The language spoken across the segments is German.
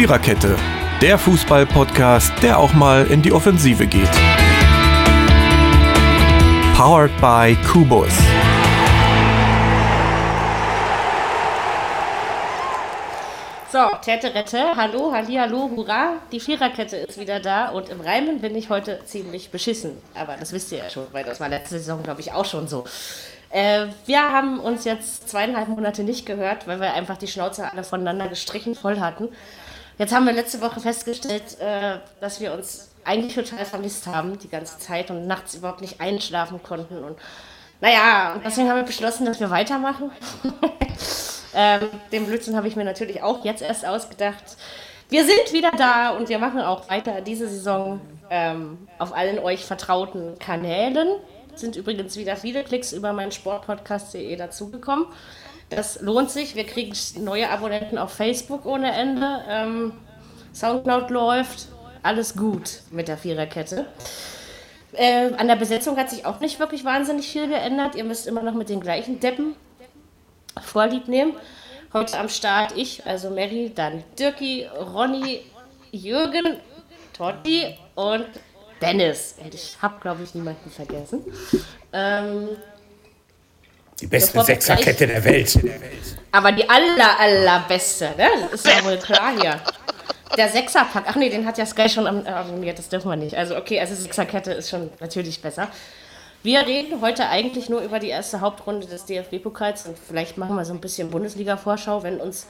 Viererkette, der Fußball-Podcast, der auch mal in die Offensive geht. Powered by Kubus. So, Tete Rette, hallo, halli, hallo, hurra. Die Viererkette ist wieder da und im Reimen bin ich heute ziemlich beschissen. Aber das wisst ihr ja schon, weil das war letzte Saison, glaube ich, auch schon so. Äh, wir haben uns jetzt zweieinhalb Monate nicht gehört, weil wir einfach die Schnauze alle voneinander gestrichen voll hatten. Jetzt haben wir letzte Woche festgestellt, äh, dass wir uns eigentlich total vermisst haben die ganze Zeit und nachts überhaupt nicht einschlafen konnten. Und naja, und deswegen haben wir beschlossen, dass wir weitermachen. Ähm, den Blödsinn habe ich mir natürlich auch jetzt erst ausgedacht. Wir sind wieder da und wir machen auch weiter diese Saison ähm, auf allen euch vertrauten Kanälen. Sind übrigens wieder viele Klicks über meinen Sportpodcast.de dazugekommen. Das lohnt sich. Wir kriegen neue Abonnenten auf Facebook ohne Ende. Ähm, Soundcloud läuft. Alles gut mit der Viererkette. Äh, an der Besetzung hat sich auch nicht wirklich wahnsinnig viel geändert. Ihr müsst immer noch mit den gleichen Deppen Vorlieb nehmen. Heute am Start ich, also Mary, dann Dirki, Ronny, Jürgen, Totti und Dennis. Ich habe, glaube ich, niemanden vergessen. Ähm, die beste Sechserkette der Welt. Aber die aller, allerbeste, ne? Das ist ja wohl klar hier. Der Sechserpack, ach nee, den hat ja Sky schon abonniert, das dürfen wir nicht. Also okay, also Sechserkette ist schon natürlich besser. Wir reden heute eigentlich nur über die erste Hauptrunde des DFB-Pokals und vielleicht machen wir so ein bisschen Bundesliga-Vorschau, wenn uns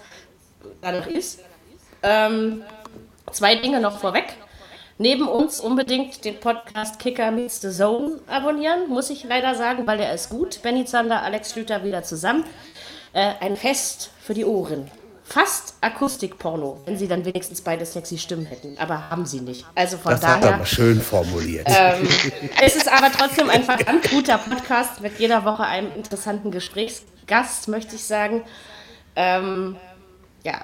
danach ist. Ähm, zwei Dinge noch vorweg. Neben uns unbedingt den Podcast Kicker Meets the Zone abonnieren, muss ich leider sagen, weil der ist gut. Benny Zander, Alex Schlüter wieder zusammen. Äh, ein Fest für die Ohren fast Akustikporno, wenn sie dann wenigstens beide sexy Stimmen hätten. Aber haben sie nicht. Also von das daher. Das aber schön formuliert. Ähm, es ist aber trotzdem ein verdammt guter Podcast mit jeder Woche einem interessanten Gesprächsgast, möchte ich sagen. Ähm, ja,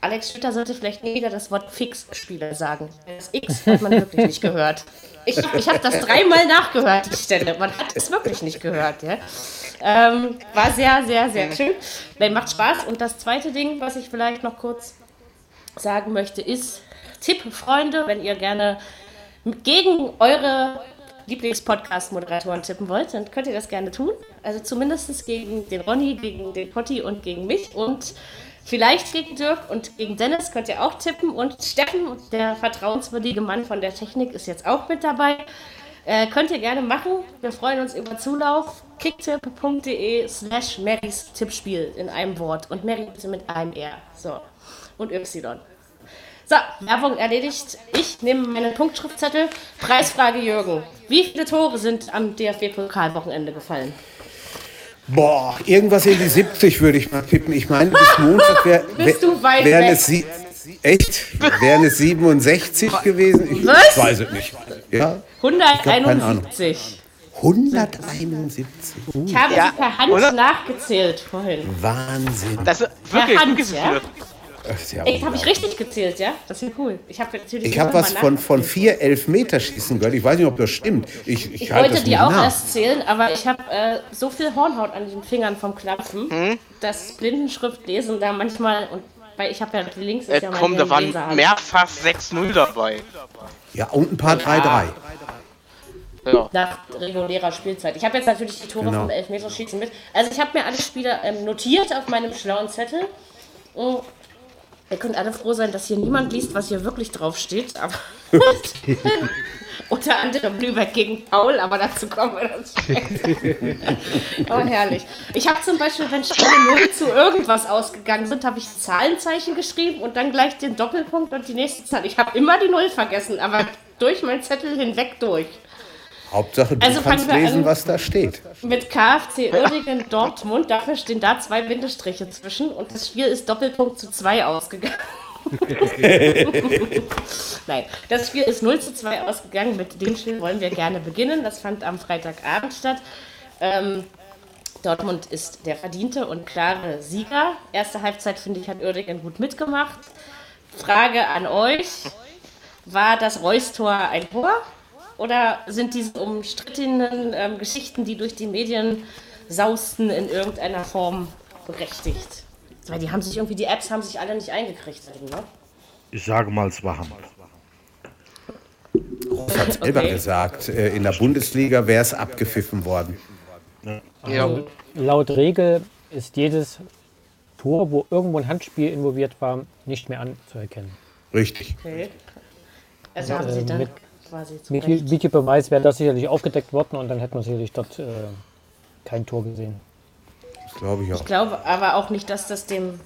Alex Schütter sollte vielleicht nie wieder das Wort Fix-Spieler sagen. Das X hat man wirklich nicht gehört. Ich, ich habe das dreimal nachgehört, die Stelle. Man hat es wirklich nicht gehört. Ja? Ähm, war sehr, sehr, sehr schön. Nein, macht Spaß. Und das zweite Ding, was ich vielleicht noch kurz sagen möchte, ist Tipp, Freunde, wenn ihr gerne gegen eure Lieblingspodcast-Moderatoren tippen wollt, dann könnt ihr das gerne tun. Also zumindest gegen den Ronny, gegen den Potti und gegen mich. Und vielleicht gegen Dirk und gegen Dennis könnt ihr auch tippen. Und Steffen, der vertrauenswürdige Mann von der Technik, ist jetzt auch mit dabei. Äh, könnt ihr gerne machen. Wir freuen uns über Zulauf. kicktip.de slash Marys Tippspiel in einem Wort. Und Mary bitte mit einem R. So. Und Y. So, Werbung erledigt. Ich nehme meinen Punktschriftzettel. Preisfrage Jürgen. Wie viele Tore sind am DFB-Pokalwochenende gefallen? Boah, irgendwas in die 70 würde ich mal tippen. Ich meine, bis Montag wär, Bist du weit wären weg? es sie echt? Wären es 67 gewesen? Ich Was? weiß es nicht. Ja? 171. 171. Uh, Ich habe Ja, sie per Hand oder? nachgezählt vorhin. Wahnsinn. Das ist wirklich, Hand, wirklich ja? Ja Ey, habe ich richtig gezählt, ja? Das ist ja cool. Ich habe natürlich Ich habe noch was von, von vier Elfmeterschießen gehört. Ich weiß nicht, ob das stimmt. Ich, ich, Ich halte wollte die auch nach. erst zählen, aber ich habe äh, so viel Hornhaut an den Fingern vom Klampfen, Hm? dass Blindenschrift lesen da manchmal und weil ich habe ja die links ist Äh, ja komm, da waren mehrfach 6-0 dabei. Ja, und ein paar 3-3. Ja. nach regulärer Spielzeit. Ich habe jetzt natürlich die Tore Genau. vom Elfmeterschießen mit. Also ich habe mir alle Spiele ähm, notiert auf meinem schlauen Zettel. Und ihr könnt alle froh sein, dass hier niemand liest, was hier wirklich drauf steht. Aber unter anderem Lübeck gegen Paul, aber dazu kommen wir dann später. oh, herrlich. Ich habe zum Beispiel, wenn 0 zu irgendwas ausgegangen sind, habe ich Zahlenzeichen geschrieben und dann gleich den Doppelpunkt und die nächste Zahl. Ich habe immer die Null vergessen, aber durch meinen Zettel hinweg durch. Hauptsache, du Also kannst lesen, an. was da steht. Mit KfC Uerdingen Dortmund, dafür stehen da zwei Bindestriche zwischen und das Spiel ist Doppelpunkt zu 2 ausgegangen. Nein, das Spiel ist 0 zu 2 ausgegangen. Mit dem Spiel wollen wir gerne beginnen. Das fand am Freitagabend statt. Ähm, Dortmund ist der verdiente und klare Sieger. Erste Halbzeit, finde ich, hat Uerdingen gut mitgemacht. Frage an euch. War das Reus-Tor ein Tor? Oder sind diese umstrittenen ähm, Geschichten, die durch die Medien sausten, in irgendeiner Form berechtigt? Weil die haben sich irgendwie, die Apps haben sich alle nicht eingekriegt. Ne? Ich sage mal, es war Hand. Rolf hat selber Okay. gesagt, äh, in der Bundesliga wäre es abgepfiffen worden. Ja. Laut Regel ist jedes Tor, wo irgendwo ein Handspiel involviert war, nicht mehr anzuerkennen. Richtig. Okay. Also haben sie äh, dann mit- quasi zu Mit Recht. Videobeweis wäre das sicherlich aufgedeckt worden und dann hätte man sicherlich dort äh, kein Tor gesehen. Das glaube ich auch. Ich glaube aber auch nicht, dass das dem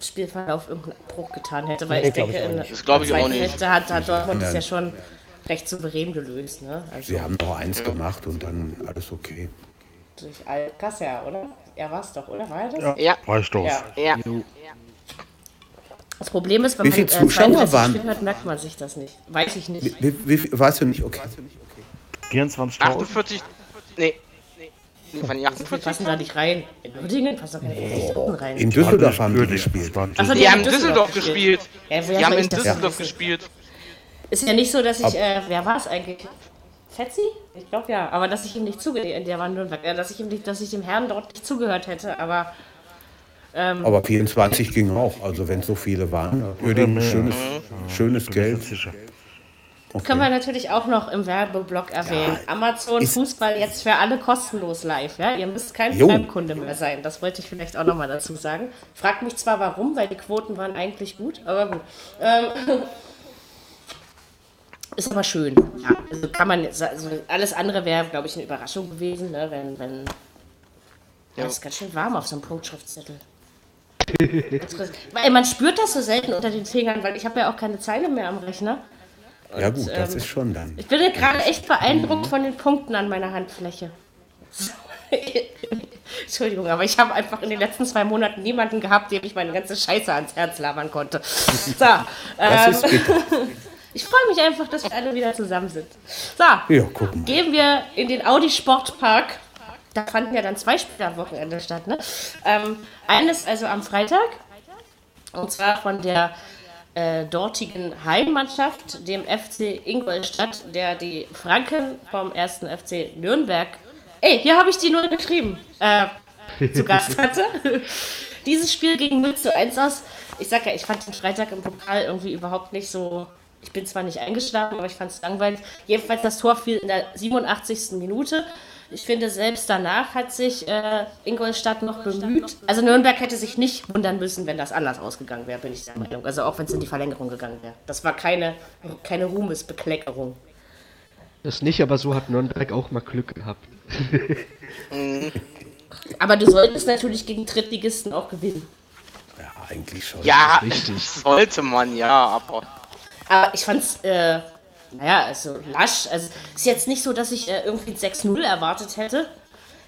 Spielverlauf irgendeinen Abbruch getan hätte, weil Nee, ich glaub denke, ich auch in Das glaub ich auch zweiten nicht. Hälfte hat, hat Dortmund das ja schon recht souverän gelöst. Ne? Also Sie haben noch eins gemacht und dann alles okay. durch Alcácer, oder? Er war es doch, oder? War er das? Ja. Reicht doch. Ja. Ja. Das Problem ist, wenn Wie man viele äh, Zuschauer 32 waren? Hat, merkt man sich das nicht. Weiß ich nicht. Wie, wie, wie, weißt du nicht, okay. 24.000. 48. Nee. Nee. Nee, waren die Die 48? passen da nicht rein. In Uerdingen passen doch keine 50 rein. In Düsseldorf haben die gespielt. Die haben in Düsseldorf gespielt. Ja, Die haben in Düsseldorf gespielt. Ist ja nicht so, dass ich, äh, wer war es eigentlich? Fetzi? Ich glaube ja, aber dass ich ihm nicht zugehört, der war in Nürnberg, äh, dass ich ihm nicht, dass ich dem Herrn dort nicht zugehört hätte, aber Aber 24 ging auch, also wenn so viele waren. Uerdingen, schönes, schönes Geld. Sicher. können wir natürlich auch noch im Werbeblock erwähnen. Amazon ist- Fußball jetzt für alle kostenlos live, ja? Ihr müsst kein Jo. Fremdkunde mehr sein, das wollte ich vielleicht auch nochmal dazu sagen. Fragt mich zwar warum, weil die Quoten waren eigentlich gut, aber gut. Ähm, ist aber schön. Ja, also kann man, also alles andere wäre, glaube ich, eine Überraschung gewesen, ne? wenn, wenn Ja, es ist ganz schön warm auf so einem Punktschriftzettel. weil man spürt das so selten unter den Fingern, weil ich habe ja auch keine Zeile mehr am Rechner. Ja gut, das ähm, ist schon dann. Ich bin ja gerade echt beeindruckt von den Punkten an meiner Handfläche. Entschuldigung, aber ich habe einfach in den letzten zwei Monaten niemanden gehabt, dem ich meine ganze Scheiße ans Herz labern konnte. So, Das ähm, ich freue mich einfach, dass wir alle wieder zusammen sind. So, Ja, gehen wir in den Audi Sportpark. Da fanden ja dann zwei Spiele am Wochenende statt. Ne? Ähm, eines also am Freitag. Und zwar von der äh, dortigen Heimmannschaft, dem FC Ingolstadt, der die Franken vom ersten FC Nürnberg. Ey, hier habe ich die nur geschrieben. Äh, zu Gast hatte. Dieses Spiel ging 0 zu 1 aus. Ich sag ja, ich fand den Freitag im Pokal irgendwie überhaupt nicht so. Ich bin zwar nicht eingeschlafen, aber ich fand es langweilig. Jedenfalls das Tor fiel in der 87. Minute. Ich finde, selbst danach hat sich äh, Ingolstadt noch bemüht. Also Nürnberg hätte sich nicht wundern müssen, wenn das anders ausgegangen wäre, bin ich der Meinung. Also auch wenn es in die Verlängerung gegangen wäre. Das war keine, keine Ruhmesbekleckerung. Das nicht, aber so hat Nürnberg auch mal Glück gehabt. Aber du solltest natürlich gegen Drittligisten auch gewinnen. Ja, eigentlich schon. Ja, Richtig. sollte man, ja, aber. Aber ich fand's, äh, naja, also lasch. Also ist jetzt nicht so, dass ich äh, irgendwie ein 6-0 erwartet hätte.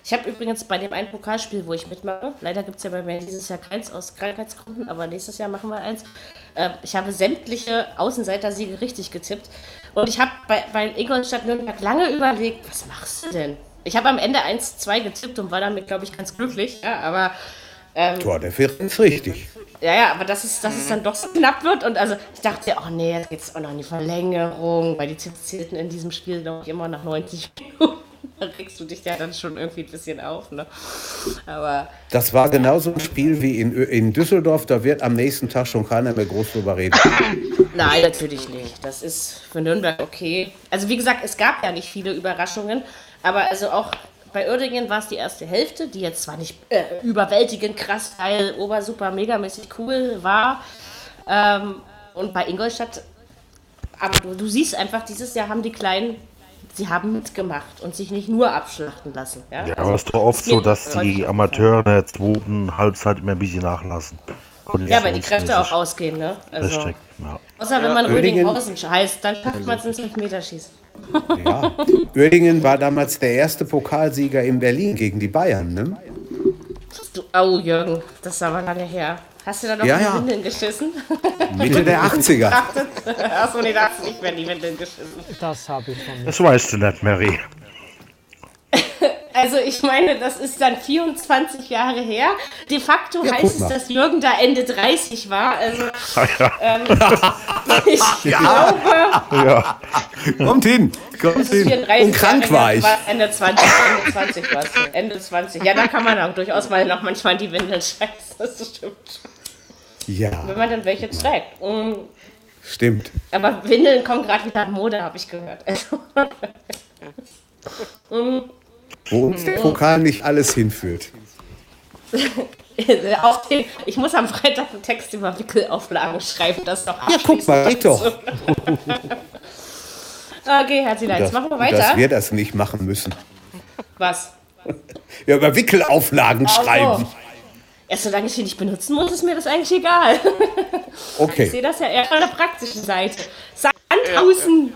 Ich habe übrigens bei dem einen Pokalspiel, wo ich mitmache, leider gibt es ja bei mir dieses Jahr keins aus Krankheitsgründen, aber nächstes Jahr machen wir eins. Äh, ich habe sämtliche Außenseiter-Siege richtig getippt. Und ich habe bei, bei Ingolstadt Nürnberg lange überlegt, was machst du denn? Ich habe am Ende 1-2 getippt und war damit, glaube ich, ganz glücklich. Ja, aber Tor der Differenz richtig. ja, ja, aber dass es, dass es dann doch so knapp wird und also ich dachte, oh nee, jetzt geht's auch noch in die Verlängerung, weil die zählten in diesem Spiel ich immer nach 90 Minuten. Da regst du dich ja dann schon irgendwie ein bisschen auf, ne? Aber Das war genauso ein Spiel wie in, in Düsseldorf. Da wird am nächsten Tag schon keiner mehr groß drüber reden. nein, natürlich nicht. Das ist für Nürnberg okay. Also wie gesagt, es gab ja nicht viele Überraschungen, aber also auch bei Uerdingen war es die erste Hälfte, die jetzt zwar nicht äh, überwältigend krass geil, ober super megamäßig cool war. Ähm, und bei Ingolstadt, aber du, du siehst einfach, dieses Jahr haben die Kleinen, sie haben mitgemacht und sich nicht nur abschlachten lassen. Ja, Ja, Also, aber es ist doch oft so, dass häufig die Amateure in der zweiten Halbzeit immer ein bisschen nachlassen. Ja, weil die Kräfte auch ausgehen, ne? Also, Richtig, ja. außer wenn man Uerdingen- Rödinghausen heißt, dann packt man es ins Elfmeterschießen. Ja. Uerdingen war damals der erste Pokalsieger in Berlin gegen die Bayern. Ne? Du, oh, Jürgen, das ist aber lange her. Hast du da noch Ja, die ja. Windeln geschissen? Mitte der 80er. Achso, nee, da hast du nicht mehr die Windeln geschissen. Das habe ich von Das weißt du nicht, Mary. Also ich meine, das ist dann 24 Jahre her. De facto Ja, heißt es, dass Jürgen da Ende 30 war. Also ja. ich glaube, ja. Kommt hin. Kommt das ist hin. 34 Und krank Jahre war ich. War Ende 20, Ende 20 war es. Ende 20. Ja, da kann man auch durchaus mal noch manchmal die Windeln scheißen. Das stimmt. Ja. Wenn man dann welche trägt. Und Stimmt. Aber Windeln kommen gerade wieder in Mode, habe ich gehört. Also, Wo uns der Pokal nicht alles hinführt. Auf den, ich muss am Freitag einen Text über Wickelauflagen schreiben, das ist doch Ja, guck mal, geht doch. Okay, Herzlichen jetzt machen wir dass weiter. wir das nicht machen müssen. Was? Ja, über Wickelauflagen schreiben. Oh. Erst solange ich die nicht benutzen muss, ist mir das eigentlich egal. Ich Okay. sehe das ja eher von der praktischen Seite. Sandhausen.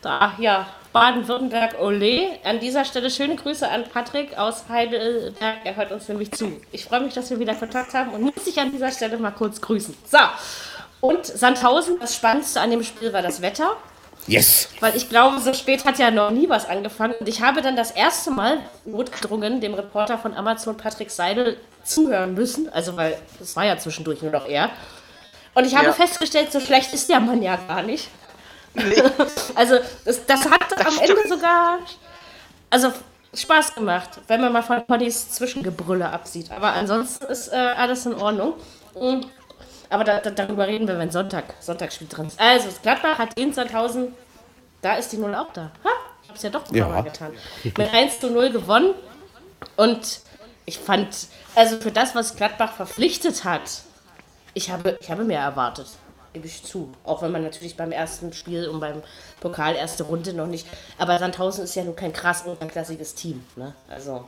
Da, ja, Baden-Württemberg, Ole. An dieser Stelle schöne Grüße an Patrick aus Heidelberg. Er hört uns nämlich zu. Ich freue mich, dass wir wieder Kontakt haben und muss dich an dieser Stelle mal kurz grüßen. So. Und Sandhausen, das Spannendste an dem Spiel war das Wetter. Yes. Weil ich glaube, so spät hat ja noch nie was angefangen. Und ich habe dann das erste Mal notgedrungen dem Reporter von Amazon Patrick Seidel zuhören müssen. Also, weil es war ja zwischendurch nur noch er. Und ich habe Ja. festgestellt, so schlecht ist der Mann ja gar nicht. Also, das, das hat am Ende sogar also Spaß gemacht, wenn man mal von Ponnys Zwischengebrülle absieht. Aber ansonsten ist äh, alles in Ordnung. Mhm. Aber da, da, darüber reden wir, wenn Sonntag, Sonntagsspiel drin ist. Also, das Gladbach hat in Sandhausen, da ist die Null auch da. Ha, ich hab's ja doch Ja. Mal getan. Mit 1 zu 0 gewonnen. Und ich fand, also für das, was Gladbach verpflichtet hat, ich habe, ich habe mehr erwartet. Gebe ich zu. Auch wenn man natürlich beim ersten Spiel und beim Pokal erste Runde noch nicht. Aber Sandhausen ist ja nun kein krass unterklassiges Team. Ne? Also.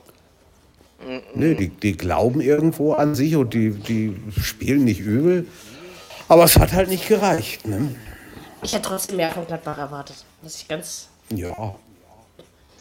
Nee, die, die glauben irgendwo an sich und die, die spielen nicht übel. Aber es hat halt nicht gereicht. Ne? Ich hätte trotzdem mehr von Gladbach erwartet. Muss ich ganz. Ja.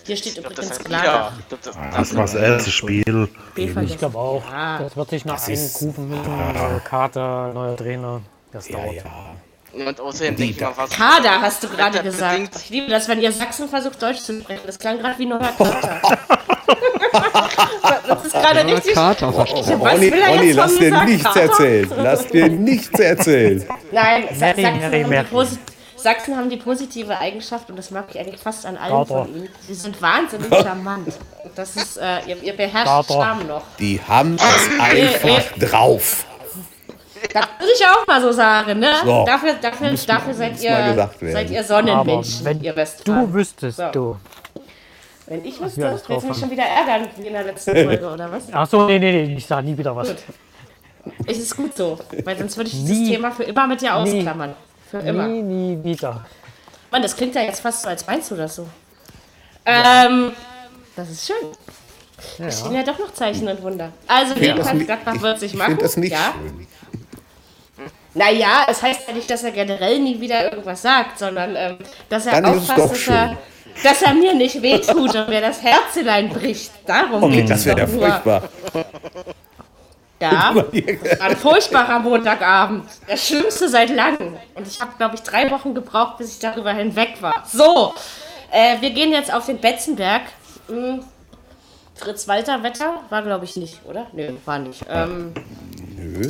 Hier steht Ich glaub, übrigens das. Ich glaub, das, Das war das erste Spiel. Ich glaube auch. Ja. Das wird sich noch Das ist- eingrooven müssen. Neue Kater, neuer Trainer. Das Ja, dauert. ja. und außerdem denke ich mal, was. Kader hast du gerade gesagt. bedingt. Ich liebe das, wenn ihr Sachsen versucht, Deutsch zu sprechen. Das klang gerade wie neuer Kater. das ist gerade Ja, richtig. Kater, Ronny, will er Ronny jetzt lass von dir nichts Kater? erzählen. Lass dir nichts erzählen. Nein, Mary, Sachsen, Mary, haben Mary. Die posi- Sachsen haben die positive Eigenschaft, und das mag ich eigentlich fast an allen Kater. von ihnen. Sie sind wahnsinnig charmant. Und Das ist, äh, ihr, ihr beherrscht Kater. Charme noch. Die haben es einfach drauf. Das würde ich auch mal so sagen, ne? So. Dafür, dafür, Muss- dafür seid, muss ihr, seid ihr Aber Sonnenmenschen, wenn ihr Westfalen. du wüsstest, So. du. Wenn ich wüsste, Ja, du drauf mich schon wieder ärgern, wie in der letzten Folge, oder was? Ach so, nee, nee, nee, ich sag nie wieder was. Es ist gut so, weil sonst würde ich dieses Nie. Thema für immer mit dir Nie. ausklammern. Für immer. Nie, nie wieder. Mann, das klingt ja jetzt fast so, als meinst du das so. Ähm, das ist schön. Es stehen ja doch noch Zeichen und Wunder. Also jedenfalls, nicht- Gladbach ich- wird sich Ich machen. finde das nicht ja. schön. Naja, es heißt ja nicht, dass er generell nie wieder irgendwas sagt, sondern ähm, dass er Dann aufpasst, dass er, dass er mir nicht wehtut und mir das Herzelein bricht. Darum Okay, geht das es wäre ja furchtbar. Ja, ein furchtbarer Montagabend. Der schlimmste seit langem. Und ich habe, glaube ich, drei Wochen gebraucht, bis ich darüber hinweg war. So, äh, wir gehen jetzt auf den Betzenberg. Hm, Fritz Walter Wetter war, glaube ich, nicht, oder? Nö, war nicht. Ähm,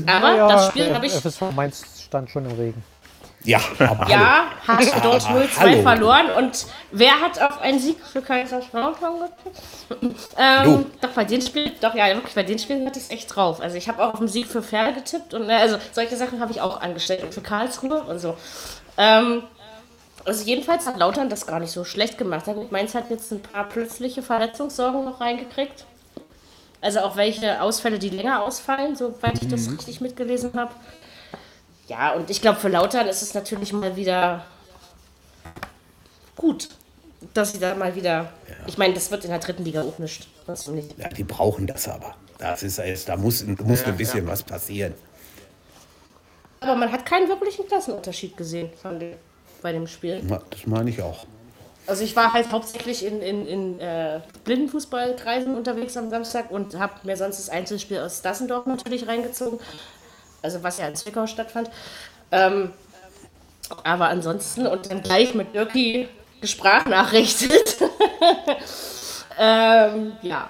Aber Ja, das Spiel habe ich FSV Mainz stand schon im Regen. Ja, aber Ja, hast du dort 0-2 hallo. verloren. Und wer hat auf einen Sieg für Kaiserslautern getippt? ähm, doch, bei den Spielen, doch, ja, wirklich, bei den Spielen hatte ich es echt drauf. Also ich habe auch auf den Sieg für Pferde getippt und äh, also solche Sachen habe ich auch angestellt und für Karlsruhe und so. Ähm, also jedenfalls hat Lautern das gar nicht so schlecht gemacht. Gut, Mainz hat jetzt ein paar plötzliche Verletzungssorgen noch reingekriegt. Also auch welche Ausfälle, die länger ausfallen, soweit ich das richtig mitgelesen habe. Ja, und ich glaube, für Lautern ist es natürlich mal wieder gut, dass sie da mal wieder. Ich meine, das wird in der dritten Liga auch nicht. Ja, die brauchen das aber. Das ist jetzt, da muss, muss ein bisschen was passieren. Aber man hat keinen wirklichen Klassenunterschied gesehen fand ich, bei dem Spiel. Ja, Das meine ich auch. Also ich war halt hauptsächlich in, in, in äh, Blindenfußballkreisen unterwegs am Samstag und habe mir sonst das Einzelspiel aus Dassendorf natürlich reingezogen. Also was ja in Zwickau stattfand. Ähm, aber ansonsten und dann gleich mit Dirki gesprachnachrichtet. ähm, ja,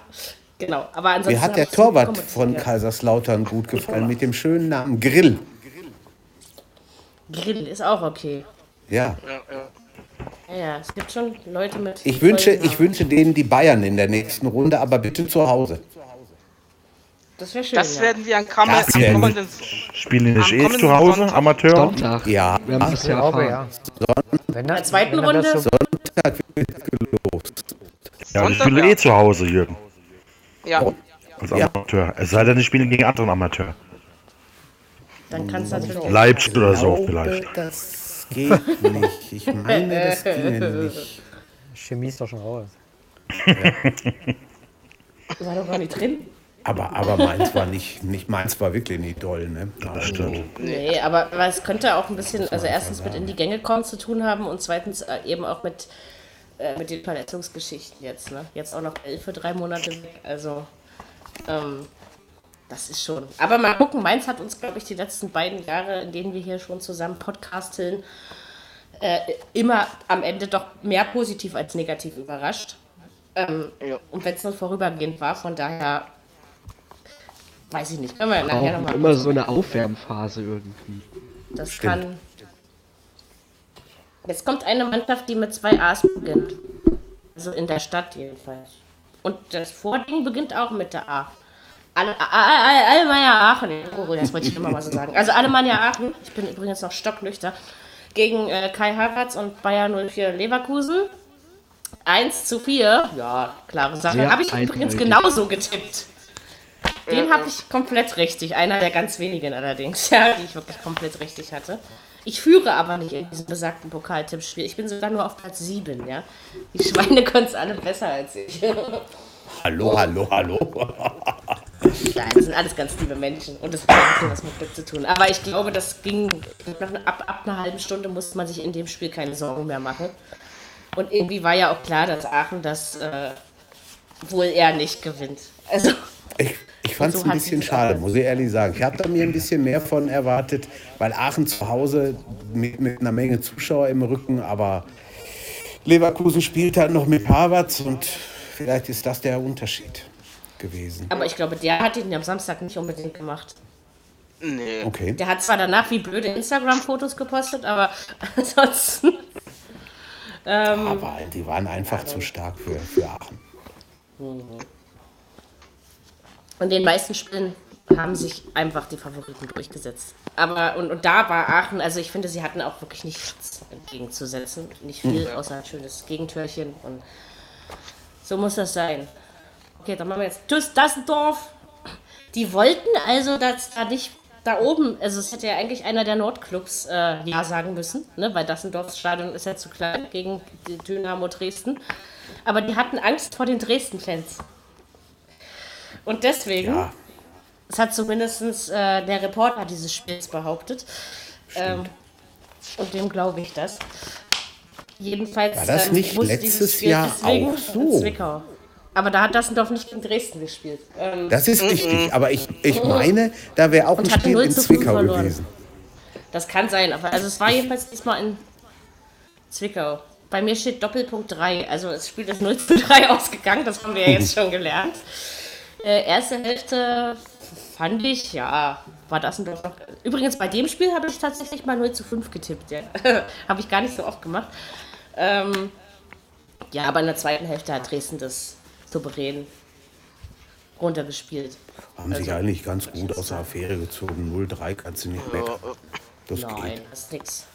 genau. Aber ansonsten Mir hat der Torwart von Kaiserslautern gut gefallen mit dem schönen Namen Grill. Grill ist auch okay. Ja. Ja, ja. Ja, es gibt schon Leute mit. Ich wünsche, ich wünsche denen die Bayern in der nächsten Runde, aber bitte zu Hause. Das wäre schön. Das ja. werden wir an Kammer Das am kommenden Spielen die nicht eh zu Hause, Sonntag. Amateur? Sonntag. Ja. Wir haben Ich ja glaube, ja. In der das- zweiten das Runde? so- Sonntag wird gelost. Ja, Sonntag, spielen ja. eh zu Hause, Jürgen. Ja, Als. Amateur. Es sei denn, die spielen gegen anderen Amateur. Dann kann es natürlich. Leipzig oder so vielleicht. Das geht nicht. Ich meine, das ginge nicht. Chemie ist doch schon raus. War doch gar nicht drin. Aber, aber meins war nicht, nicht, meins war wirklich nicht doll, ne? Das stimmt. Nee, aber, aber es könnte auch ein bisschen, also erstens mit in die Gänge kommen zu tun haben und zweitens äh, eben auch mit, äh, mit den Verletzungsgeschichten jetzt. Ne? Jetzt auch noch elf für drei Monate weg. Also, ähm, das ist schon. Aber mal gucken, Mainz hat uns, glaube ich, die letzten beiden Jahre, in denen wir hier schon zusammen podcasteln, äh, immer am Ende doch mehr positiv als negativ überrascht. Ähm, Ja. Und wenn es nur vorübergehend war, von daher weiß ich nicht. Können wir nachher nochmal. immer so eine Aufwärmphase irgendwie. Das kann. Jetzt kommt eine Mannschaft, die mit zwei A's beginnt. Also in der Stadt jedenfalls. Und das Vording beginnt auch mit der A. Alle, alle, Alemannia Aachen. Oh, das wollte ich immer mal so sagen. Also Alemannia Aachen. Ich bin übrigens noch stocknüchter. Gegen äh, Kai Havertz und Bayern 04 Leverkusen. 1 zu 4. Ja, klare Sache. Habe ich übrigens genauso getippt. Den habe ich komplett richtig. Einer der ganz wenigen allerdings, ja, die ich wirklich komplett richtig hatte. Ich führe aber nicht in diesem besagten Pokaltippspiel. Ich bin sogar nur auf Platz 7, ja. Die Schweine können es alle besser als ich. Hallo, hallo, hallo. Nein, das sind alles ganz liebe Menschen und das hat ein bisschen was mit Glück zu tun. Aber ich glaube, das ging, ab, ab einer halben Stunde musste man sich in dem Spiel keine Sorgen mehr machen. Und irgendwie war ja auch klar, dass Aachen das äh, wohl eher nicht gewinnt. Also, Ich, ich fand es so ein bisschen schade, muss ich ehrlich sagen. Ich habe da mir ein bisschen mehr von erwartet, weil Aachen zu Hause mit, mit einer Menge Zuschauer im Rücken, aber Leverkusen spielt halt noch mit Havertz und vielleicht ist das der Unterschied gewesen. aber ich glaube, der hat ihn am Samstag nicht unbedingt gemacht. nee. Okay. Der hat zwar danach wie blöde Instagram-Fotos gepostet, aber ansonsten. Aber die waren einfach zu stark für, für Aachen. In den meisten Spielen haben sich einfach die Favoriten durchgesetzt. Aber und, und da war Aachen, also ich finde, sie hatten auch wirklich nichts entgegenzusetzen. Nicht viel, außer ein schönes Gegentürchen. Und so muss das sein. Okay, dann machen wir jetzt TuS Dassendorf. Die wollten also, dass da nicht da oben, also es hätte ja eigentlich einer der Nordclubs äh, Ja sagen müssen, ne? weil Dassendorfs Stadion ist ja zu klein gegen die Dynamo Dresden. Aber die hatten Angst vor den Dresden-Fans. Und deswegen, Ja, das hat zumindest äh, der Reporter dieses Spiels behauptet, ähm, und dem glaube ich das. Jedenfalls War das ähm, nicht muss letztes Jahr auch so? In. Aber da hat Dassendorf nicht gegen Dresden gespielt. Ähm, das ist richtig. Aber ich, ich meine, da wäre auch ein Spiel 0 in zu 5 Zwickau verloren. gewesen. Das kann sein, aber also es war jedenfalls diesmal in Zwickau. Bei mir steht Doppelpunkt 3, also das Spiel ist 0 zu 3 ausgegangen, das haben wir ja jetzt schon gelernt. Äh, erste Hälfte fand ich, ja, war das ein noch. Übrigens, bei dem Spiel habe ich tatsächlich mal 0 zu 5 getippt, ja. habe ich gar nicht so oft gemacht. Ähm, ja, aber in der zweiten Hälfte hat Dresden das souverän runtergespielt. Haben sich eigentlich ganz gut aus der Affäre gezogen. 0-3 kannst du nicht weg. Das Nein, geht. hast nix.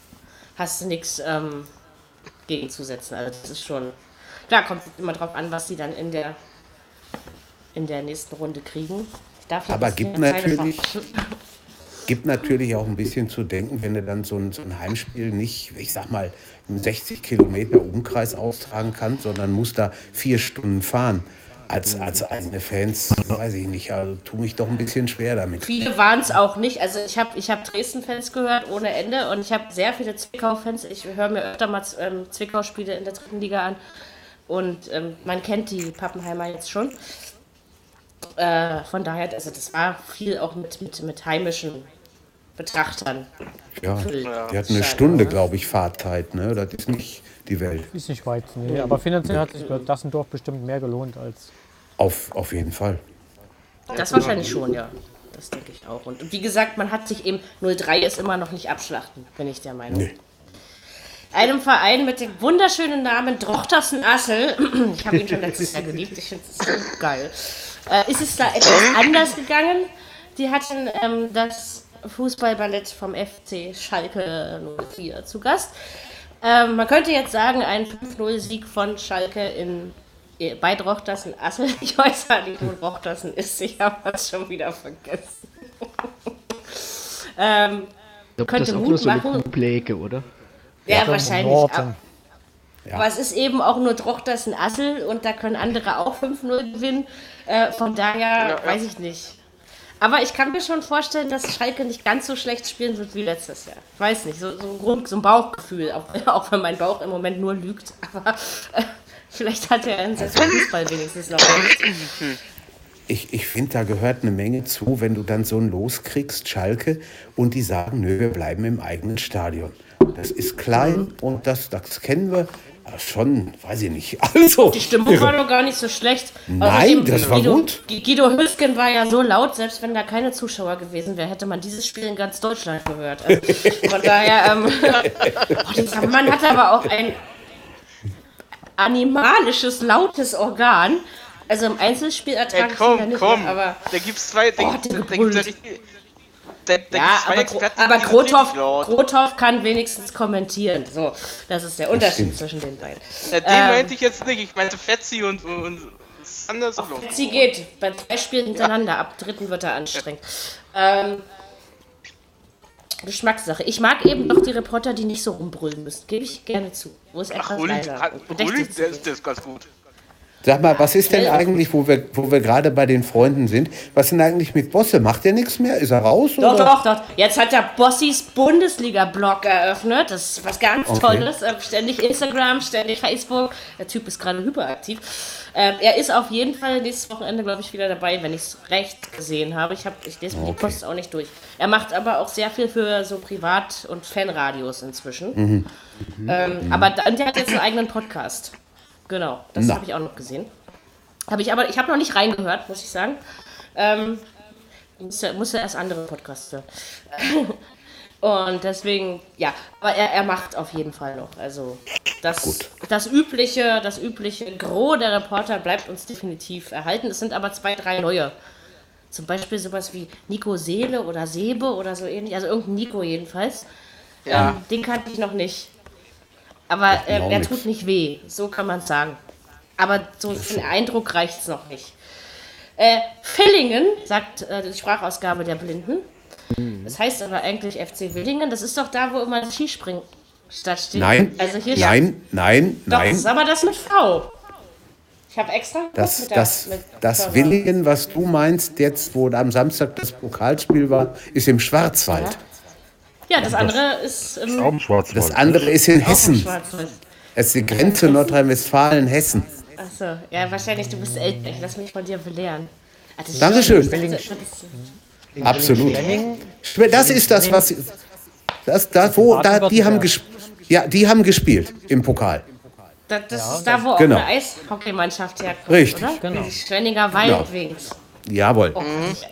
Hast du nichts ähm, gegenzusetzen. Also das ist schon. Klar, kommt immer drauf an, was sie dann in der in der nächsten Runde kriegen. Ich darf hier Aber gibt natürlich- Gibt natürlich auch ein bisschen zu denken, wenn du dann so ein, so ein Heimspiel nicht, ich sag mal, 60 Kilometer Umkreis austragen kannst, sondern musst da vier Stunden fahren. Als, als eigene Fans, weiß ich nicht, also tu mich doch ein bisschen schwer damit. Viele waren es auch nicht. Also ich habe ich hab Dresden-Fans gehört ohne Ende und ich habe sehr viele Zwickau-Fans. Ich höre mir öfter mal ähm, Zwickau-Spiele in der dritten Liga an. Und ähm, man kennt die Pappenheimer jetzt schon. Äh, von daher, also das war viel auch mit, mit, mit heimischen Betrachtern. Ja, die hatten eine Stunde, glaube ich, Fahrzeit. Ne? Das ist nicht die Welt. Ist nicht weit. Nee, aber finanziell hat sich Dassendorf bestimmt mehr gelohnt als. Auf, auf jeden Fall. Das wahrscheinlich schon, ja. Das denke ich auch. Und wie gesagt, man hat sich eben 03 ist immer noch nicht abschlachten, bin ich der Meinung. Nee. Einem Verein mit dem wunderschönen Namen Drochtersen Assel. Ich habe ihn schon letztes Jahr geliebt. Ich finde es so geil. äh, ist es da etwas anders gegangen. Die hatten ähm, das Fußballballett vom FC Schalke 04 zu Gast. Ähm, man könnte jetzt sagen, ein 5-0-Sieg von Schalke in äh, bei Drochtersen Assel. Ich weiß ja nicht, wo Drochtersen ist. Ich habe es schon wieder vergessen. ähm, Ich glaube, Könnte das ist auch Mut nur so eine machen. Kuhpläke, oder? ja, Vom wahrscheinlich. Norden. Aber es ist eben auch nur Drochtersen Assel und da können andere auch 5-0 gewinnen. Äh, von daher ja. weiß ich nicht. Aber ich kann mir schon vorstellen, dass Schalke nicht ganz so schlecht spielen wird wie letztes Jahr. Ich weiß nicht, so, so, ein, Grund, so ein Bauchgefühl, auch, auch wenn mein Bauch im Moment nur lügt. Aber äh, vielleicht hat er einen Fußball wenigstens noch. Ich, ich finde, da gehört eine Menge zu, wenn du dann so ein Los kriegst, Schalke, und die sagen, nö, wir bleiben im eigenen Stadion. Das ist klein und das, das kennen wir. Aber schon, weiß ich nicht. Also, Die Stimmung war doch gar nicht so schlecht. Nein, das war Guido, gut. Guido Hüfgen war ja so laut, selbst wenn da keine Zuschauer gewesen wäre, hätte man dieses Spiel in ganz Deutschland gehört. Also, von daher, ähm, oh, dieser Mann hat aber auch ein animalisches, lautes Organ. Also im Einzelspiel Ey, ertrage ich ihn ja komm, nicht komm. mehr, aber da gibt's zwei. Da, Oh, gibt's- der da, gibt's gebrüllt. Ja da, da ja, aber, Experten, aber Grothoff. Grothoff kann wenigstens kommentieren. So, das ist der Unterschied zwischen den beiden. Ja, den Ähm, meinte ich jetzt nicht. Ich meinte Fetzi und, und Sanders und Loch. Sie geht bei zwei Spielen hintereinander. Ab dritten wird er anstrengend. Ähm, Geschmackssache. Ich mag eben doch die Reporter, die nicht so rumbrüllen müssen. Gebe ich gerne zu. Wo es Ach, und bedächtig Hulk, der ist, der ist ganz gut. Sag mal, was ist denn eigentlich, wo wir, wo wir gerade bei den Freunden sind, was ist denn eigentlich mit Bosse? Macht der nichts mehr? Ist er raus? Doch, oder? doch, doch. Jetzt hat der Bossis Bundesliga-Blog eröffnet. Das ist was ganz Okay. Tolles. Ähm, Ständig Instagram, ständig Facebook. Der Typ ist gerade hyperaktiv. Ähm, er ist auf jeden Fall nächstes Wochenende, glaube ich, wieder dabei, wenn ich es recht gesehen habe. Ich, hab, ich lese mir die Okay. Post auch nicht durch. Er macht aber auch sehr viel für so Privat- und Fanradios inzwischen. Ähm, aber da, und der hat jetzt einen eigenen Podcast. Genau, das habe ich auch noch gesehen. Habe ich aber, ich habe noch nicht reingehört, muss ich sagen. Ähm, muss ja, muss ja erst andere Podcasts hören. Und deswegen, ja, aber er, er macht auf jeden Fall noch. Also das, das übliche, das übliche Gros der Reporter bleibt uns definitiv erhalten. Es sind aber zwei, drei neue. Zum Beispiel sowas wie Nico Seele oder Sebe oder so ähnlich. Also irgendein Nico jedenfalls. Ja. Ähm, den kannte ich noch nicht. Aber auch er tut nicht weh, so kann man sagen. Aber so für den Eindruck reicht es noch nicht. Äh, Villingen, sagt äh, die Sprachausgabe der Blinden. Das heißt aber eigentlich FC Willingen. Das ist doch da, wo immer Skispringen stattfindet. Nein, also hier nein, nein, Doch, nein. das ist aber das mit V. Ich habe extra Das, das, mit das Körper. Willingen, was du meinst, jetzt, wo am Samstag das Pokalspiel war, ist im Schwarzwald. Ja, das andere ist im Auch im Schwarzwald. Das andere ist in Hessen. Es ist die Grenze Nordrhein-Westfalen, Hessen. Achso, ja, wahrscheinlich, du bist älter. Ich lass mich von dir belehren. Das ist Dankeschön. das ist- Absolut. Das ist das, was. Das, da, wo, da, die, haben ja, die haben gespielt im Pokal. Das, das ist da, wo Genau. auch eine Eishockeymannschaft herkommt, Richtig. oder? Genau. Die Schwenninger Wildwings. Jawohl.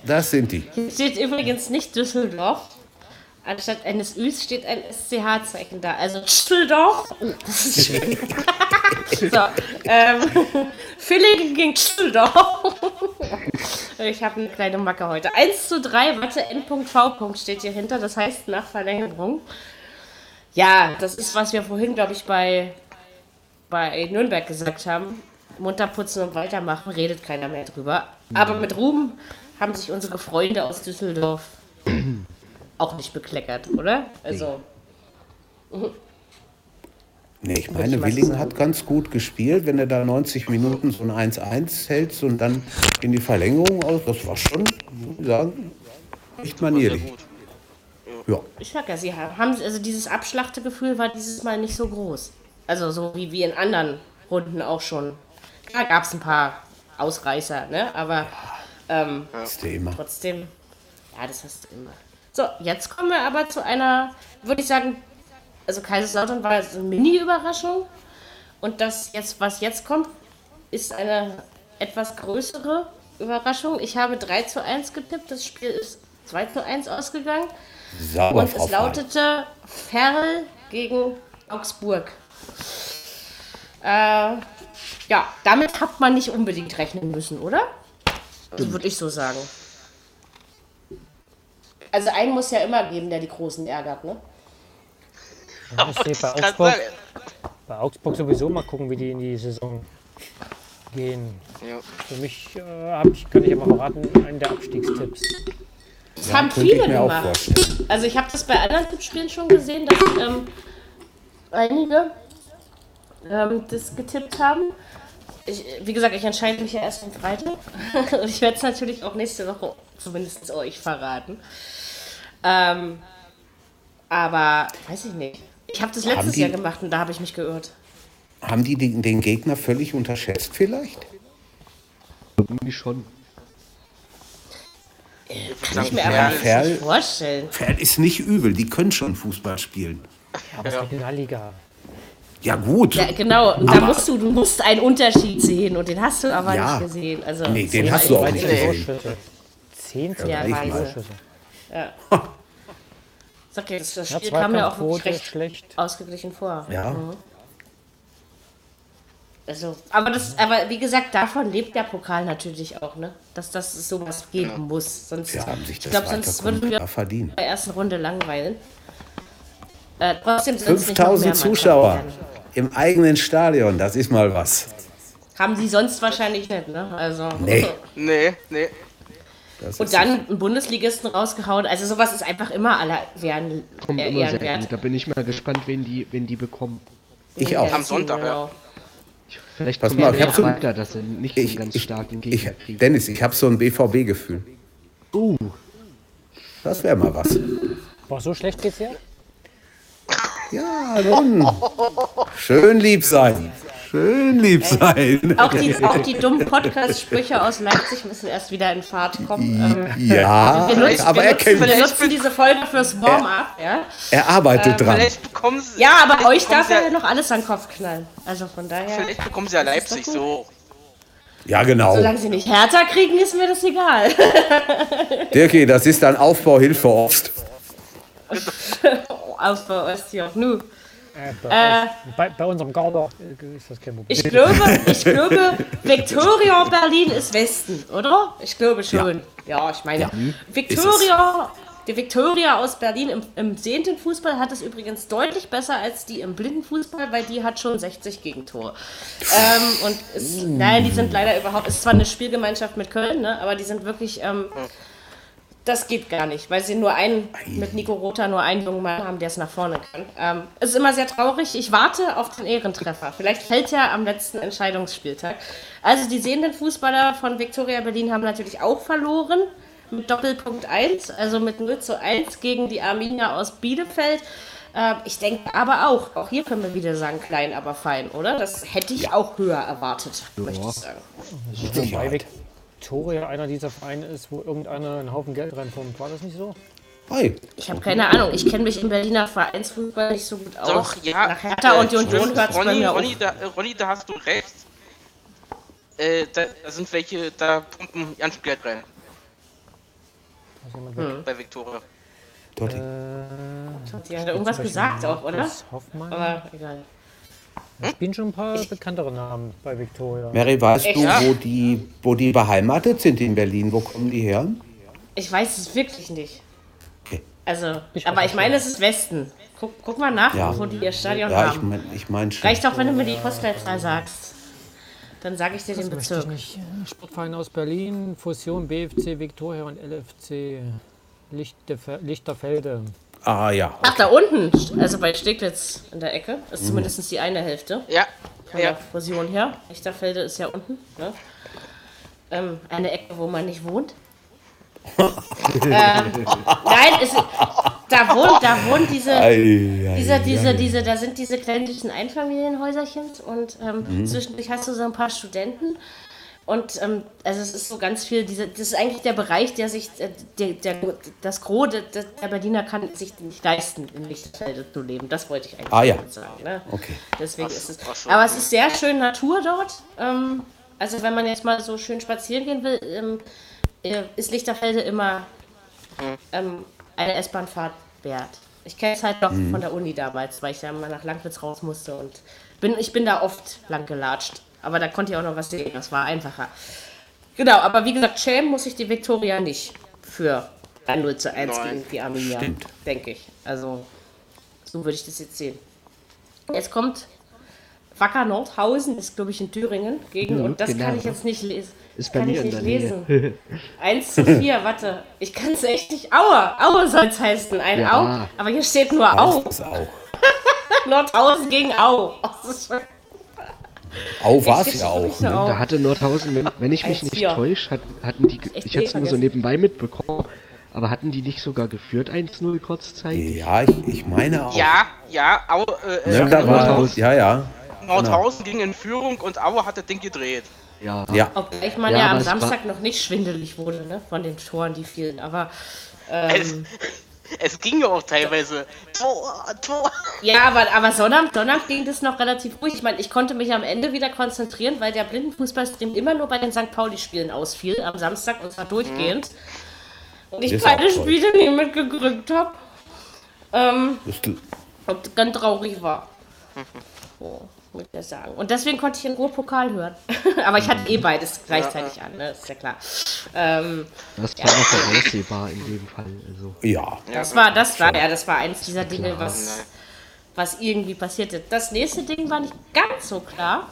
Das sind die. Hier steht übrigens nicht Düsseldorf. Anstatt eines Üs steht ein SCH-Zeichen da. Also ist schön. so, ähm, Villingen gegen Düsseldorf. ich habe eine kleine Macke heute. 1 zu 3, warte, Endpunkt V. steht hier hinter. Das heißt nach Verlängerung. Ja, das ist, was wir vorhin, glaube ich, bei, bei Nürnberg gesagt haben. Munter putzen und weitermachen, redet keiner mehr drüber. Aber mit Ruhm haben sich unsere Freunde aus Düsseldorf auch nicht bekleckert, oder? Also, Nee, ich ich meine, sagen. hat ganz gut gespielt, wenn er da 90 Minuten so ein 1-1 hält und dann in die Verlängerung aus. Das war schon, muss ich sagen, Sehr manierlich. Ja. ich sag ja, sie haben, also dieses Abschlachtegefühl war dieses Mal nicht so groß. Also so wie, wie in anderen Runden auch schon. Da gab es ein paar Ausreißer, ne? Aber ähm, immer. trotzdem, ja, das hast du immer. So, jetzt kommen wir aber zu einer, würde ich sagen, also Kaiserslautern war so eine Mini-Überraschung. Und das jetzt, was jetzt kommt, ist eine etwas größere Überraschung. Ich habe 3 zu 1 getippt, das Spiel ist 2 zu 1 ausgegangen. Sauber, Und es lautete Ferl gegen Augsburg. Äh, ja, damit hat man nicht unbedingt rechnen müssen, oder? Das würde ich so sagen. Also einen muss ja immer geben, der die Großen ärgert, ne? Ja, ich sehe bei Augsburg, bei Augsburg sowieso mal gucken, wie die in die Saison gehen. Ja. Für mich äh, ich, kann ich aber verraten, einen der Abstiegstipps. Das haben könnte ich viele gemacht. Also ich habe das bei anderen Tippspielen schon gesehen, dass ähm, einige ähm, das getippt haben. Ich, wie gesagt, ich entscheide mich ja erst am Freitag. Und ich werde es natürlich auch nächste Woche zumindest euch verraten. Ähm, aber weiß ich nicht. Ich habe das letztes die- Jahr gemacht und da habe ich mich geirrt. Haben die den, den Gegner völlig unterschätzt vielleicht? Irgendwie schon. Kann ich mir Ja, aber Ja, nicht Ferl, vorstellen. Ferl ist nicht übel, die können schon Fußball spielen. Aber es ist Regionalliga. Ja gut, Ja, genau. Und da Aber- musst du, du musst einen Unterschied sehen und den hast du aber Ja. nicht gesehen. Also, Nee, den hast du auch nicht gesehen. Zehn zu Ja. Ja. Sag ja, das, das Ja, Spiel kam ja auch wirklich recht schlecht. ausgeglichen vor. Ja. Also, aber das, aber wie gesagt, davon lebt der Pokal natürlich auch, ne? Dass das sowas geben muss. Sonst, sie haben sich ich das glaube, sonst würden wir klar verdient. in der ersten Runde langweilen. Äh, trotzdem sind es nicht noch mehr 5000 Mannschaften Zuschauer im eigenen Stadion, das ist mal was. Haben sie sonst wahrscheinlich nicht, ne? Also. Nee. Nee, nee. Das Und dann einen Bundesligisten rausgehauen. Also sowas ist einfach immer aller Ehren, Kommt äh, immer sehr gut. Da bin ich mal gespannt, wen die, wen die bekommen. ich auch. Am Sonntag, ja. Vielleicht Pass mal, ich hab noch so- weiter, dass sie nicht so einen Ich, ganz ich, starken ich, Gegner. Dennis, ich habe so ein BVB-Gefühl. Uh, Das wäre mal was. Boah, so schlecht geht's ja? Ja, nun. Schön lieb sein. Schön lieb sein. Auch die, auch die dummen Podcast-Sprüche aus Leipzig müssen erst wieder in Fahrt kommen. Ähm, Ja, wir nutzen, aber wir er kennt, wir nutzen diese Folge fürs Warm-up, ja. er arbeitet dran. Vielleicht bekommen sie. Ja, aber euch darf er ja noch alles an den Kopf knallen. Also von daher, Vielleicht bekommen sie ja Leipzig so. Ja, genau. solange sie nicht härter kriegen, ist mir das egal. Dirki, das ist ein Aufbauhilfe Ost. Aus bei Ostjoch. Nu. Äh, bei, bei, bei unserem Garder äh, ist das kein Problem. Ich glaube, ich glaube, Victoria Berlin ist Westen, oder? Ich glaube schon. Ja, ich meine, Victoria, die Victoria aus Berlin im, im sehenden Fußball hat es übrigens deutlich besser als die im blinden Fußball, weil die hat schon 60 Gegentore. Ähm, und ist, nein, die sind leider überhaupt, ist zwar eine Spielgemeinschaft mit Köln, ne, aber die sind wirklich, ähm, das geht gar nicht, weil sie nur einen, mit Nico Rother nur einen jungen Mann haben, der es nach vorne kann. Ähm, es ist immer sehr traurig. Ich warte auf den Ehrentreffer. Vielleicht fällt ja am letzten Entscheidungsspieltag. Also die sehenden Fußballer von Viktoria Berlin haben natürlich auch verloren mit Doppelpunkt 1, also mit 0 zu 1 gegen die Arminia aus Bielefeld. Ähm, ich denke aber auch, auch hier können wir wieder sagen, klein, aber fein, oder? Das hätte ich auch höher erwartet, möchte ich sagen. Wobei Victoria einer dieser Vereine ist, wo irgendeiner einen Haufen Geld reinpumpt. War das nicht so? Hey, Ich habe keine Ahnung. Ich kenne mich im Berliner Vereinsfußball nicht so gut aus. Doch, ja. Nach Hertha und äh, Union hört Ronny, Ronny, da, äh, Ronny, da hast du recht. Äh, da, da sind welche, da pumpen ganz viel Geld rein. Hm. Bei Viktoria. Dotti. Die hat irgendwas gesagt auch, oder? Hoffmann. Aber egal. Es spielen schon ein paar bekanntere Namen bei Victoria. Mary, weißt Echt? du, Ja. wo die, wo die beheimatet sind in Berlin? Wo kommen die her? Ich weiß es wirklich nicht. Okay. Also, Ich aber ich meine, es ist Westen. Guck, guck mal nach, Ja. wo die ihr Stadion Ja, ich haben. meine ich mein schon. Reicht auch, wenn du mir die Postleitzahl sagst. Dann sage ich dir den Das ich Bezirk. nicht. Sportverein aus Berlin, Fusion BFC Victoria und LFC Lichterfe- Lichterfelde. Ah ja. Ach, da unten, also bei Steglitz in der Ecke, ist zumindest die eine Hälfte. Ja, von der ja. Fusion her. Lichterfelde ist ja unten. Ne? Ähm, eine Ecke, wo man nicht wohnt. ähm, nein, es, da wohnt, da wohnt diese, Ei, ei, diese, diese, diese, da sind diese kleinlichen Einfamilienhäuserchen und ähm, Mhm. zwischendurch hast du so ein paar Studenten. Und ähm, also es ist so ganz viel, diese, das ist eigentlich der Bereich, der sich, äh, der, der, das Gros der, der Berliner kann sich nicht leisten, in Lichterfelde zu leben. Das wollte ich eigentlich Ah, ja. sagen. Ne? Okay. Deswegen ist es. ach so. Aber es ist sehr schön Natur dort. Ähm, also wenn man jetzt mal so schön spazieren gehen will, ähm, äh, ist Lichterfelde immer ähm, eine S-Bahn-Fahrt wert. Ich kenne es halt noch von der Uni damals, weil ich da mal nach Langwitz raus musste und bin, ich bin da oft lang gelatscht. Aber da konnte ich auch noch was sehen, das war einfacher. Genau, aber wie gesagt, schämen muss ich die Viktoria nicht für ein 0 zu 1 Nein. gegen die Arminia, Stimmt. denke ich. Also, so würde ich das jetzt sehen. Jetzt kommt Wacker Nordhausen, ist glaube ich in Thüringen, gegen, Ja, und das genau. kann ich jetzt nicht lesen. Ist bei kann mir ich in nicht lesen. 1 zu 4, warte. Ich kann es echt nicht. Aue, Aue soll es heißen. Ein Ja. Au. Aber hier steht nur Au. Nordhausen gegen Au. Das ist schon Au war es ja auch. Ne? Au. Da hatte Nordhausen, wenn, wenn ich mich nicht 1-4. täusche, hat, hatten die, ich hätte es nur so nebenbei mitbekommen, aber hatten die nicht sogar geführt 1-0 kurzzeitig? Ja, ich, ich meine auch. Ja, ja, Au, äh, Ne, äh, da war, Nordhausen. ja, ja. Nordhausen ging in Führung und Aue hat das Ding gedreht. Ja. Ja, Obgleich man Ja, ja, am Samstag noch nicht schwindelig wurde, ne? Von den Toren, die fielen. Aber ähm, es ging ja auch teilweise. Tor, Tor. ja, aber, aber Sonnabend, Sonnabend ging das noch relativ ruhig. Ich meine, ich konnte mich am Ende wieder konzentrieren, weil der Blindenfußballstream immer nur bei den St. Pauli-Spielen ausfiel am Samstag und zwar durchgehend. Und ich beide. Spiele nicht mitgekriegt habe. Ähm, und ganz traurig war. So, ich das sagen. Und deswegen konnte ich in Ruhe Pokal hören. aber ich hatte eh beides gleichzeitig an, ne? Ist ja klar. Ähm, Das war noch voraussehbar in dem Fall. Also. ja. Das war, das war, ja, das war eins dieser Dinge, was, was irgendwie passierte. Das nächste Ding war nicht ganz so klar.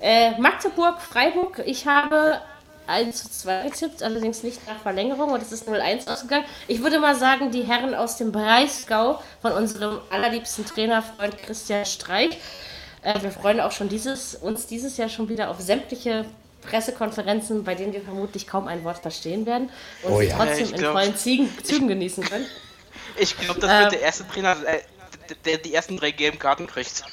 Äh, Magdeburg, Freiburg, ich habe 1 zu 2 getippt, allerdings nicht nach Verlängerung und es ist 0-1 ausgegangen. Ich würde mal sagen, die Herren aus dem Breisgau von unserem allerliebsten Trainerfreund Christian Streich. Äh, wir freuen auch schon dieses, uns dieses Jahr schon wieder auf sämtliche Pressekonferenzen, bei denen wir vermutlich kaum ein Wort verstehen werden und Oh sie ja. trotzdem Ich in glaub- vollen Zügen, Zügen genießen können. Ich glaube, das wird der erste Trainer, äh, der, der die ersten drei gelben Karten kriegt.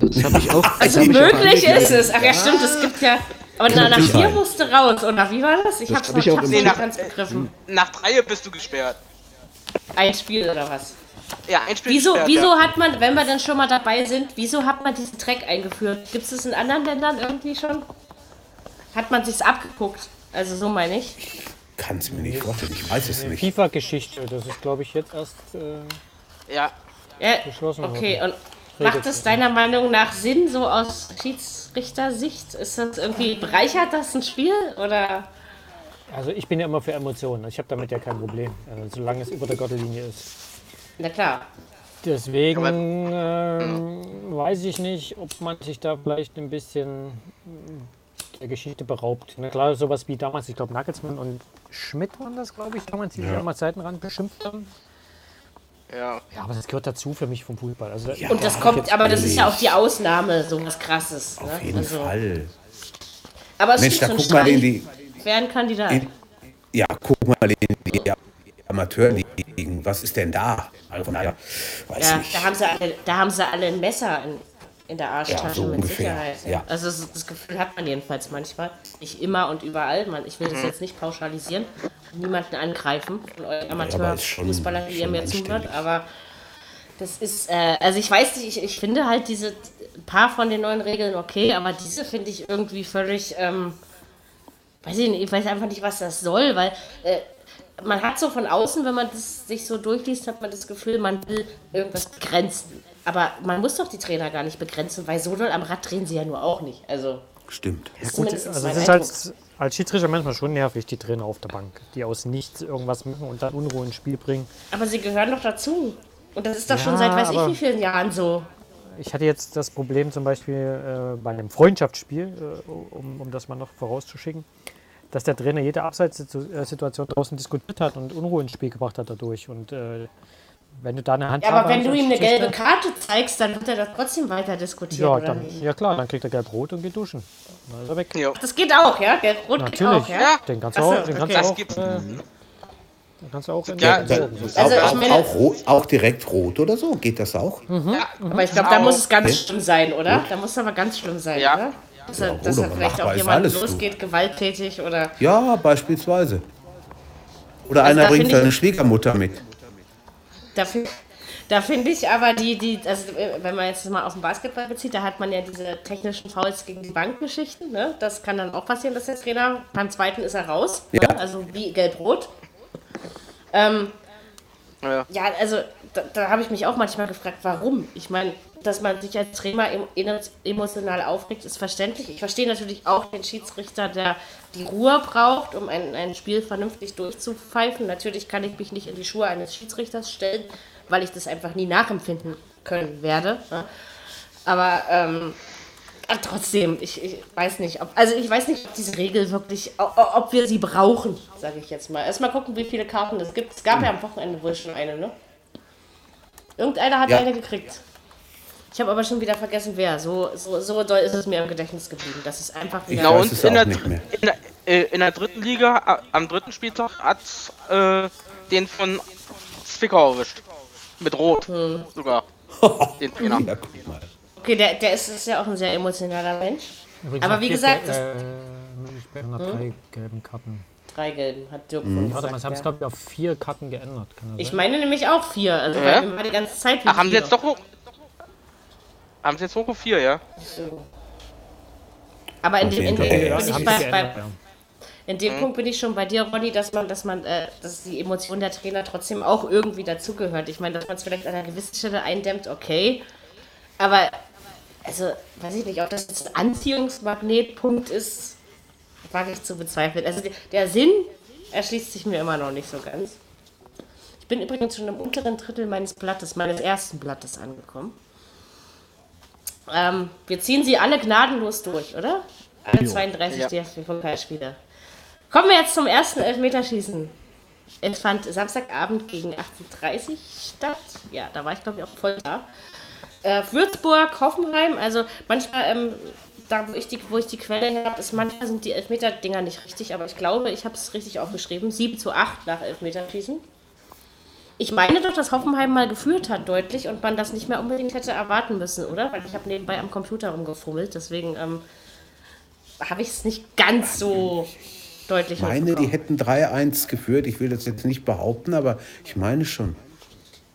Das habe ich auch. Also möglich ist es. Ach ja, stimmt, es gibt ja. Aber na, nach Kann vier musste raus, oder wie war das? Ich Das hab's hab noch ich auch Nee, nicht nach- ganz begriffen. Nach drei bist du gesperrt. Ein Spiel oder was? Ja, ein Spiel Wieso, gesperrt, wieso ja. hat man, wenn wir dann schon mal dabei sind, wieso hat man diesen Track eingeführt? Gibt es das in anderen Ländern irgendwie schon? Hat man sich's abgeguckt? Also so meine ich. Kann es mir nicht vorstellen. Ich weiß es nicht. FIFA-Geschichte, das ist glaube ich jetzt erst. Äh, Ja, Ja, Beschlossen okay, worden. und macht es deiner Meinung nach Sinn, so aus Schiedsrichtersicht? Ist das irgendwie, bereichert das ein Spiel? Oder? also ich bin ja immer für Emotionen. Ich habe damit ja kein Problem, äh, solange es über der Gürtellinie ist. Na klar. Deswegen ähm, weiß ich nicht, ob man sich da vielleicht ein bisschen mm, der Geschichte beraubt. Na klar, sowas wie damals, ich glaube Nagelsmann und Schmidt waren das, glaube ich, damals, die sich einmal Seitenrand beschimpft haben. ja. Ja, aber das gehört dazu für mich vom Fußball. Also, Und das kommt, aber das ist ja auch die Ausnahme, so was krasses. Ne? Auf jeden also, Fall. Aber es Mensch, ist da so ein guck mal in die. wäre ein Kandidat. In, ja, guck mal in die Amateurligen. Was ist denn da? Also von daher, weiß ja, nicht. da haben, sie alle, da haben sie alle ein Messer in, in der Arschtasche Ja, so mit ungefähr, Sicherheit. ja. Also das, das Gefühl hat man jedenfalls manchmal. Nicht immer und überall. Man, ich will Mhm. das jetzt nicht pauschalisieren, niemanden angreifen von euren Amateurfußballern, die ihr mir zuhört, aber das ist, äh, also ich weiß nicht, ich, ich finde halt diese paar von den neuen Regeln okay, aber diese finde ich irgendwie völlig, ähm, weiß ich nicht, ich weiß einfach nicht, was das soll, weil äh, man hat so von außen, wenn man das sich so durchliest, hat man das Gefühl, man will irgendwas begrenzen. Aber man muss doch die Trainer gar nicht begrenzen, weil so doll am Rad drehen sie ja nur auch nicht. Also, Stimmt. ist Gut, also es ist Eindruck. halt als Schiedsrichter manchmal schon nervig, die Trainer auf der Bank, die aus nichts irgendwas machen und dann Unruhe ins Spiel bringen. Aber sie gehören doch dazu. Und das ist doch schon Ja, seit weiß ich wie vielen Jahren so. Ich hatte jetzt das Problem zum Beispiel äh, bei einem Freundschaftsspiel, äh, um, um das mal noch vorauszuschicken, dass der Trainer jede Abseitssituation draußen diskutiert hat und Unruhe ins Spiel gebracht hat dadurch. Und äh, wenn du da eine Hand Ja, aber wenn du ihm eine gelbe Karte zeigst, dann wird er das trotzdem weiter diskutieren, ja, oder dann, nicht? ja klar, dann kriegt er gelb-rot und geht duschen. Dann ist er weg. ja. Das geht auch, ja? Gelb-Rot geht Natürlich, auch, ja? Ja. den kannst du so, auch, den kannst okay. auch, äh, den kannst du auch in Ja, Da, Also auch, ich auch, meine- auch, rot, auch direkt rot oder so? Geht das auch? Aber ich glaube, da Auch. muss es ganz schlimm sein, oder? Da muss es aber ganz schlimm sein, Ja. oder? Dass, er, Ja, dass er aber vielleicht auch jemand alles, du. losgeht, gewalttätig oder. Ja, beispielsweise. Oder Also einer da bringt seine Schwiegermutter mit. Dafür, da finde ich aber die, die, also äh, wenn man jetzt mal auf den Basketball bezieht, da hat man ja diese technischen Fouls gegen die Bankgeschichten. Ne? Das kann dann auch passieren, dass der Trainer beim zweiten ist er raus. Ja. Ne? Also wie gelb-rot. Ähm, Ja. Ja, also da, da habe ich mich auch manchmal gefragt, warum. Ich meine, dass man sich als Trainer em- emo- emotional aufregt, ist verständlich. Ich verstehe natürlich auch den Schiedsrichter, der die Ruhe braucht, um ein, ein Spiel vernünftig durchzupfeifen. Natürlich kann ich mich nicht in die Schuhe eines Schiedsrichters stellen, weil ich das einfach nie nachempfinden können werde. ne? Aber ähm, trotzdem, ich, ich weiß nicht, ob, also ich weiß nicht, ob diese Regel wirklich, ob wir sie brauchen, sage ich jetzt mal. Erstmal gucken, wie viele Karten es gibt. Es gab ja am Wochenende wohl schon eine, ne? Irgendeiner hat Ja. eine gekriegt. Ich habe aber schon wieder vergessen, wer. So, so, so doll ist es mir im Gedächtnis geblieben. Das ist einfach wieder. Genau, und in der, in, der, äh, in der dritten Liga, am dritten Spieltag, hat äh, den von Zwickau erwischt. Mit Rot Hm. sogar. Den Trainer. Ja. Okay, der, der ist, ist ja auch ein sehr emotionaler Mensch. Übrigens Aber wie gesagt, äh, hat drei gelben Karten. Drei Gelben hat Dirk Mhm. Warte gesagt, sie haben es glaube ich auf vier Karten geändert. Ich sein? meine nämlich auch vier. Also Ja? wir die ganze Zeit Ach, haben sie jetzt doch. Haben sie jetzt hoch auf 4, ja? Aber in dem, in dem, bin Ja, ich haben bei, bei, ja. in dem Punkt bin ich schon bei dir, Ronny, dass man, dass man, äh, dass die Emotion der Trainer trotzdem auch irgendwie dazugehört. Ich meine, dass man es vielleicht an einer gewissen Stelle eindämmt, okay. Aber, also, weiß ich nicht, ob das jetzt ein Anziehungsmagnetpunkt ist, wage ich zu bezweifeln. Also der Sinn erschließt sich mir immer noch nicht so ganz. Ich bin übrigens schon im unteren Drittel meines Blattes, meines ersten Blattes angekommen. Ähm, wir ziehen sie alle gnadenlos durch, oder? Alle 32 Ja. DFB-Pokalspiele. Kommen wir jetzt zum ersten Elfmeterschießen. Es fand Samstagabend gegen 18.30 statt. Ja, da war ich glaube ich auch voll da. Äh, Würzburg, Hoffenheim, also manchmal, ähm, da wo ich, die, wo ich die Quelle her habe, ist manchmal sind die Elfmeter-Dinger nicht richtig, aber ich glaube, ich habe es richtig aufgeschrieben. 7 zu 8 nach Elfmeterschießen. Ich meine doch, dass Hoffenheim mal geführt hat, deutlich, und man das nicht mehr unbedingt hätte erwarten müssen, oder? Weil ich habe nebenbei am Computer rumgefummelt, deswegen ähm, habe ich es nicht ganz so deutlich Ich meine, die hätten 3-1 geführt. Ich will das jetzt nicht behaupten, aber ich meine schon.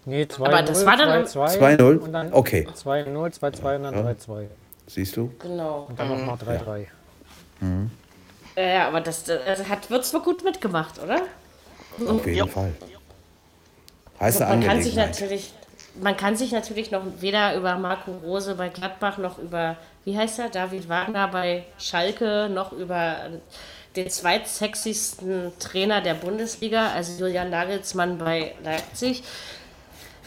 Nee, 2 Aber das war dann- 2-0? und dann Okay. 2-0, 2-2 und dann 3-2. Siehst du? Genau. Und dann nochmal 3-3. Äh, ja, aber das, das hat Würzburg gut mitgemacht, oder? Auf jeden Ja. Fall. Heiße Man kann sich natürlich, man kann sich natürlich noch weder über Marco Rose bei Gladbach noch über, wie heißt er, David Wagner bei Schalke noch über den zweitsexiesten Trainer der Bundesliga, also Julian Nagelsmann bei Leipzig.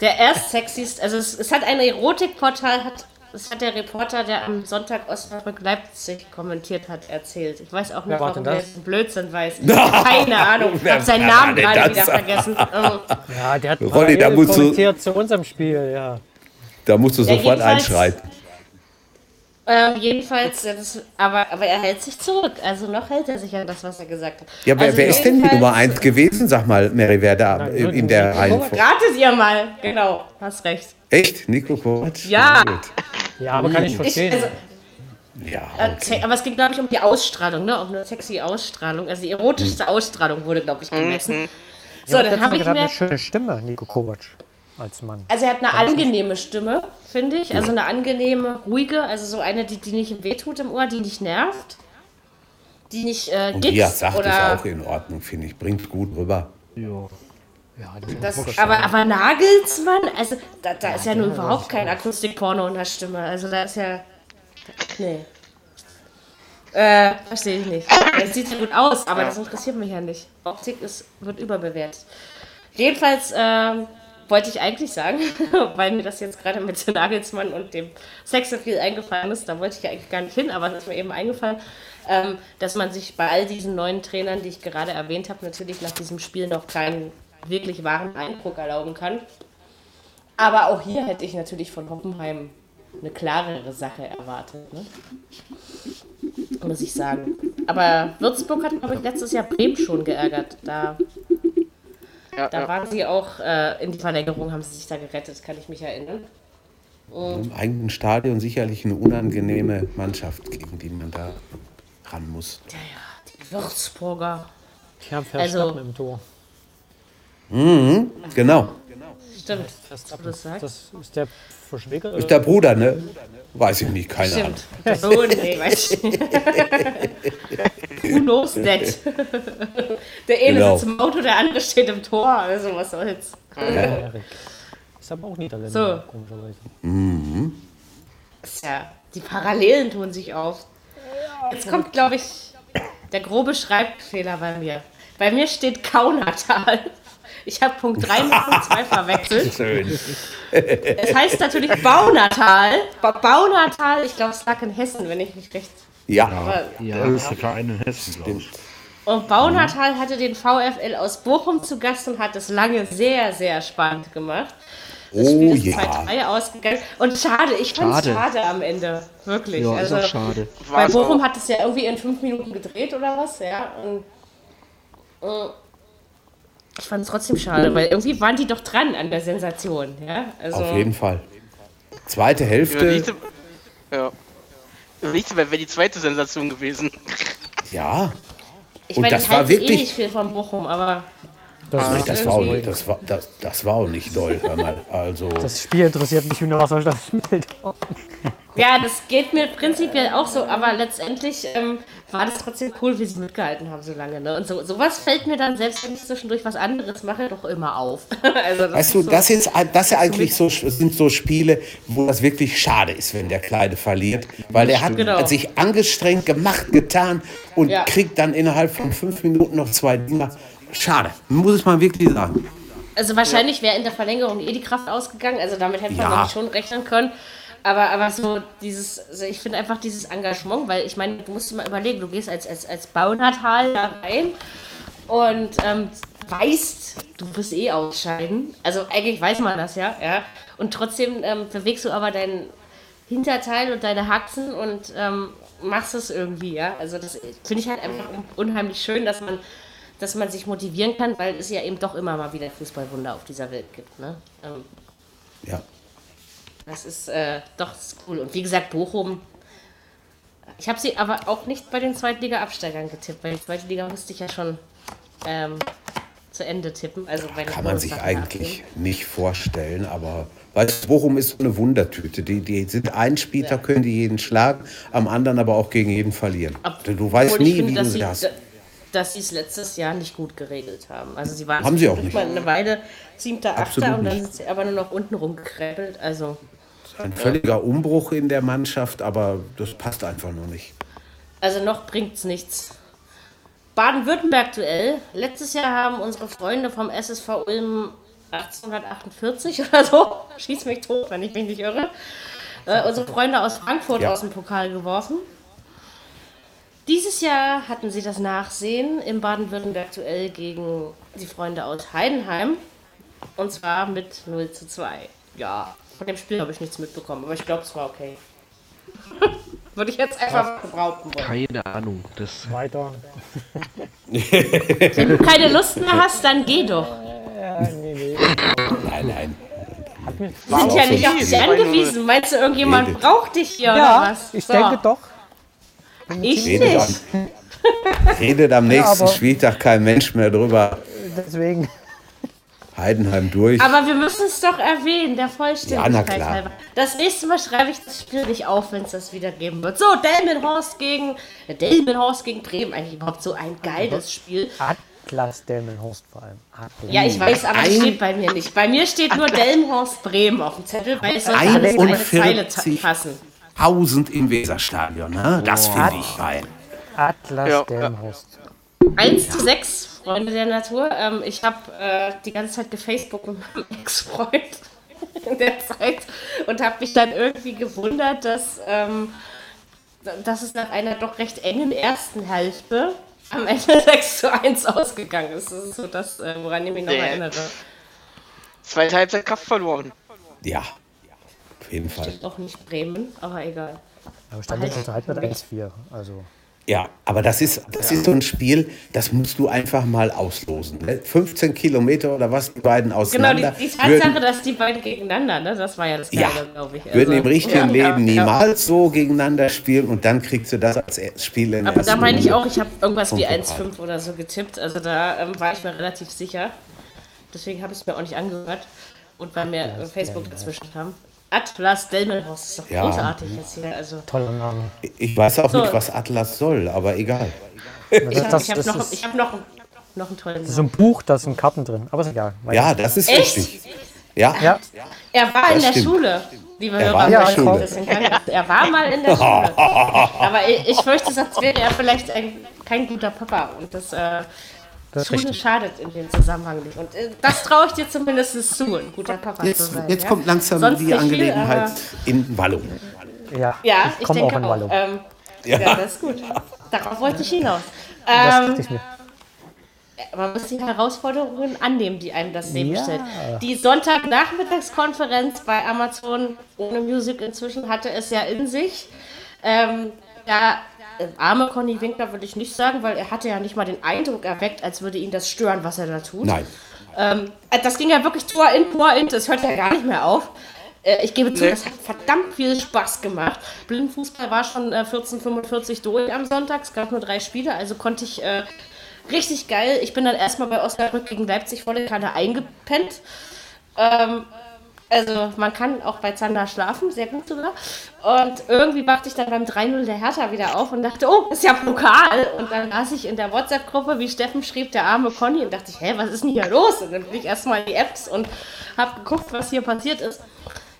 Der erstsexist, also es, es hat ein Erotikportal, hat, es hat der Reporter, der am Sonntag Osnabrück Leipzig kommentiert hat, erzählt. Ich weiß auch nicht, Wer war warum der das? diesen Blödsinn weiß. Keine Ahnung, ich habe seinen Namen gerade das? wieder vergessen. Oh. Ja, der hat Ronny, da musst du- kommentiert zu unserem Spiel, ja. Da musst du Ja, sofort einschreiten. Ähm, jedenfalls, das, aber, aber er hält sich zurück. Also noch hält er sich an das, was er gesagt hat. Ja, wer, also wer ist denn die Nummer 1 gewesen? Sag mal, Mary, wer da in, in der Reihenfolge? Ratet ihr mal. Genau, hast recht. Echt? Nico Kovac? Ja. Ja, aber kann ich Ich, verstehen. also, Ja, äh, okay. aber es ging, glaube ich, um die Ausstrahlung, ne? Um eine sexy Ausstrahlung. Also die erotischste Ausstrahlung wurde, glaube ich, gemessen. So, Ja, dann habe ich gerade mir. eine schöne Stimme, Nico Kovac, als Mann. Also er hat eine angenehme Stimme, finde ich. Also eine angenehme, ruhige, also so eine, die, die nicht wehtut im Ohr, die nicht nervt. Die nicht äh, Und wie er sagt, ist oder. auch in Ordnung, finde ich. Bringt gut rüber. Ja, das ist Das, wirklich aber, aber Nagelsmann, also da, da ist ja nun überhaupt kein Akustikporno in der Stimme. Also da ist ja. Nee. Äh, verstehe ich nicht. Es sieht ja gut aus, aber das interessiert mich ja nicht. Optik ist, wird überbewertet. Jedenfalls ähm, wollte ich eigentlich sagen, weil mir das jetzt gerade mit Nagelsmann und dem Sexappeal eingefallen ist, da wollte ich ja eigentlich gar nicht hin, aber es ist mir eben eingefallen, ähm, dass man sich bei all diesen neuen Trainern, die ich gerade erwähnt habe, natürlich nach diesem Spiel noch keinen wirklich wahren Eindruck erlauben kann. Aber auch hier hätte ich natürlich von Hoffenheim eine klarere Sache erwartet, ne? muss ich sagen. Aber Würzburg hat, glaube ich, letztes Jahr Bremen schon geärgert. Da, Ja, da ja. waren sie auch äh, in die Verlängerung, haben sie sich da gerettet, kann ich mich erinnern. Im eigenen Stadion sicherlich eine unangenehme Mannschaft, gegen die man da ran muss. Ja, ja, die Würzburger. Ich habe Verstappen also- im Tor. Genau. Stimmt, Das, das sagst. das ist der Verschwäger. Ist der Bruder, ne? Weiß ich nicht, keine Ahnung. Stimmt. Oh, nee, weiß ich nicht. Who knows that? Der eine Genau. sitzt im Auto, der andere steht im Tor. Also, was soll's. Erik. Ist aber auch Niederländer, So. komischerweise. Ist ja, die Parallelen tun sich auf. Jetzt kommt, glaube ich, der grobe Schreibfehler bei mir. Bei mir steht Kaunertal. Ich habe Punkt 3 mit Punkt 2 verwechselt. Schön. Es heißt natürlich Baunatal. Ba Baunatal, ich glaube, es lag in Hessen, wenn ich mich recht. Ja, Aber Ja, Das ist der Verein in Hessen, glaube ich. Und Baunatal hatte den VfL aus Bochum zu Gast und hat es lange sehr, sehr spannend gemacht. Das Spiel oh ist ja. 2-3 ausgegangen. Und schade, ich fand es Schade. schade am Ende. Wirklich. ja, also, ist auch schade. Bei War's Bochum hat es ja irgendwie in fünf Minuten gedreht oder was, ja. Und, äh, ich fand es trotzdem schade, weil irgendwie waren die doch dran an der Sensation, ja. Also, Auf jeden Fall. Zweite Hälfte, ja. Überlegst du, wäre die zweite Sensation gewesen. ja. ich und meine, das war eh wirklich- nicht viel von Bochum, aber Das, ist- das war, auch, irgendwie- nicht- das, war, das, das war auch nicht doll. Also, das Spiel interessiert mich nur, was soll das spielt. Ja, das geht mir prinzipiell auch so, aber letztendlich ähm, war das trotzdem cool, wie sie mitgehalten haben so lange. Ne? Und so, sowas fällt mir dann, selbst wenn ich zwischendurch was anderes mache, doch immer auf. also das weißt du, so, das, ist, das ist eigentlich so, sind so Spiele, wo das wirklich schade ist, wenn der Kleine verliert. Weil der hat Genau. sich angestrengt, gemacht, getan und Ja. kriegt dann innerhalb von fünf Minuten noch zwei Dinger. Schade, muss es mal wirklich sagen. also wahrscheinlich wäre in der Verlängerung eh die Kraft ausgegangen, also damit hätte man Ja. ich, schon rechnen können. Aber, aber so dieses, also ich finde einfach dieses Engagement, weil ich meine, du musst dir mal überlegen, du gehst als, als, als Baunatal da rein und ähm, weißt, du wirst eh ausscheiden. Also eigentlich weiß man das ja, ja. Und trotzdem ähm, bewegst du aber deinen Hinterteil und deine Haxen und ähm, machst es irgendwie, ja. Also das finde ich halt einfach un- unheimlich schön, dass man, dass man sich motivieren kann, weil es ja eben doch immer mal wieder Fußballwunder auf dieser Welt gibt. Ne? Ähm, Ja. Das ist äh, doch ist cool. Und wie gesagt, Bochum. Ich habe sie aber auch nicht bei den Zweitliga-Absteigern getippt, weil die zweite Liga musste ich ja schon ähm, zu Ende tippen. Also den Kann man sich eigentlich nicht vorstellen, aber weißt, Bochum ist so eine Wundertüte. Die, die sind ein Spieltag, können die jeden schlagen, am anderen aber auch gegen jeden verlieren. Ab- du, weißt nie, finde, wie du sie, hast. Da- Dass sie es letztes Jahr nicht gut geregelt haben. Also sie waren Haben sie auch nicht. mal eine Weile siebter, achter und dann sind sie aber nur noch unten rumgekrempelt. Also Ein völliger Umbruch in der Mannschaft, aber das passt einfach noch nicht. Also noch bringt's nichts. Baden-Württemberg-Duell. Letztes Jahr haben unsere Freunde vom SSV Ulm 1848 oder so, schieß mich tot, wenn ich mich nicht irre, äh, unsere Freunde aus Frankfurt Ja. aus dem Pokal geworfen. Dieses Jahr hatten sie das Nachsehen im Baden-Württemberg-Duell gegen die Freunde aus Heidenheim. Und zwar mit 0 zu 2. Ja, von dem Spiel habe ich nichts mitbekommen, aber ich glaube, es war okay. Würde ich jetzt einfach behaupten wollen. Keine Ahnung. Das Weiter. Wenn du keine Lust mehr hast, dann geh doch. Nee, nee. Nein, nein. Wir sind ja nicht auf dich angewiesen. Meinst du, irgendjemand braucht dich hier Ja, oder was? ich So, denke doch. Ich Redet nicht. am, redet am nächsten aber- Spieltag kein Mensch mehr drüber. Deswegen. Heidenheim durch. Aber wir müssen es doch erwähnen, der Ja, Vollständigkeit na klar. halber. Das nächste Mal schreibe ich das Spiel nicht auf, wenn es das wieder geben wird. So, Delmenhorst gegen äh, Delmenhorst gegen Bremen. Eigentlich überhaupt so ein geiles Spiel. Atlas Delmenhorst vor allem. Atlas. Ja, ich weiß, aber das Ein- steht bei mir nicht. Bei mir steht nur Delmenhorst Bremen auf dem Zettel, weil es sollte alles in eine Zeile ta- 41. passen. 1000 im Weserstadion, ne? Das finde ich geil. Atlas Ja. Delmenhorst. 1 zu 6, Freunde der Natur. Ähm, ich habe äh, die ganze Zeit gefacebookt mit meinem Ex-Freund in der Zeit und habe mich dann irgendwie gewundert, dass, ähm, dass es nach einer doch recht engen ersten Hälfte am Ende 6 zu 1 ausgegangen ist. Das ist so das, äh, woran ich mich noch Nee. erinnere. Zweite Halbzeit Kraft verloren. Ja, auf jeden Fall. Doch nicht Bremen, aber egal. Aber stand jetzt Halbzeit 1-4. Also. Ja, aber das ist, das ist so ein Spiel, das musst du einfach mal auslosen. Ne? 15 Kilometer oder was, die beiden Genau, auseinander. die, die Tatsache, würden, dass die beiden gegeneinander, ne, das war ja das ja, Geile, glaube ich. würden im Also, richtigen ja, Leben ja, ja. niemals so gegeneinander spielen und dann kriegst du das als Spiel in der Aber da meine ich auch, ich habe irgendwas wie Pokal. 1,5 oder so getippt. Also da ähm, war ich mir relativ sicher. Deswegen habe ich es mir auch nicht angehört. und weil wir äh, Facebook dazwischen haben. Atlas Delmenhorst ist doch Ja. großartig jetzt hier. Also, Toller Name. Ich weiß auch So. nicht, was Atlas soll, aber egal. Ich habe noch, ich hab noch, noch einen tollen so ein Buch, da sind Karten drin. Aber ist egal. Ja, das ist Echt? richtig. Ja, Ja, Er war in Das der stimmt. Schule, liebe Er Hörer. war in der Schule. in. Er war mal in der Schule. Aber ich, ich fürchte, sonst wäre er vielleicht ein, kein guter Papa. Und das, äh, das Schule richtig. schadet in dem Zusammenhang nicht. Und äh, das traue ich dir zumindest zu, ein guter Papa zu jetzt, sein. jetzt ja? kommt langsam Sonst die viel, Angelegenheit aber- in Wallung. Ja, Ja, ich ich komme denke auch in Wallung. Ähm, ja. das ist gut. Darauf wollte ich hinaus. das Ähm, ich mir. man muss die Herausforderungen annehmen, die einem das Leben Ja. stellt. Die Sonntagnachmittagskonferenz bei Amazon ohne Music inzwischen hatte es ja in sich. Ähm, ja, äh, arme Conny Winkler würde ich nicht sagen, weil er hatte ja nicht mal den Eindruck erweckt, als würde ihn das stören, was er da tut. Nein. Ähm, äh, das ging ja wirklich Tor in, Tor in, das hört ja gar nicht mehr auf. Äh, ich gebe zu, Nee. das hat verdammt viel Spaß gemacht. Blindenfußball war schon äh, 14.45 durch am Sonntag, es gab nur drei Spiele, also konnte ich äh, richtig geil. Ich bin dann erstmal bei Osnabrück gegen Leipzig volle Kanne eingepennt. Ähm, also man kann auch bei Zander schlafen, sehr gut sogar. Und irgendwie wachte ich dann beim 3-0 der Hertha wieder auf und dachte, oh, ist ja Pokal. Und dann las ich in der WhatsApp-Gruppe, wie Steffen schrieb, der arme Conny. Und dachte ich, hä, was ist denn hier los? Und dann bin ich erstmal in die Apps und habe geguckt, was hier passiert ist.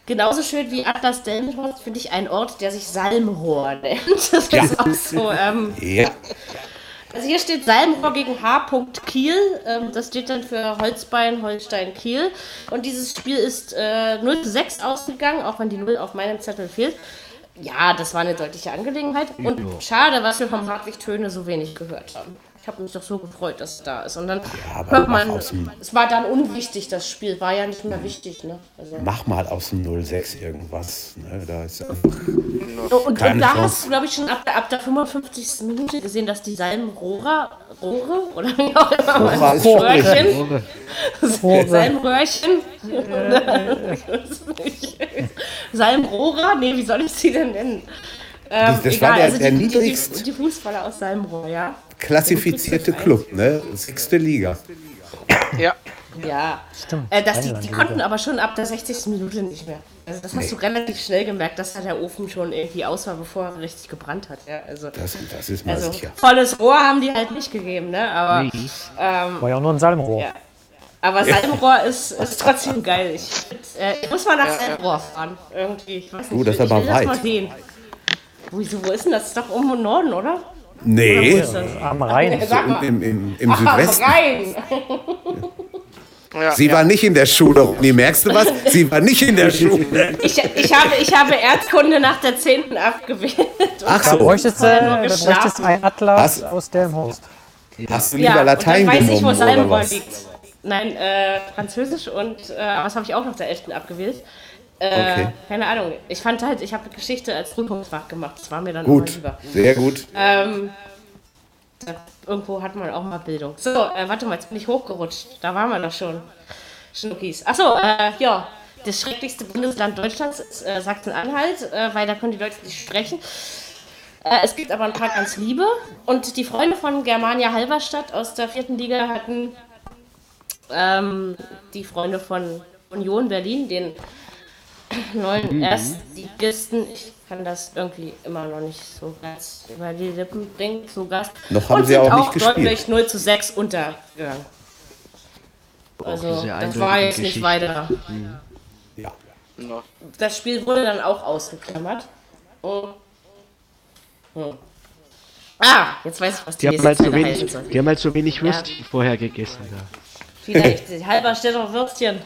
Genauso schön wie Atlas Delmenhorst finde ich einen Ort, der sich Salmrohr nennt. Das ist Ja. auch so, ähm, Ja, also hier steht Salmrohr gegen H. Kiel. Ähm, das steht dann für Holzbein, Holstein, Kiel. Und dieses Spiel ist äh, 0 zu 6 ausgegangen, auch wenn die 0 auf meinem Zettel fehlt. Ja, das war eine deutliche Angelegenheit. Und schade, was wir vom Hartwig Töne so wenig gehört haben. Ich habe mich doch so gefreut, dass es da ist. Und dann aber hört man, es war dann unwichtig, das Spiel. War ja nicht mehr wichtig. Ne? Also. mach mal aus dem 06 irgendwas. Ne? Da ist einfach Und, und Keine da Chance. hast du, glaube ich, schon ab der, ab der 55. Minute gesehen, dass die Salmrohrer, Rohre oder wie auch immer, Rohrer ist Röhrchen, Rohre. Salmröhrchen, Salmrohrer, nee, wie soll ich sie denn nennen? Ähm, Das war der- der die, niedrigst- Die, die Fußballer aus Salmrohr, ja. klassifizierte Club, ne? Sechste Liga. Ja. Ja, Stimmt. äh, dass die, die konnten aber schon ab der 60. Minute nicht mehr. Also das hast du relativ schnell gemerkt, dass da der Ofen schon irgendwie aus war, bevor er richtig gebrannt hat. Ja, also, Das, das ist mal also sicher. volles Rohr haben die halt nicht gegeben, ne? Aber, War ja auch nur ein Salmrohr. ja. aber Salmrohr ist, ist trotzdem geil. Ich, äh, ich muss mal nach Salmrohr fahren. Irgendwie. Ich weiß nicht, Oh, das ist ich aber will das weit. mal sehen. Wieso, wo ist denn das? Das ist doch irgendwo im Norden, oder? Nee, das? Am Rhein. Mal. im, im, im Ah, Südwesten. rein! ja Sie ja. war nicht in der Schule, Ronny. Merkst du was? Sie war nicht in der Schule. Ich, ich, habe, ich habe Erdkunde nach der 10. abgewählt. Ach Da so, bräuchtest du da geschlafen. bräuchtest du ein Atlas Was? aus Delmenhorst. hast du Ja, lieber und Latein dann weiß ich, wo genommen oder Salmrohr was? liegt. Nein, äh, Französisch und äh, was habe ich auch nach der 11. abgewählt? Äh, Okay. Keine Ahnung. Ich fand halt, ich habe Geschichte als Prüfungsfach gemacht. Das war mir dann Gut, immer lieber. sehr gut. Ähm, irgendwo hat man auch mal Bildung. So, äh, warte mal, jetzt bin ich hochgerutscht. Da waren wir doch schon. Schnuckis. Achso, äh, ja. Das schrecklichste Bundesland Deutschlands ist äh, Sachsen-Anhalt, äh, weil da können die Leute nicht sprechen. Äh, es gibt aber ein paar ganz liebe. Und die Freunde von Germania Halberstadt aus der vierten Liga hatten ähm, die Freunde von Union Berlin, den neuen Erstligisten. Ich kann das irgendwie immer noch nicht so ganz über die Lippen bringen zu Gast. Noch haben Und sie sind auch nicht auch gespielt. deutlich 0 zu 6 untergegangen. Also, das war jetzt nicht Geschichte. weiter. Ja. Ja. Das Spiel wurde dann auch ausgeklammert. Oh. Hm. Ah, jetzt weiß ich, was die Die haben, halt so Zeile wenig, die haben halt so wenig Würstchen vorher gegessen. Da. Vielleicht die Halberstädter Würstchen.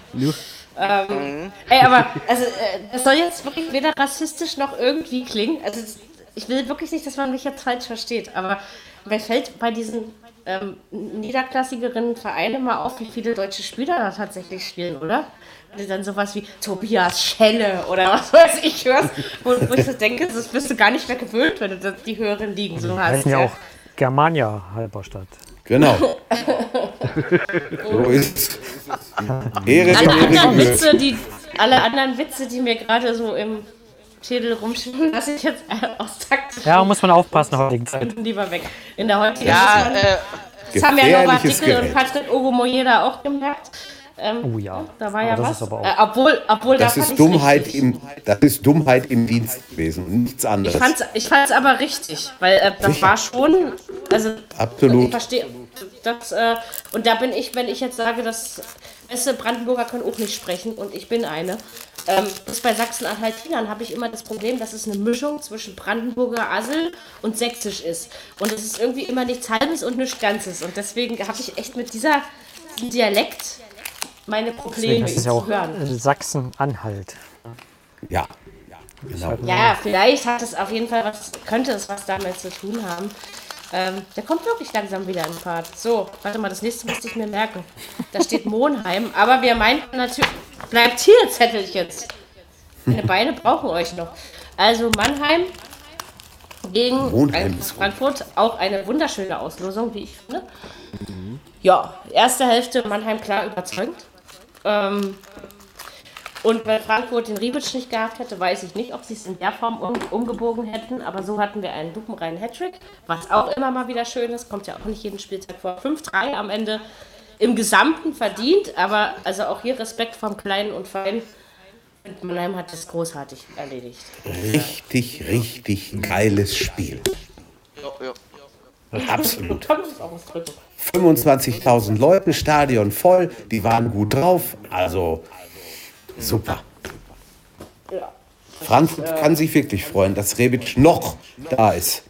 Ähm, ey, aber also, äh, das soll jetzt wirklich weder rassistisch noch irgendwie klingen. Also das- ich will wirklich nicht, dass man mich jetzt falsch versteht, aber mir fällt bei diesen ähm, niederklassigeren Vereinen mal auf, wie viele deutsche Spieler da tatsächlich spielen, oder? Wenn du dann sowas wie Tobias Schelle oder was weiß ich hörst, wo, wo ich so denke, das bist du gar nicht mehr gewöhnt, wenn du das, die höheren Ligen so hast. heißen ja auch Germania Halberstadt. Genau. so ist Ehre alle der anderen. Witze, die alle anderen Witze, die mir gerade so im Schädel rumschwimmen, lasse ich jetzt aus Takt Ja, muss man aufpassen in der heutigen Zeit. lieber weg. In der heutigen Ja, Zeit. äh, Das haben ja gefährliches Dickel und. Patrick Ogomoyeda auch gemerkt. Ähm, Oh ja. Da war Aber ja das was. ist aber auch- Äh, obwohl, obwohl Das da ist fand Dummheit richtig. im, das ist Dummheit im Dienst gewesen und nichts Ich anderes. fand's, ich fand's aber richtig, weil äh, das Sicher. war schon, also Absolut. ich verstehe, das, äh, und da bin ich, wenn ich jetzt sage, dass weißt du, Brandenburger können auch nicht sprechen und ich bin eine. Ähm, bis bei Sachsen-Anhaltinern habe ich immer das Problem, dass es eine Mischung zwischen Brandenburger Assel und Sächsisch ist. Und es ist irgendwie immer nichts Halbes und nichts Ganzes. Und deswegen habe ich echt mit dieser diesem Dialekt meine Deswegen Probleme ist ihn es ja zu auch hören. Sachsen-Anhalt. Ja, genau. Ja, vielleicht hat es auf jeden Fall was, könnte es was damit zu tun haben. Ähm, der kommt wirklich langsam wieder in Fahrt. So, warte mal, das nächste müsste ich mir merken. Da steht Monheim, aber wir meinten natürlich, bleibt hier, Zettelchens. Meine Beine brauchen euch noch. Also Mannheim gegen Monheim ist. Frankfurt, auch eine wunderschöne Auslosung, wie ich finde. Ja, erste Hälfte Mannheim klar überzeugt. Ähm, und wenn Frankfurt den Ribic nicht gehabt hätte, weiß ich nicht, ob sie es in der Form um, umgebogen hätten. Aber so hatten wir einen lupenreinen Hattrick, was auch immer mal wieder schön ist. Kommt ja auch nicht jeden Spieltag vor. 5-3 am Ende im Gesamten verdient. Aber also auch hier Respekt vom Kleinen und Feinen. Und Mannheim hat das großartig erledigt. Richtig, richtig geiles Spiel. Ja, ja. Absolut. Kann man es auch ausdrücken. 25.000 Leute, Stadion voll, die waren gut drauf. Also super. Ja. Frankfurt kann sich wirklich freuen, dass Rebic noch da ist.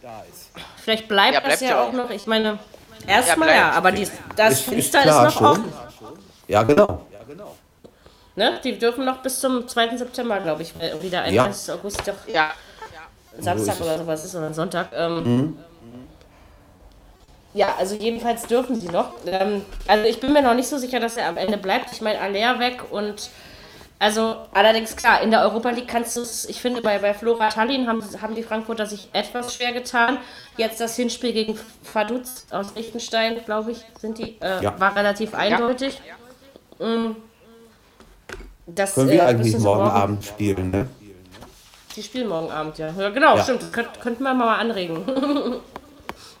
Vielleicht bleibt Ja, das bleibt ja ja auch auch. noch. Ich meine, erstmal Ja, ja, aber die, das Ist- ist Fenster ist, klar noch schon. offen. Ja, genau. Ne? Die dürfen noch bis zum 2. September, glaube ich, weil wieder 31. August doch Ja, Samstag oder sowas ist oder Sonntag. Ähm, Ja, also jedenfalls dürfen sie noch. Ähm, also ich bin mir noch nicht so sicher, dass er am Ende bleibt. Ich meine, Aller weg und also allerdings klar, in der Europa League kannst du es, ich finde, bei, bei Flora Tallinn haben, haben die Frankfurter sich etwas schwer getan. Jetzt das Hinspiel gegen Vaduz aus Liechtenstein, glaube ich, sind die, äh, Ja. war relativ eindeutig. Mm. Das, Können wir äh, eigentlich sie morgen Abend spielen, ne? Die spielen morgen Abend, ja. Ja, genau, Ja. stimmt. Könnt, könnten wir mal anregen.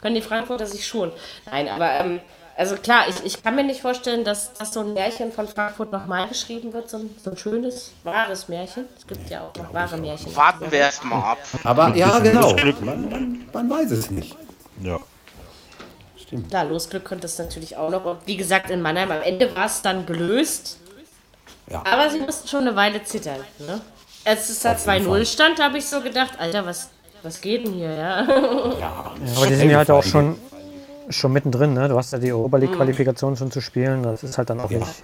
Können die Frankfurter sich schon. Nein, aber ähm, also klar, ich, ich kann mir nicht vorstellen, dass, dass so ein Märchen von Frankfurt nochmal geschrieben wird, so ein, so ein schönes, wahres Märchen. Es gibt ja auch noch wahre Märchen. warten wir erst mal ab. Aber ja, genau. Man, man, man weiß es nicht. Ja. Klar, Losglück könnte es natürlich auch noch. Und wie gesagt, in Mannheim am Ende war es dann gelöst. Ja. Aber sie mussten schon eine Weile zittern. Ne? Als es da Auf jeden 2-0 Fall. stand, habe ich so gedacht, Alter, was, was geht denn hier, ja? Aber die sind ja halt auch schon, schon mittendrin, ne? Du hast ja die Europa League-Qualifikation schon zu spielen. Das ist halt dann auch Ja. nicht,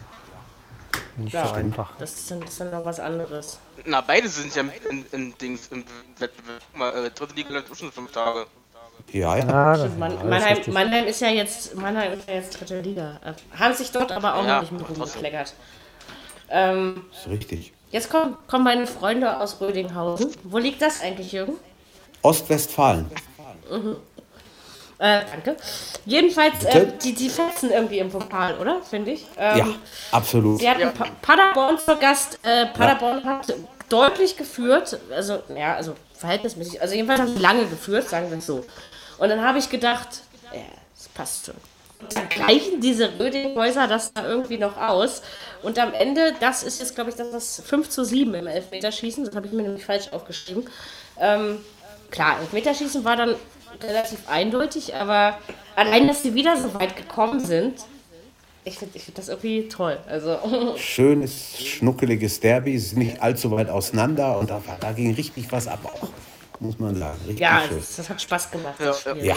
nicht so einfach. Das ist, dann, das ist dann noch was anderes. Na, beide sind ja in, in Dings im Wettbewerb. Guck mal, äh, dritte Liga läuft auch schon fünf Tage. Ja, ja. Ja, ja, das ist Mannheim. Mannheim ist ja jetzt Mannheim ist ja jetzt dritte Liga. Haben sich dort aber auch Ja, noch nicht mit rumgekleckert. Ähm, Ist richtig. jetzt kommen, kommen meine Freunde aus Rödinghausen. Wo liegt das eigentlich, Jürgen? Ostwestfalen. Äh, danke. Jedenfalls, äh, die, die fetzen irgendwie im Pokal, oder? Finde ich. Ähm, Ja, absolut. Sie hatten Pa- Paderborn zu Gast. Äh, Paderborn hat deutlich geführt. Also, ja, also verhältnismäßig. Also, jedenfalls haben sie lange geführt, sagen wir es so. Und dann habe ich gedacht, ja, das passt schon. Und dann gleichen diese Rödinghäuser das da irgendwie noch aus. Und am Ende, das ist jetzt, glaube ich, das, das 5 zu 7 im Elfmeterschießen. Das habe ich mir nämlich falsch aufgeschrieben. Ähm, klar, Elfmeterschießen war dann relativ eindeutig, aber allein, dass sie wieder so weit gekommen sind, ich finde ich find das irgendwie toll. Also, Schönes, schnuckeliges Derby, sind nicht allzu weit auseinander und da, da ging richtig was ab auch. Muss man sagen. Richtig ja, schön. das, das hat Spaß gemacht, Ja, das Spiel. ja.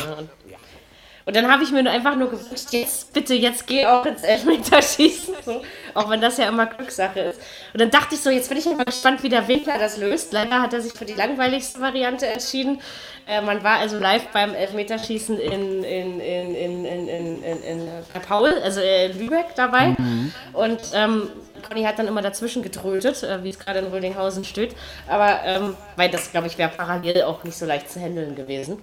Und, dann habe ich mir nur einfach nur gewünscht, jetzt bitte, jetzt geh auch ins Elfmeterschießen. So, auch wenn das ja immer Glückssache ist. Und dann dachte ich so, jetzt bin ich mal gespannt, wie der Winkler das löst. Leider hat er sich für die langweiligste Variante entschieden. Äh, man war also live beim Elfmeterschießen in, in, in, in, in, in, in, in bei Paul, also äh, in Lübeck dabei. Und ähm, Conny hat dann immer dazwischen getrötet, äh, wie es gerade in Rödinghausen steht. Aber ähm, weil das, glaube ich, wäre parallel auch nicht so leicht zu handeln gewesen.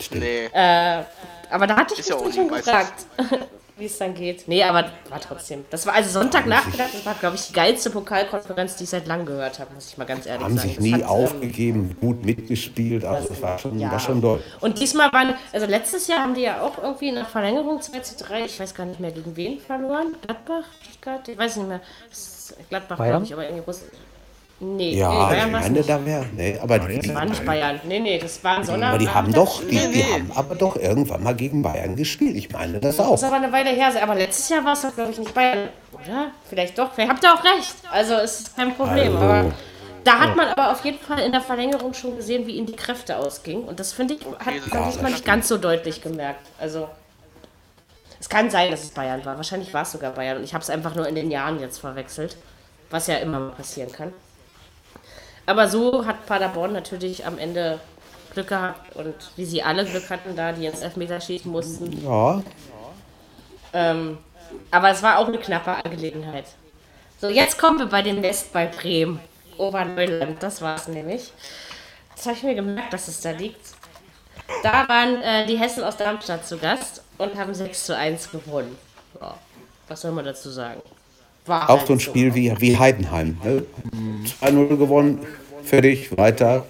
Stimmt. Nee. Äh, aber da hatte ich Ist ja mich dann schon nicht gefragt. wie es dann geht. Nee, aber war trotzdem. Das war also Sonntagnachmittag, das war, glaube ich, die geilste Pokalkonferenz, die ich seit langem gehört habe, muss ich mal ganz ehrlich Haben sagen. sich Das nie hat, ähm, aufgegeben, gut mitgespielt, also das war schon, ja. war schon doll. Und diesmal waren, also letztes Jahr haben die ja auch irgendwie in der Verlängerung 2 zu 3, ich weiß gar nicht mehr gegen wen verloren. Gladbach? Stuttgart? Ich weiß nicht mehr. Gladbach, glaube ich, aber irgendwie Russland. Nee, nee, Ja, Bayern ich meine, nicht. da wäre. Nee, aber die, die, war nicht Bayern. Nee, nee, das war ein Sonder. aber die haben doch, die, die haben aber doch irgendwann mal gegen Bayern gespielt. Ich meine das Das auch. ist aber eine Weile her. Aber letztes Jahr war es doch, glaube ich, nicht Bayern. Oder? Vielleicht doch. Vielleicht habt ihr auch recht. Also ist kein Problem. Also, aber da hat man aber auf jeden Fall in der Verlängerung schon gesehen, wie ihnen die Kräfte ausgingen. Und das finde ich, hat man diesmal nicht ganz so deutlich gemerkt. Also. Es kann sein, dass es Bayern war. Wahrscheinlich war es sogar Bayern. Und ich habe es einfach nur in den Jahren jetzt verwechselt. Was ja immer mal passieren kann. Aber so hat Paderborn natürlich am Ende Glück gehabt. Und wie sie alle Glück hatten, da die ins Elfmeter schießen mussten. Ja, Ähm, aber es war auch eine knappe Angelegenheit. So, jetzt kommen wir bei dem Nest bei Bremen. Oberneuland, das war es nämlich. Das habe ich mir gemerkt, dass es da liegt. Da waren äh, die Hessen aus Darmstadt zu Gast und haben 6 zu 1 gewonnen. Ja, was soll man dazu sagen? War auch halt so ein Spiel wie, wie Heidenheim. Ne? 2-0 gewonnen, fertig, weiter.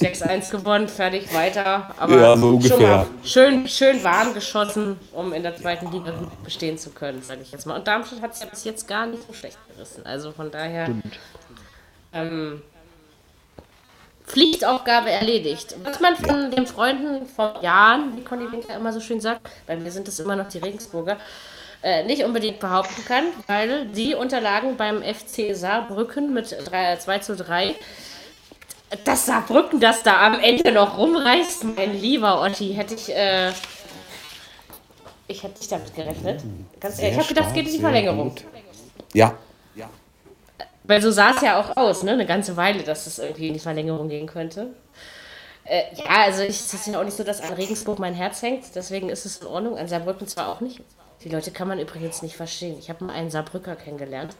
6-1 gewonnen, fertig, weiter. Aber Ja, so schon ungefähr. mal schön, schön warm geschossen, um in der zweiten Liga gut bestehen zu können, sage ich jetzt mal. Und Darmstadt hat es ja bis jetzt gar nicht so schlecht gerissen. Also von daher. Ähm, Pflichtaufgabe erledigt. Was man von den Freunden vor Jahren, wie Conny Winker immer so schön sagt, bei mir sind es immer noch die Regensburger, äh, nicht unbedingt behaupten kann, weil die unterlagen beim FC Saarbrücken mit 3, 2 zu 3 dass Saarbrücken das da am Ende noch rumreißt, mein lieber Otti, hätte ich, äh, ich hätte nicht damit gerechnet. Ganz ehrlich, ich habe gedacht, es geht in die Verlängerung. gut. Ja, Weil so sah es ja auch aus, ne? Eine ganze Weile, dass es irgendwie in die Verlängerung gehen könnte. Äh, ja, also ich, es ist ja auch nicht so, dass an Regensburg mein Herz hängt, deswegen ist es in Ordnung. An Saarbrücken zwar auch nicht. Die Leute kann man übrigens nicht verstehen. Ich habe mal einen Saarbrücker kennengelernt.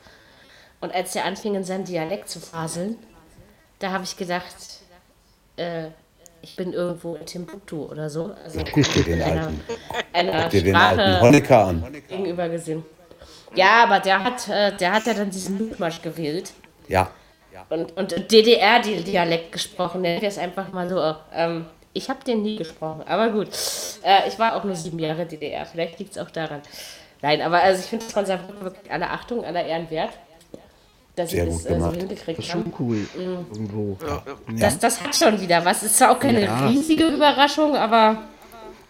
Und als der anfing, in seinem Dialekt zu faseln, da habe ich gedacht, äh, ich bin irgendwo in Timbuktu oder so. Also den einer, alten, einer dir den alten Honecker an. gegenüber gesehen. Ja, aber der hat, äh, der hat ja dann diesen Blutmarsch gewählt Ja, und, und DDR-Dialekt gesprochen. Nennt wir es einfach mal so. Ähm, ich habe den nie gesprochen, aber gut. Äh, ich war auch nur sieben Jahre DDR. Vielleicht liegt es auch daran. Nein, aber also ich finde es von Saarbrücken wirklich aller Achtung, aller Ehren wert, dass Sehr sie gut das äh, so gemacht. hingekriegt Das ist schon cool. Irgendwo. Das, das hat schon wieder was. Ist zwar auch keine riesige Überraschung, aber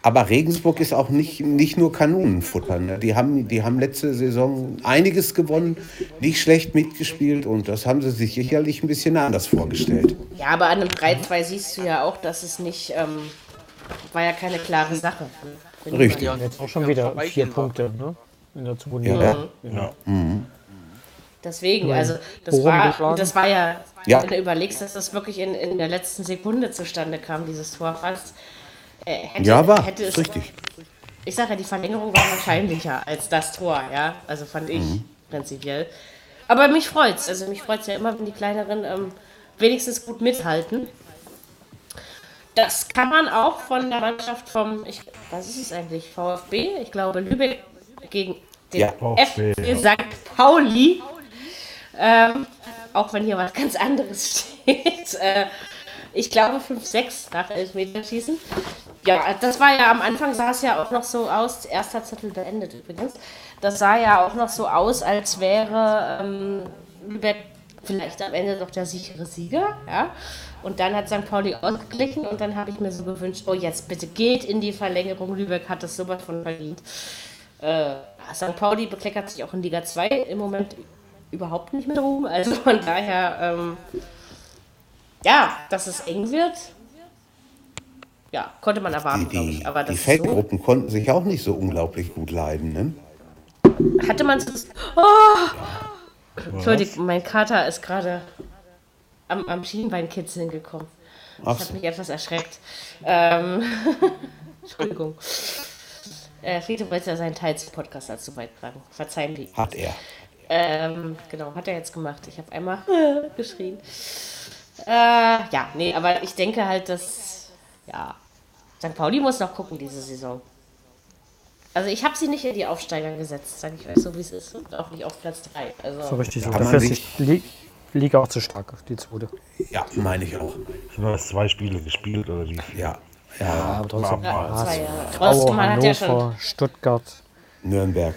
aber Regensburg ist auch nicht, nicht nur Kanonenfutter. Ne? Die, haben, die haben letzte Saison einiges gewonnen, nicht schlecht mitgespielt und das haben sie sich sicherlich ein bisschen anders vorgestellt. ja, aber an einem 3-2 siehst du ja auch, dass es nicht, ähm, war ja keine klare Sache. Richtig. mal- Jetzt auch schon wieder vier. Punkte ne? in der zweiten Ja. Liga. Deswegen, also das Bochum war, geschlagen. das war ja, Ja. wenn du überlegst, dass das wirklich in, in der letzten Sekunde zustande kam, dieses Tor fast. Äh, hätte, Ja, war, hätte es, ist richtig. Ich sage ja, die Verlängerung war wahrscheinlicher als das Tor, ja. Also fand ich Mhm. prinzipiell. Aber mich freut's. Also mich freut's ja immer, wenn die kleineren ähm, wenigstens gut mithalten. Das kann man auch von der Mannschaft vom, ich, was ist es eigentlich, VfB? Ich glaube Lübeck gegen den Ja, VfB, FC St. Pauli. Ähm, auch wenn hier was ganz anderes steht. Äh, ich glaube 5-6 nach Elfmeterschießen. Ja, das war ja am Anfang sah es ja auch noch so aus, erster Zettel beendet übrigens. Das sah ja auch noch so aus, als wäre ähm, Lübeck vielleicht am Ende doch der sichere Sieger, ja. Und dann hat St. Pauli ausgeglichen und dann habe ich mir so gewünscht, oh jetzt bitte geht in die Verlängerung. Lübeck hat das sowas von verdient. Äh, St. Pauli bekleckert sich auch in Liga 2 im Moment überhaupt nicht mit Ruhm. Also von daher, ähm, ja, dass es eng wird, ja, konnte man erwarten, glaube die, ich. Aber die ist so, Feldgruppen konnten sich auch nicht so unglaublich gut leiden. Ne? hatte man so. Oh! Entschuldigung, mein Kater ist gerade am, am Schienbeinkitzeln gekommen. Das hat mich etwas erschreckt. Ähm, Entschuldigung. Äh, Friede wollte ja seinen Teil zum Podcast dazu beitragen. Verzeihen die. Hat er. Ähm, genau, hat er jetzt gemacht. Ich habe einmal geschrien. Äh, ja, nee, aber ich denke halt, dass, ja, St. Pauli muss noch gucken diese Saison. Also ich habe sie nicht in die Aufsteiger gesetzt, sage ich euch so, wie es ist. Und auch nicht auf Platz 3. So Also, richtig so. Kann man Dafür ist die Li- Liga auch zu stark, die zweite. Ja, meine ich auch. Sind noch zwei Spiele gespielt oder wie? Ja, ja. Aber trotzdem. Ja, zwei. Aue, Trotzdem, man hat ja schon Hannover, Stuttgart, Nürnberg.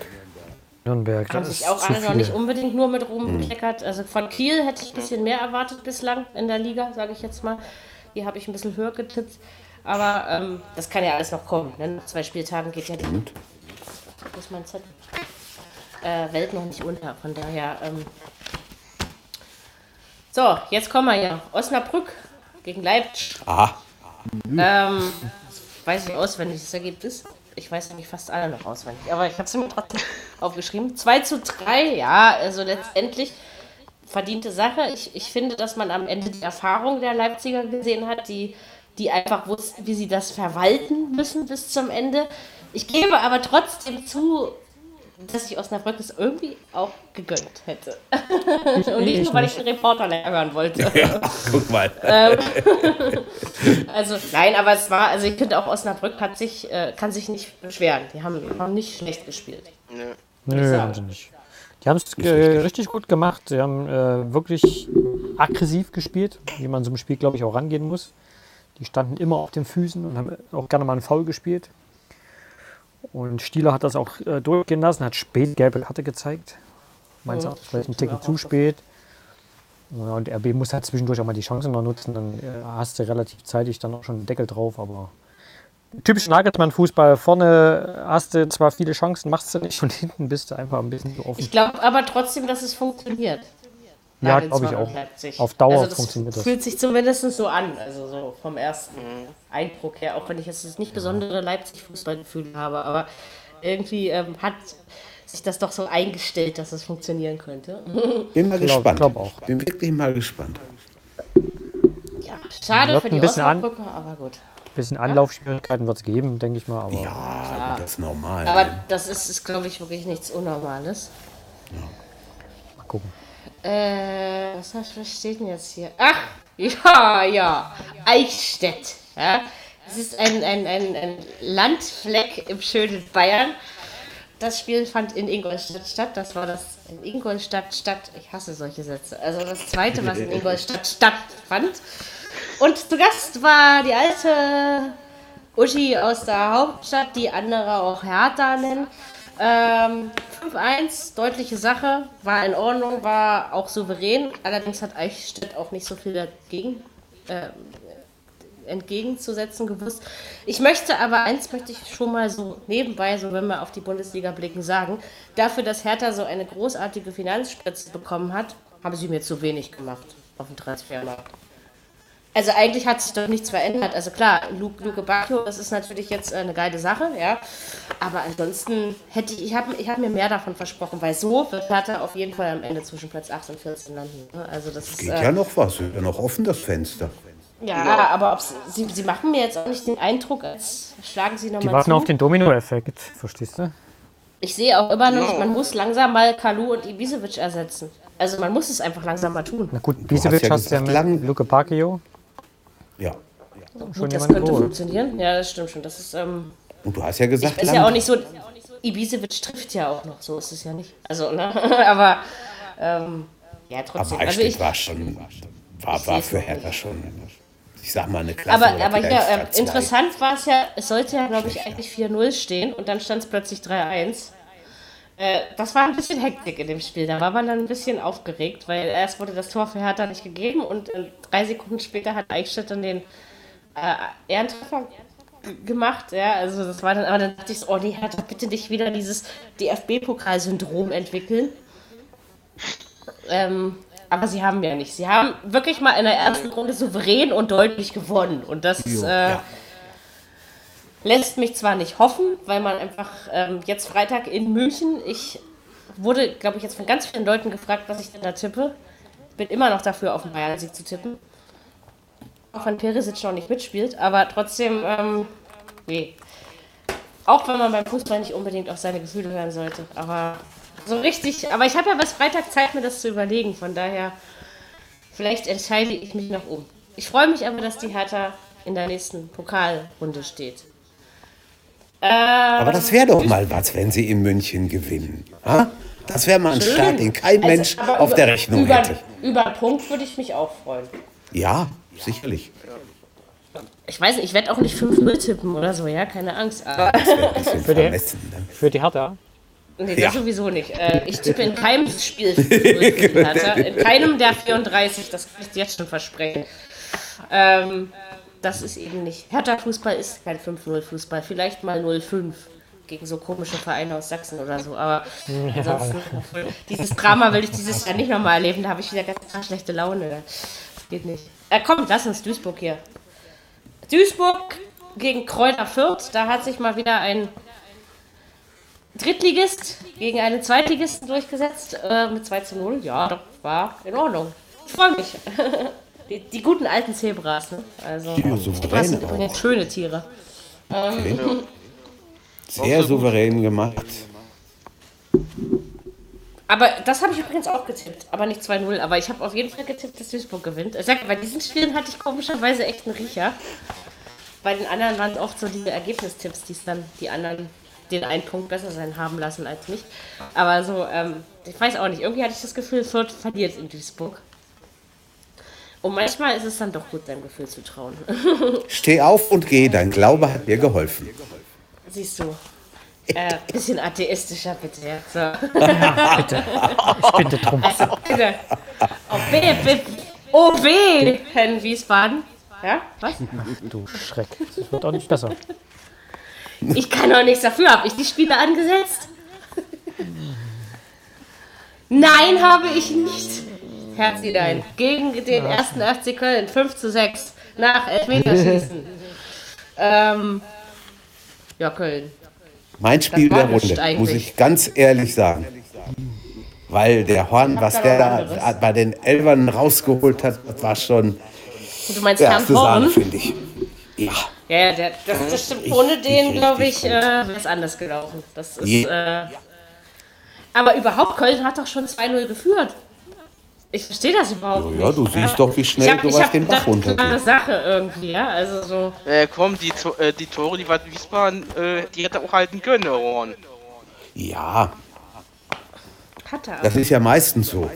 Nürnberg. haben das sich auch alle noch nicht unbedingt nur mit Ruhm bekleckert. Also von Kiel hätte ich ein bisschen mehr erwartet bislang in der Liga, sage ich jetzt mal. Hier habe ich ein bisschen höher getippt. Aber ähm, das kann ja alles noch kommen. Ne? Nach zwei Spieltagen geht ja die Wo ist mein Zettel? Äh, Welt noch nicht unter. Von daher. Ähm so, jetzt kommen wir ja. Osnabrück gegen Leipzig. Aha. Ähm, weiß ich auswendig das Ergebnis. Ich weiß nämlich fast alle noch auswendig, aber ich habe es mir trotzdem aufgeschrieben. 2 zu 3, ja, also letztendlich verdiente Sache. Ich, ich finde, dass man am Ende die Erfahrung der Leipziger gesehen hat, die, die einfach wussten, wie sie das verwalten müssen bis zum Ende. Ich gebe aber trotzdem zu, dass ich Osnabrück es irgendwie auch gegönnt hätte. Und nicht nur, weil ich den Reporter hören wollte. Ja, guck mal. Also nein, aber es war, also ich finde auch Osnabrück hat sich, äh, kann sich nicht beschweren. Die haben, haben nicht schlecht gespielt. Nö. Nö, haben sie nicht. Die haben es äh, richtig gut gemacht. Sie haben äh, wirklich aggressiv gespielt, wie man so einem Spiel, glaube ich, auch rangehen muss. Die standen immer auf den Füßen und haben auch gerne mal einen Foul gespielt. Und Stieler hat das auch äh, durchgehen lassen, hat spät gelbe Karte gezeigt. Meins auch, vielleicht ein Ticken zu spät. Ja, und RB muss halt zwischendurch auch mal die Chancen noch nutzen. Dann äh, hast du relativ zeitig dann auch schon einen Deckel drauf, aber typisch Nagelsmann-Fußball. Vorne hast du zwar viele Chancen, machst du nicht und hinten bist du einfach ein bisschen zu offen. Ich glaube aber trotzdem, dass es funktioniert. Ja, glaube ich auch. Leipzig. Auf Dauer also das funktioniert das. Fühlt sich zumindest so an, also so vom ersten Eindruck her, auch wenn ich jetzt nicht besondere Leipzig-Fußballgefühle habe, aber irgendwie ähm, hat sich das doch so eingestellt, dass es funktionieren könnte. Bin mal Glaub- gespannt. glaub auch. Bin wirklich mal gespannt. ja, schade für ein die bisschen an- Osnabrücker, aber gut. Ein bisschen Anlaufschwierigkeiten wird es geben, denke ich mal. Aber Ja, aber das ist normal. Aber das ist, ist glaube ich, wirklich nichts Unnormales. mal gucken. Äh, was, was steht denn jetzt hier? Ach, ja, ja. Eichstätt. Ja. Es ist ein, ein, ein, ein Landfleck im schönen Bayern. Das Spiel fand in Ingolstadt statt. Das war das in Ingolstadt statt. Ich hasse solche Sätze. Also das zweite, was in Ingolstadt stattfand. Und zu Gast war die alte Uschi aus der Hauptstadt, die andere auch Hertha nennen. Ähm, 5-1, deutliche Sache, war in Ordnung, war auch souverän. Allerdings hat Eichstätt auch nicht so viel dagegen äh, entgegenzusetzen gewusst. Ich möchte aber, eins möchte ich schon mal so nebenbei, so wenn wir auf die Bundesliga blicken, sagen, dafür, dass Hertha so eine großartige Finanzspritze bekommen hat, haben sie mir zu wenig gemacht auf dem Transfermarkt. Also eigentlich hat sich doch nichts verändert. Also klar, Luke, Luke Bacchio, das ist natürlich jetzt äh, eine geile Sache, ja. Aber ansonsten hätte ich, ich habe ich hab mir mehr davon versprochen, weil so wird Hertha auf jeden Fall am Ende zwischen Platz 8 und 14 landen. ne? Also das ist, Geht äh, ja noch was. Ist ja noch offen, das Fenster. ja, aber ob sie, sie machen mir jetzt auch nicht den Eindruck, als schlagen sie Die nochmal warten zu. auf den Domino-Effekt, verstehst du? Ich sehe auch immer noch, man muss langsam mal Kalu und Ibisevic ersetzen. Also man muss es einfach langsam mal tun. Na gut, hast Bisevic ja hast du ja gesagt, mit lang- Luke Pacchio. Ja. Schon Gut, das könnte geholt. funktionieren. Ja, das stimmt schon. Das ist, ähm, Und du hast ja gesagt, ist ja auch nicht so. Ibisevic trifft ja auch noch, so ist es ja nicht. Also, ne? aber ähm, ja, trotzdem. Aber also ich, war schon, war, ich war für Hertha schon, ich sag mal, eine Klasse. aber, aber Platz zwei. interessant war es ja, es sollte ja, glaube ich, eigentlich 4-0 stehen und dann stand es plötzlich 3-1. Äh, das war ein bisschen Hektik in dem Spiel. Da war man dann ein bisschen aufgeregt, weil erst wurde das Tor für Hertha nicht gegeben und äh, drei Sekunden später hat Eichstätt dann den äh, Ehrentreffer gemacht. Ja, also das war dann, aber dann dachte ich so, oh nee, Hertha, bitte nicht wieder dieses DFB-Pokalsyndrom entwickeln. Ähm, aber sie haben ja nicht. Sie haben wirklich mal in der ersten Runde souverän und deutlich gewonnen. Und das Jo, äh, ja. Lässt mich zwar nicht hoffen, weil man einfach ähm, jetzt Freitag in München, ich wurde, glaube ich, jetzt von ganz vielen Leuten gefragt, was ich denn da tippe. Bin immer noch dafür, auf den Bayern-Sieg zu tippen. Auch wenn Perisic noch nicht mitspielt, aber trotzdem, ähm, nee. Auch wenn man beim Fußball nicht unbedingt auf seine Gefühle hören sollte. Aber so richtig, aber ich habe ja bis Freitag Zeit, mir das zu überlegen. Von daher, vielleicht entscheide ich mich noch um. Ich freue mich aber, dass die Hertha in der nächsten Pokalrunde steht. Aber das wäre doch mal was, wenn sie in München gewinnen. Ha? Das wäre mal ein Schön. Start, den kein Also, Mensch auf über- der Rechnung über, hätte. Über einen Punkt würde ich mich auch freuen. Ja, sicherlich. Ich weiß nicht, ich werde auch nicht 5-0 tippen oder so, ja, keine Angst. Aber, Für die-. Ne? Für die Hertha. nee, Ja. das sowieso nicht. Äh, ich tippe in keinem Spiel 5-0 für die Hertha. In keinem der 34, das kann ich dir jetzt schon versprechen. Ähm, das ist eben nicht. Hertha-Fußball ist kein 5-0-Fußball. Vielleicht mal 0-5 gegen so komische Vereine aus Sachsen oder so. Aber ansonsten, dieses Drama will ich dieses Jahr nicht nochmal erleben. Da habe ich wieder ganz schlechte Laune. Das geht nicht. Äh, komm, lass uns Duisburg hier. Duisburg gegen Kräuter Fürth. Da hat sich mal wieder ein Drittligist gegen einen Zweitligisten durchgesetzt äh, mit 2 zu 0. Ja, doch, war in Ordnung. Ich freue mich. Die, die guten alten Zebras, ne? Also, Ja, Zebras souverän sind auch. übrigens schöne Tiere. Sehr souverän gemacht. Aber das habe ich übrigens auch getippt. Aber nicht 2-0. Aber ich habe auf jeden Fall getippt, dass Duisburg gewinnt. Ich sag, bei diesen Spielen hatte ich komischerweise echt einen Riecher. Bei den anderen waren es oft so diese Ergebnistipps, die es dann die anderen den einen Punkt besser sein haben lassen als mich. Aber so, ähm, ich weiß auch nicht. Irgendwie hatte ich das Gefühl, Fürth verliert in Duisburg. Und manchmal ist es dann doch gut, seinem Gefühl zu trauen. Steh auf und geh, dein Glaube hat dir geholfen. Siehst du. Äh, bisschen atheistischer, bitte. Ja. So. Ich bitte drum. Also, bitte. Oh, weh, weh. Oh, weh, Herrn Wiesbaden. Ja, was? Du Schreck. Das wird auch nicht besser. Ich kann doch nichts dafür. Habe ich die Spiele angesetzt? Nein, habe ich nicht. Herzi nein. Gegen den ersten FC Köln. 5 zu 6. Nach Elfmeterschießen. ähm, ja, Köln. Mein Spiel der Runde, eigentlich. muss ich ganz ehrlich sagen. Weil der Horn, was da der da anderes. bei den Elfern rausgeholt hat, das war schon Du meinst erste Sahne, finde ich. Ja, Ja, der, das, das stimmt. Ohne den, glaube ich, äh, wäre es anders gelaufen. Das ist. Äh, aber überhaupt, Köln hat doch schon 2-0 geführt. Ich verstehe das überhaupt nicht. ja, du siehst doch, wie schnell hab, sowas hab den Bach gedacht, das war eine. Sache irgendwie, ja. Also so. Äh, komm, die, äh, die Tore, die Bad Wiesbaden, äh, die hätte auch halten können, der Horn. Ja, Hat er. das ist ja meistens so.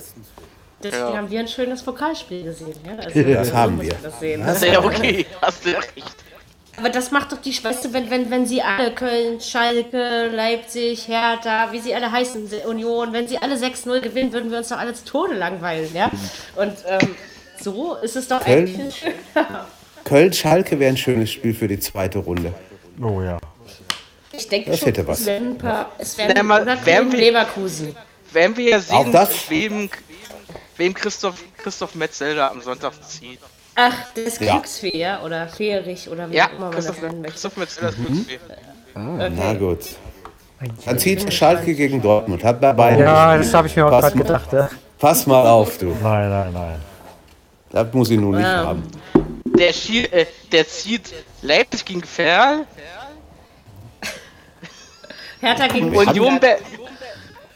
Deswegen Ja. haben wir ein schönes Pokalspiel gesehen. Ja? Also, Das so haben wir. Das sehen. Ja, okay, hast du recht. Aber das macht doch die Schwester, wenn, wenn, wenn sie alle Köln, Schalke, Leipzig, Hertha, wie sie alle heißen, Union, wenn sie alle 6-0 gewinnen, würden wir uns doch alle zu Tode langweilen, ja? Und ähm, so ist es doch Köln? eigentlich. Köln-Schalke wäre ein schönes Spiel für die zweite Runde. Oh ja. Ich denke Das schon, hätte was. es werden ein paar, es Na, mal, oder werden Köln, wir- Leverkusen. Werden wir ja Auch sehen, das? wem, wem Christoph, Christoph Metzelder am Sonntag zieht. Ach, ist Ja. Glücksfee, ja? Oder Feerich oder wie Ja, auch immer man das nennen möchte. Christoph Metzelder ist Glücksfee. Na gut. Dann zieht Schalke gegen Dortmund. Hat dabei. Ja, das habe ich mir auch Pass gerade mal- gedacht. Ja. Pass mal auf, du. Nein, nein, nein. Das muss ich nun nicht haben. Der, Schi äh, der zieht Leipzig gegen Ferl, Hertha gegen Union,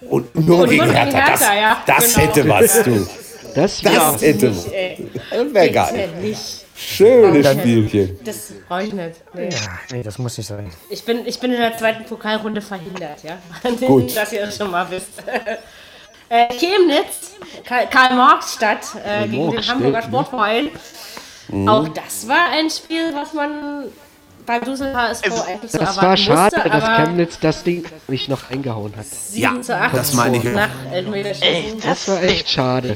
Und nur gegen Hertha. Das, ja, das genau. hätte was, du. Das Das wäre hätte. Ey, Das wäre geil. nicht. Schönes Spielchen. Das brauche ich nicht. Nee. Nee, das muss nicht sein. Ich bin, ich bin in der zweiten Pokalrunde verhindert, ja. Gut. Dass ihr das schon mal wisst. äh, Chemnitz, Karl- Karl-Marx-Stadt äh, gegen den Marx, Hamburger ne? Sportverein. Mhm. Auch das war ein Spiel, was man beim Dusel HSV eigentlich so das erwarten war schade, musste, dass Chemnitz das Ding nicht noch eingehauen hat. 7 zu 8 das meine ich nach Elfmeterschießen. Das war echt schade.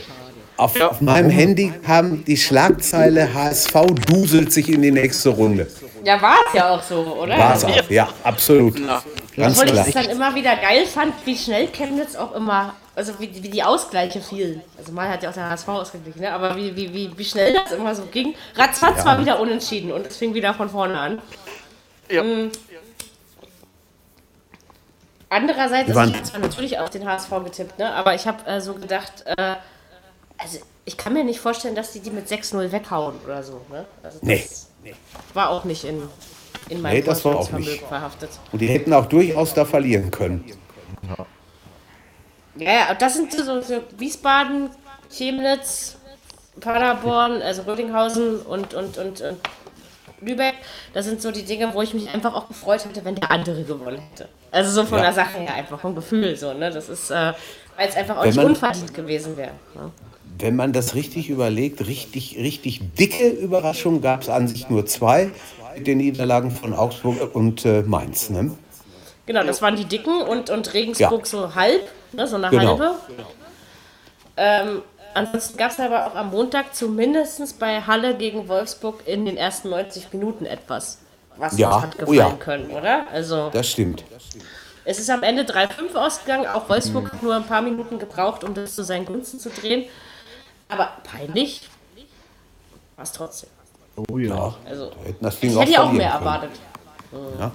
Auf, auf meinem Handy kam die Schlagzeile HSV duselt sich in die nächste Runde. Ja, war es ja auch so, oder? War es auch. Ja, absolut. Ganz Obwohl ich klar. es dann immer wieder geil fand, wie schnell Chemnitz auch immer, also wie, wie die Ausgleiche fielen. Also mal hat ja auch der HSV ausgeglichen, ne? aber wie, wie, wie, wie schnell das immer so ging. Ratzfatz war wieder unentschieden und es fing wieder von vorne an. Ja. Mm. Andererseits, ich habe zwar natürlich auf den HSV getippt, ne? aber ich habe äh, so gedacht, äh, also ich kann mir nicht vorstellen, dass die die mit 6-0 weghauen oder so. Ne? Also das Nee. war auch nicht in, in meinem Nee, das war auch nicht. verhaftet. Und die hätten auch durchaus da verlieren können. Ja, ja, das sind so, so Wiesbaden, Chemnitz, Paderborn, also Rödinghausen und, und, und, und Lübeck. Das sind so die Dinge, wo ich mich einfach auch gefreut hätte, wenn der andere gewonnen hätte. Also so von Ja. der Sache her einfach vom Gefühl so, ne? Das ist, äh, weil es einfach auch Wenn nicht man- unverdient gewesen wäre. Ne? Wenn man das richtig überlegt, richtig, richtig dicke Überraschungen gab es an sich nur zwei mit den Niederlagen von Augsburg und äh, Mainz. Ne? Genau, das waren die dicken und, und Regensburg Ja. so halb, ne, so eine Genau. halbe. Ähm, ansonsten gab es aber auch am Montag zumindest bei Halle gegen Wolfsburg in den ersten 90 Minuten etwas, was Ja, uns hat oh gefallen ja. können, oder? Also Das stimmt. es ist am Ende 3-5 ausgegangen, auch Wolfsburg hat nur ein paar Minuten gebraucht, um das zu seinen Gunsten zu drehen. Aber peinlich war es trotzdem. Oh ja. Also Hätten das Ding ich auch hätte ja auch mehr können. erwartet. Ja.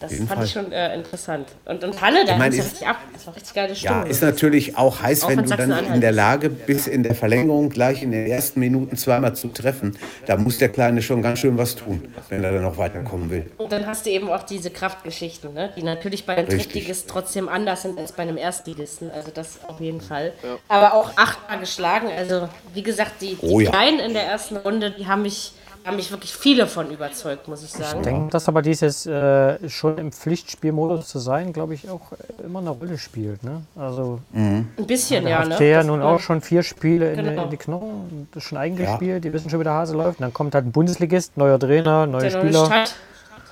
Das fand Fall. ich schon äh, interessant. Und, und Halle, da ging es ja richtig ab. Das war richtig geile Stimmung. Ja, ist natürlich auch heiß, Auch wenn du dann in der. Lage bist, in der Verlängerung gleich in den ersten Minuten zweimal zu treffen. Da muss der Kleine schon ganz schön was tun, wenn er dann noch weiterkommen will. Und dann hast du eben auch diese Kraftgeschichten, ne? die natürlich bei einem Richtig. Drittligisten trotzdem anders sind als bei einem Erstligisten. Also das auf jeden Fall. Aber auch achtmal geschlagen. Also wie gesagt, die, die Oh ja. Kleinen in der ersten Runde, die haben mich, haben mich wirklich viele von überzeugt, muss ich sagen. Ich denke, dass aber dieses äh, schon im Pflichtspielmodus zu sein, glaube ich, auch immer eine Rolle spielt. Ne? Also Ein bisschen, ja. hat Ne? der Das- nun auch schon vier Spiele in, Genau. in die Knochen, das ist schon eingespielt, die wissen schon, wie der Hase läuft. Und dann kommt halt ein Bundesligist, neuer Trainer, neue der neue Spieler. Stadt.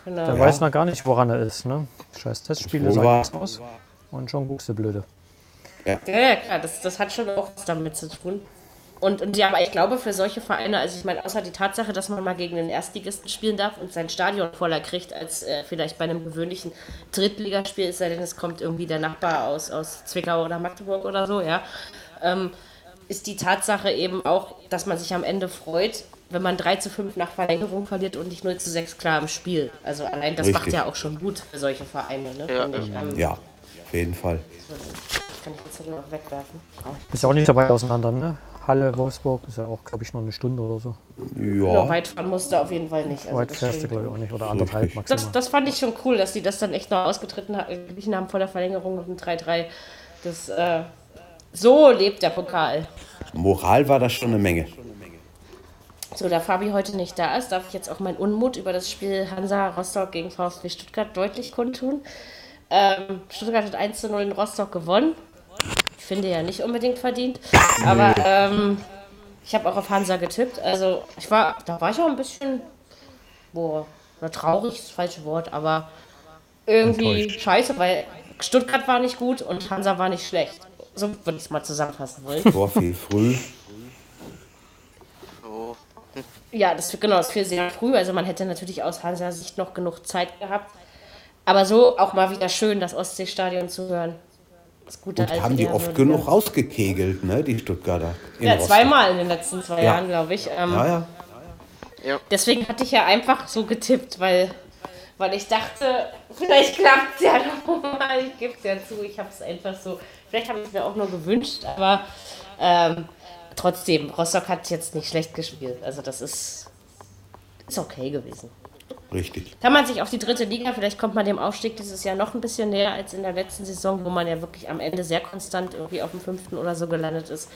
Genau. Der weiß noch gar nicht, woran er ist. Ne? Scheiß Testspiele nichts aus. Und schon guckst du blöde. Ja, ja, klar, das, das hat schon auch was damit zu tun. Und, und ja, aber ich glaube, für solche Vereine, also ich meine, außer die Tatsache, dass man mal gegen den Erstligisten spielen darf und sein Stadion voller kriegt, als äh, vielleicht bei einem gewöhnlichen Drittligaspiel, es sei denn, es kommt irgendwie der Nachbar aus, aus Zwickau oder Magdeburg oder so, ja, ähm, ist die Tatsache eben auch, dass man sich am Ende freut, wenn man 3 zu 5 nach Verlängerung verliert und nicht 0 zu 6 klar im Spiel. Also allein das macht Richtig. ja auch schon gut für solche Vereine, ne, Ja. ich. Ähm, Ja, auf jeden Fall. Kann ich jetzt noch wegwerfen. Ist ja auch nicht so weit auseinander, ne? Halle, Wolfsburg ist ja auch, glaube ich, nur eine Stunde oder so. Nur Ja, weit fahren musste auf jeden Fall nicht. Also Weit das, fährst du, glaube ich, auch nicht. Oder anderthalb Richtig. maximal. das, das fand ich schon cool, dass die das dann echt noch ausgetreten haben vor der Verlängerung mit dem 3-3. Das, äh, so lebt der Pokal. Moral war das schon eine Menge. So, da Fabi heute nicht da ist, darf ich jetzt auch meinen Unmut über das Spiel Hansa Rostock gegen VfB Stuttgart deutlich kundtun. Ähm, Stuttgart hat 1 zu 0 in Rostock gewonnen. Ich finde ja nicht unbedingt verdient. Aber ähm, ich habe auch auf Hansa getippt. Also ich war, da war ich auch ein bisschen, boah, oder traurig ist das falsche Wort, aber irgendwie scheiße, weil Stuttgart war nicht gut und Hansa war nicht schlecht. So würde ich es mal zusammenfassen wollen. Tor viel früh. Ja, das genau, das fiel sehr früh. Also man hätte natürlich aus Hansa Sicht noch genug Zeit gehabt. Aber so auch mal wieder schön, das Ostseestadion zu hören. Das gute Und haben die oft genug rausgekegelt, ne, die Stuttgarter. Ja, Rostock. zweimal in den letzten zwei Ja. Jahren, glaube ich. Ähm, Ja, ja. Deswegen hatte ich ja einfach so getippt, weil, weil ich dachte, vielleicht klappt es ja noch mal. Ich gebe es ja zu, ich habe es einfach so, vielleicht habe ich es mir auch nur gewünscht, aber ähm, trotzdem, Rostock hat jetzt nicht schlecht gespielt. Also das ist, ist okay gewesen. Richtig. Kann man sich auf die dritte Liga, vielleicht kommt man dem Aufstieg dieses Jahr noch ein bisschen näher als in der letzten Saison, wo man ja wirklich am Ende sehr konstant irgendwie auf dem fünften oder so gelandet ist.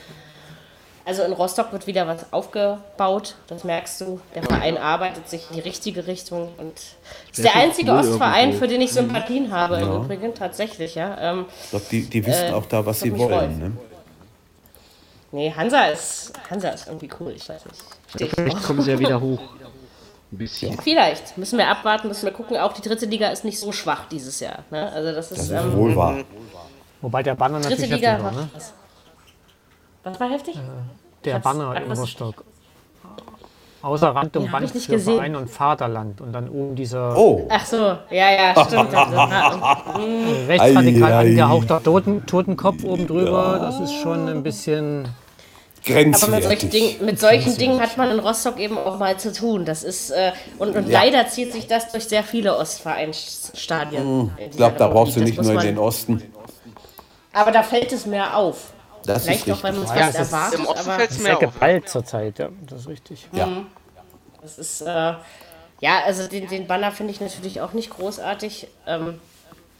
Also in Rostock wird wieder was aufgebaut, das merkst du. Der Verein arbeitet sich in die richtige Richtung und ist der einzige cool Ostverein, irgendwo. für den ich Sympathien habe im Übrigen, tatsächlich, ja. Ähm, Ich glaube, die, die wissen Äh, auch da, was sie wollen. Ne? nee, Hansa ist, Hansa ist irgendwie cool, ich weiß nicht. Vielleicht kommen sie ja wieder hoch. Ein bisschen. Vielleicht, müssen wir abwarten, müssen wir gucken. Auch die dritte Liga ist nicht so schwach dieses Jahr. Ne? Also das ist, Das ist ähm, wohl wahr. Wobei der Banner dritte natürlich Liga heftig war, ne? was. Was war heftig? Der Hat's- Banner hat in Rostock. Außer Rand und Ja, Band für gesehen. Verein und Vaterland. Und dann oben dieser Oh, Ach so, ja, ja, stimmt. Das war- rechtsradikal Ei, ei. angehauchter Toten, Totenkopf oben drüber. Das ist schon ein bisschen. Aber mit solchen, grenzwertig. Dingen, mit solchen Dingen hat man in Rostock eben auch mal zu tun. Das ist, äh, und, und Ja. leider zieht sich das durch sehr viele Ostvereinsstadien. Ich glaube, da brauchst du nicht nur in den Osten. Aber da fällt es mehr auf. Das Vielleicht ist auch, weil man es Ja, ist- erwartet. Im Osten fällt es Sehr mir auf. geballt zurzeit, ja, das ist richtig. Ja. Das ist, äh, ja, also den, den Banner finde ich natürlich auch nicht großartig. Ähm,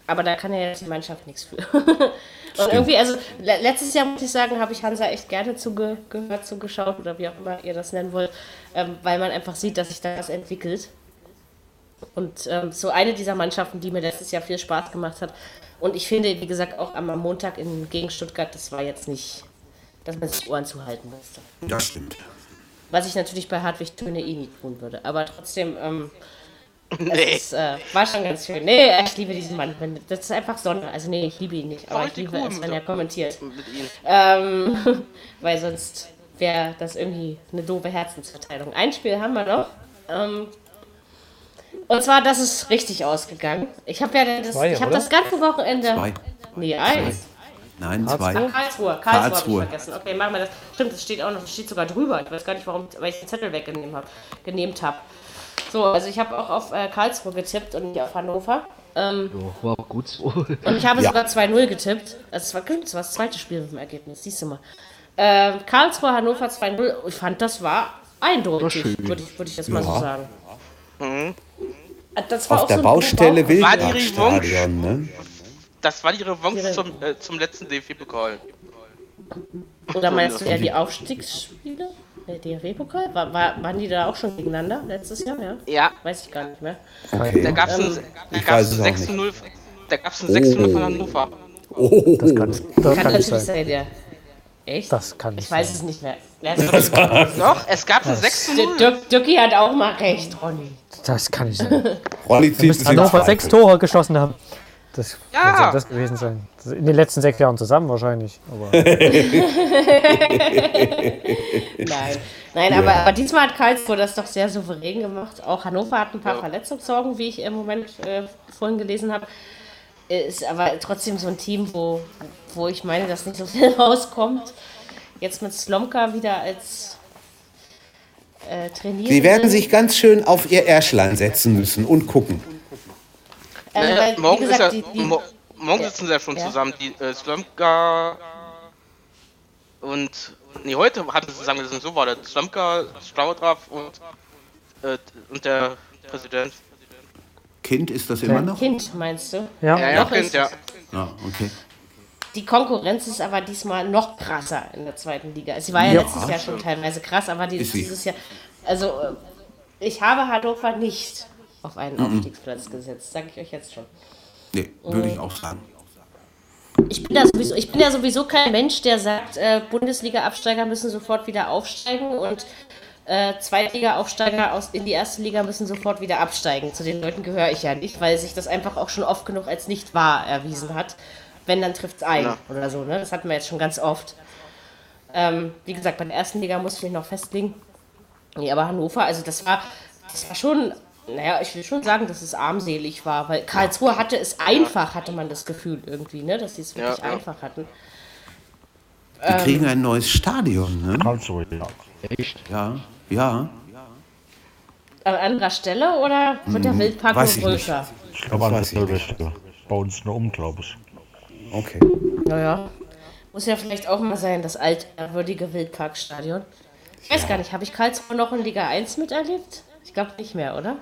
Aber da kann ja jetzt die Mannschaft nichts für. Und irgendwie, also le letztes Jahr muss ich sagen, habe ich Hansa echt gerne zugehört, zugeschaut oder wie auch immer ihr das nennen wollt, ähm, weil man einfach sieht, dass sich da was entwickelt. Und ähm, so eine dieser Mannschaften, die mir letztes Jahr viel Spaß gemacht hat. Und ich finde, wie gesagt, auch am Montag in, gegen Stuttgart, das war jetzt nicht, dass man sich Ohren zuhalten musste. Das stimmt. Was ich natürlich bei Hartwig Töne eh nie tun würde. Aber trotzdem, ähm, Nee. es äh, war schon ganz schön. Nee, ich liebe diesen Mann. Das ist einfach Sonne. Also nee, ich liebe ihn nicht. Aber ich liebe cool es, wenn er kommentiert. Ähm, weil sonst wäre das irgendwie eine doofe Herzensverteilung. Ein Spiel haben wir noch. Ähm, und zwar, das ist richtig ausgegangen. Ich habe ja das, Zwei, ich oder? das ganze Wochenende. Zwei. Nee, eins. Nein, zwei. Karlsruhe. Karlsruhe, Karlsruhe. Karlsruhe habe ich vergessen. Okay, machen wir das. Stimmt, das steht auch noch, das steht sogar drüber. Ich weiß gar nicht, warum, weil ich den Zettel weggenommen habe. Genehmt habe. So, also ich habe auch auf äh, Karlsruhe getippt und nicht auf Hannover. Ähm, Ja, war auch gut so. und ich habe Ja. sogar 2-0 getippt. Also es war, das war das zweite Spiel mit dem Ergebnis, siehst du mal. Ähm, Karlsruhe, Hannover 2-0. Ich fand, das war eindeutig, würde ich, würde ich das mal so Ja. sagen. Äh, Das war Auf auch der so ein Baustelle Bauch- War die Wildparkstadion, ne? Das war die Revanche zum, äh, zum letzten DFB-Pokal. Oder meinst du eher die Aufstiegsspiele? Der DFB-Pokal? War, war, waren die da auch schon gegeneinander letztes Jahr? Ja. Ja, Weiß ich gar nicht mehr. da Okay. gab es Ähm, ein, da ich gab's weiß es ein auch 6-0 da gab's ein 6-0 von Hannover. Oh, Das kann, das Kann, kann nicht natürlich sein. sein, ja. Echt? Das kann nicht ich weiß sein. es nicht mehr. Das Doch, es gab ein 6-0. Dirk, Dirki hat auch mal recht, Ronny. Das kann nicht sein. Rolli zieht sich Hannover Zweifel. sechs Tore geschossen haben. Das Ja. soll das gewesen sein. In den letzten sechs Jahren zusammen wahrscheinlich. Aber Nein, nein aber, aber diesmal hat Karlsruhe das doch sehr souverän gemacht. Auch Hannover hat ein paar Verletzungssorgen, wie ich im Moment äh, vorhin gelesen habe. Ist aber trotzdem so ein Team, wo, wo ich meine, dass nicht so viel rauskommt. Jetzt mit Slomka wieder als äh, Trainier. Sie werden sich ganz schön auf ihr Ärschlein setzen müssen und gucken. Äh, weil, wie morgen, ist gesagt, die, die, mo morgen sitzen sie ja schon Ja. zusammen. Die äh, Slomka und. Nee, heute hatten sie zusammen gesessen. So war das. Slomka, Staudraff und, äh, und der Präsident. Kind ist das immer noch? Kind, meinst du? ja, Ja, ja, Noch Kind, ist ja. Ja, okay. Die Konkurrenz ist aber diesmal noch krasser in der zweiten Liga. Sie war ja, Ja. letztes Jahr schon teilweise krass, aber die, Ist sie. dieses Jahr. Also, äh, ich habe Hannover nicht auf einen Aufstiegsplatz gesetzt, sage ich euch jetzt schon. Nee, würde ich auch sagen. Ich bin, ja sowieso, ich bin ja sowieso kein Mensch, der sagt, äh, Bundesliga-Absteiger müssen sofort wieder aufsteigen und äh, Zweitliga-Aufsteiger aus, in die erste Liga müssen sofort wieder absteigen. Zu den Leuten gehöre ich ja nicht, weil sich das einfach auch schon oft genug als nicht wahr erwiesen hat. Wenn, dann trifft es ein Ja. oder so. Ne? Das hatten wir jetzt schon ganz oft. Ähm, wie gesagt, bei der ersten Liga muss ich mich noch festlegen. Nee, aber Hannover, also das war, das war schon, naja, ich will schon sagen, dass es armselig war, weil Karlsruhe hatte es einfach, hatte man das Gefühl irgendwie, ne, dass sie es wirklich Ja, ja. einfach hatten. Die Ähm. kriegen ein neues Stadion, ne? Karlsruhe, ja. Echt? Ja, ja. An anderer Stelle oder wird der Wildpark Hm, weiß ich nicht. größer? Ich glaube, an derselben Stelle. Bei uns nur um, glaube ich. Okay. Naja. Muss ja vielleicht auch mal sein, das altwürdige Wildparkstadion. Ich weiß gar nicht, habe ich Karlsruhe noch in Liga 1 miterlebt? Ich glaube nicht mehr, oder?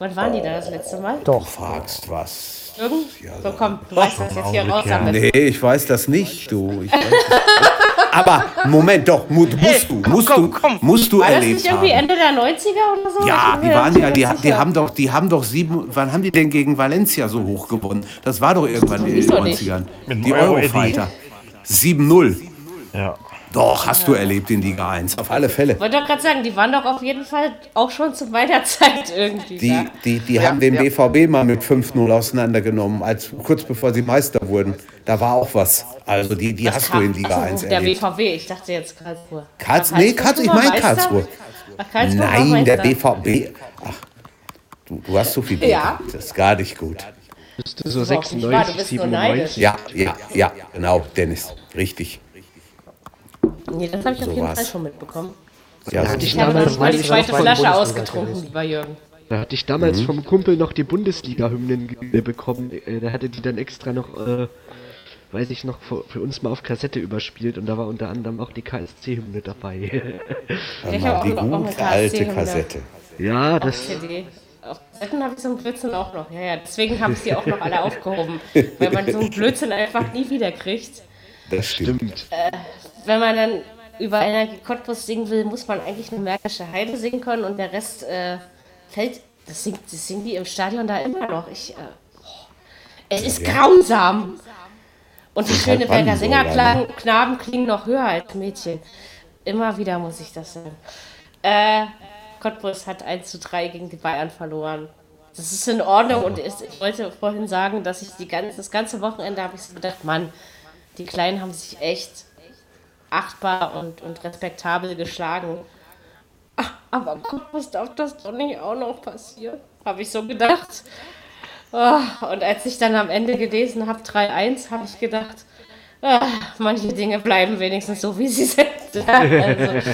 Wann waren die da das letzte Mal? doch. Fragst was. Jürgen? So, komm, du weißt das jetzt hier raus besten. Nee, ich weiß das nicht, du. Ich weiß das. Aber Moment, doch, mu musst du, musst komm, du, komm. musst du War das erlebt nicht irgendwie haben. Ende der 90er oder so? Ja, die waren ja, die, die haben doch, die haben doch sieben, wann haben die denn gegen Valencia so hoch gewonnen? Das war doch irgendwann in den Wieso nicht? 90ern. Mit Die. Eurofighter. 7-0. Ja. Doch, hast du erlebt in Liga 1, auf alle Fälle. Ich wollte doch gerade sagen, die waren doch auf jeden Fall auch schon zu meiner Zeit irgendwie Die, da. die, die haben den ja. BVB mal mit 5-0 auseinandergenommen, als, kurz bevor sie Meister wurden. Da war auch was. Also die, die hast du in Liga Achso, 1 der erlebt. BVB, ich dachte jetzt Karlsruhe. Karls, nee, Karlsruhe, ich meine? Karlsruhe. Karlsruhe Nein, der? BVB. Ach, du, du hast so viel Ja. Geld. Das ist gar nicht gut. So wahr, du 96, bist nur neidisch. 97. Ja, ja, ja, genau, Dennis. Richtig. Nee, das habe ich auf So jeden war's. Fall schon mitbekommen. Ja, hatte ich Ich habe damals mal die zweite Flasche ausgetrunken, lieber Jürgen. Da hatte ich damals vom Kumpel noch die Bundesliga-Hymnen bekommen. Äh, Der hatte die dann extra noch, äh, weiß ich noch, für, für uns mal auf Kassette überspielt und da war unter anderem auch die KSC-Hymne dabei. hör Ich habe die auch noch- auch eine gute alte. Kassette. ja, das, auf Seiten habe ich so einen Blödsinn auch noch. Ja, ja, deswegen habe ich die auch noch alle aufgehoben. Weil man so einen Blödsinn einfach nie wieder kriegt. Das stimmt. Wenn man dann über Energie Cottbus singen will, muss man eigentlich eine Märkische Heide singen können und der Rest äh, fällt. Das, singt, das singen die im Stadion da immer noch. Ich, äh, oh, es ist grausam. Und die halt Schöneberger Sängerknaben klingen noch höher als Mädchen. Immer wieder muss ich das sagen. Äh, Cottbus hat 1 zu 3 gegen die Bayern verloren. Das ist in Ordnung und ist, ich wollte vorhin sagen, dass ich die ganze, das ganze Wochenende habe ich so gedacht, Mann, die Kleinen haben sich echt achtbar und, und respektabel geschlagen. Ach, aber Cottbus darf das doch nicht auch noch passieren, habe ich so gedacht. Oh, und als ich dann am Ende gelesen habe, 3-1, habe ich gedacht, ah, manche Dinge bleiben wenigstens so, wie sie sind. also,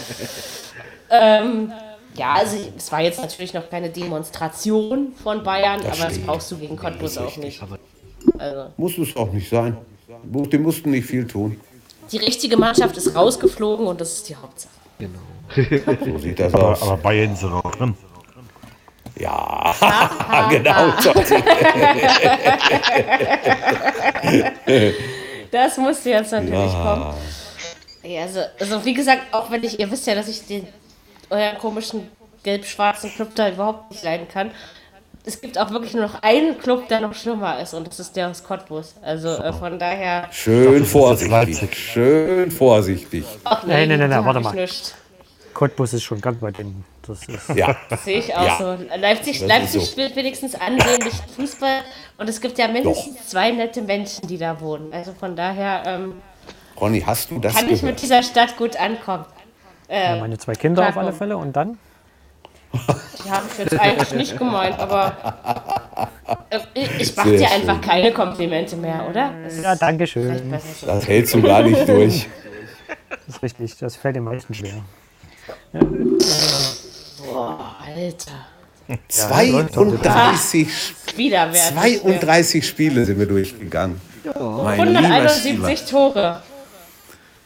ähm, ja, also es war jetzt natürlich noch keine Demonstration von Bayern, Das aber das brauchst du gegen Cottbus auch nicht. Aber Also, Muss es auch nicht sein. Die mussten nicht viel tun. die richtige Mannschaft ist rausgeflogen und das ist die Hauptsache. genau. So sieht das Aber, aus. aber Bayern sind noch drin. Ja, genau. Das musste jetzt natürlich kommen. Ja, also, also wie gesagt, auch wenn ich, ihr wisst ja, dass ich den euren komischen gelb-schwarzen Club da überhaupt nicht leiden kann. Es gibt auch wirklich nur noch einen Club, der noch schlimmer ist und das ist der aus Cottbus. Also äh, von daher. Schön vorsichtig. Schön vorsichtig. Ach Nein, nein, nein, nein, warte mal. nichts. Cottbus ist schon ganz weit hinten. Das ist, Ja, Das sehe ich auch Ja. so. Leipzig, Das Leipzig so. spielt wenigstens ansehnlichen Fußball und es gibt ja mindestens zwei nette Menschen, die da wohnen. Also von daher ähm, Ronny, hast du das kann ich mit gehört? dieser Stadt gut ankommen. Ähm, meine zwei Kinder klar, auf alle. Fälle und dann? Die habe ich jetzt eigentlich nicht gemeint, aber äh, ich, ich mache dir einfach schön. keine Komplimente mehr, oder? Das Ja, danke schön. Das hältst du gar nicht durch. Das ist richtig. Das fällt den meisten schwer. Boah, Alter. 32, Widerwärtig. 32 Spiele sind wir durchgegangen. Mein lieber 171 Tore.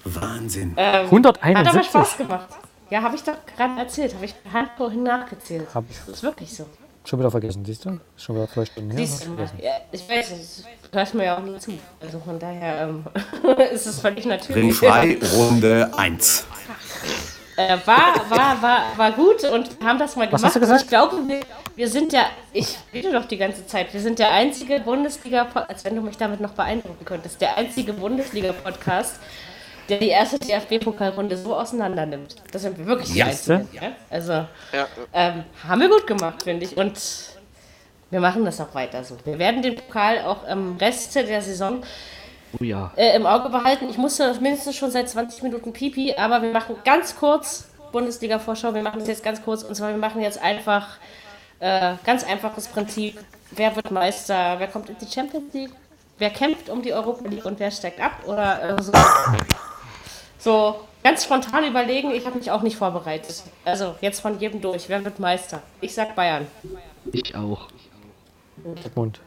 Wahnsinn. Hat aber 171. Spaß gemacht. Ja, habe ich doch gerade erzählt. Habe ich Hand vorhin nachgezählt. Hab ich Das ist wirklich so. schon wieder vergessen, siehst du? Schon wieder zwei Stunden her. Siehst du ich vergessen. Ja, ich weiß, es hört mir ja auch nie zu. Also von daher ähm, ist es völlig natürlich. Ringfrei, Runde 1. Äh, war, war, war, war gut und haben das mal Was gemacht. hast du gesagt? Ich glaube, wir, wir sind ja, ich rede doch die ganze Zeit, wir sind der einzige Bundesliga, als wenn du mich damit noch beeindrucken könntest, der einzige Bundesliga-Podcast, der die erste DFB-Pokalrunde so auseinander nimmt. Das sind wir wirklich die Ja. Einzigen. Ja? Also Ja, ähm, haben wir gut gemacht, finde ich. Und wir machen das auch weiter so. Wir werden den Pokal auch im Rest der Saison Oh ja. äh, im Auge behalten. Ich musste mindestens schon seit 20 Minuten Pipi, aber wir machen ganz kurz Bundesliga-Vorschau. Wir machen das jetzt ganz kurz und zwar wir machen jetzt einfach äh, ganz einfaches Prinzip. Wer wird Meister? Wer kommt in die Champions League? Wer kämpft um die Europa League und wer steigt ab? Oder äh, so. So ganz spontan überlegen. Ich habe mich auch nicht vorbereitet. Also jetzt von jedem durch. Wer wird Meister? Ich sag Bayern. Ich auch. Dortmund.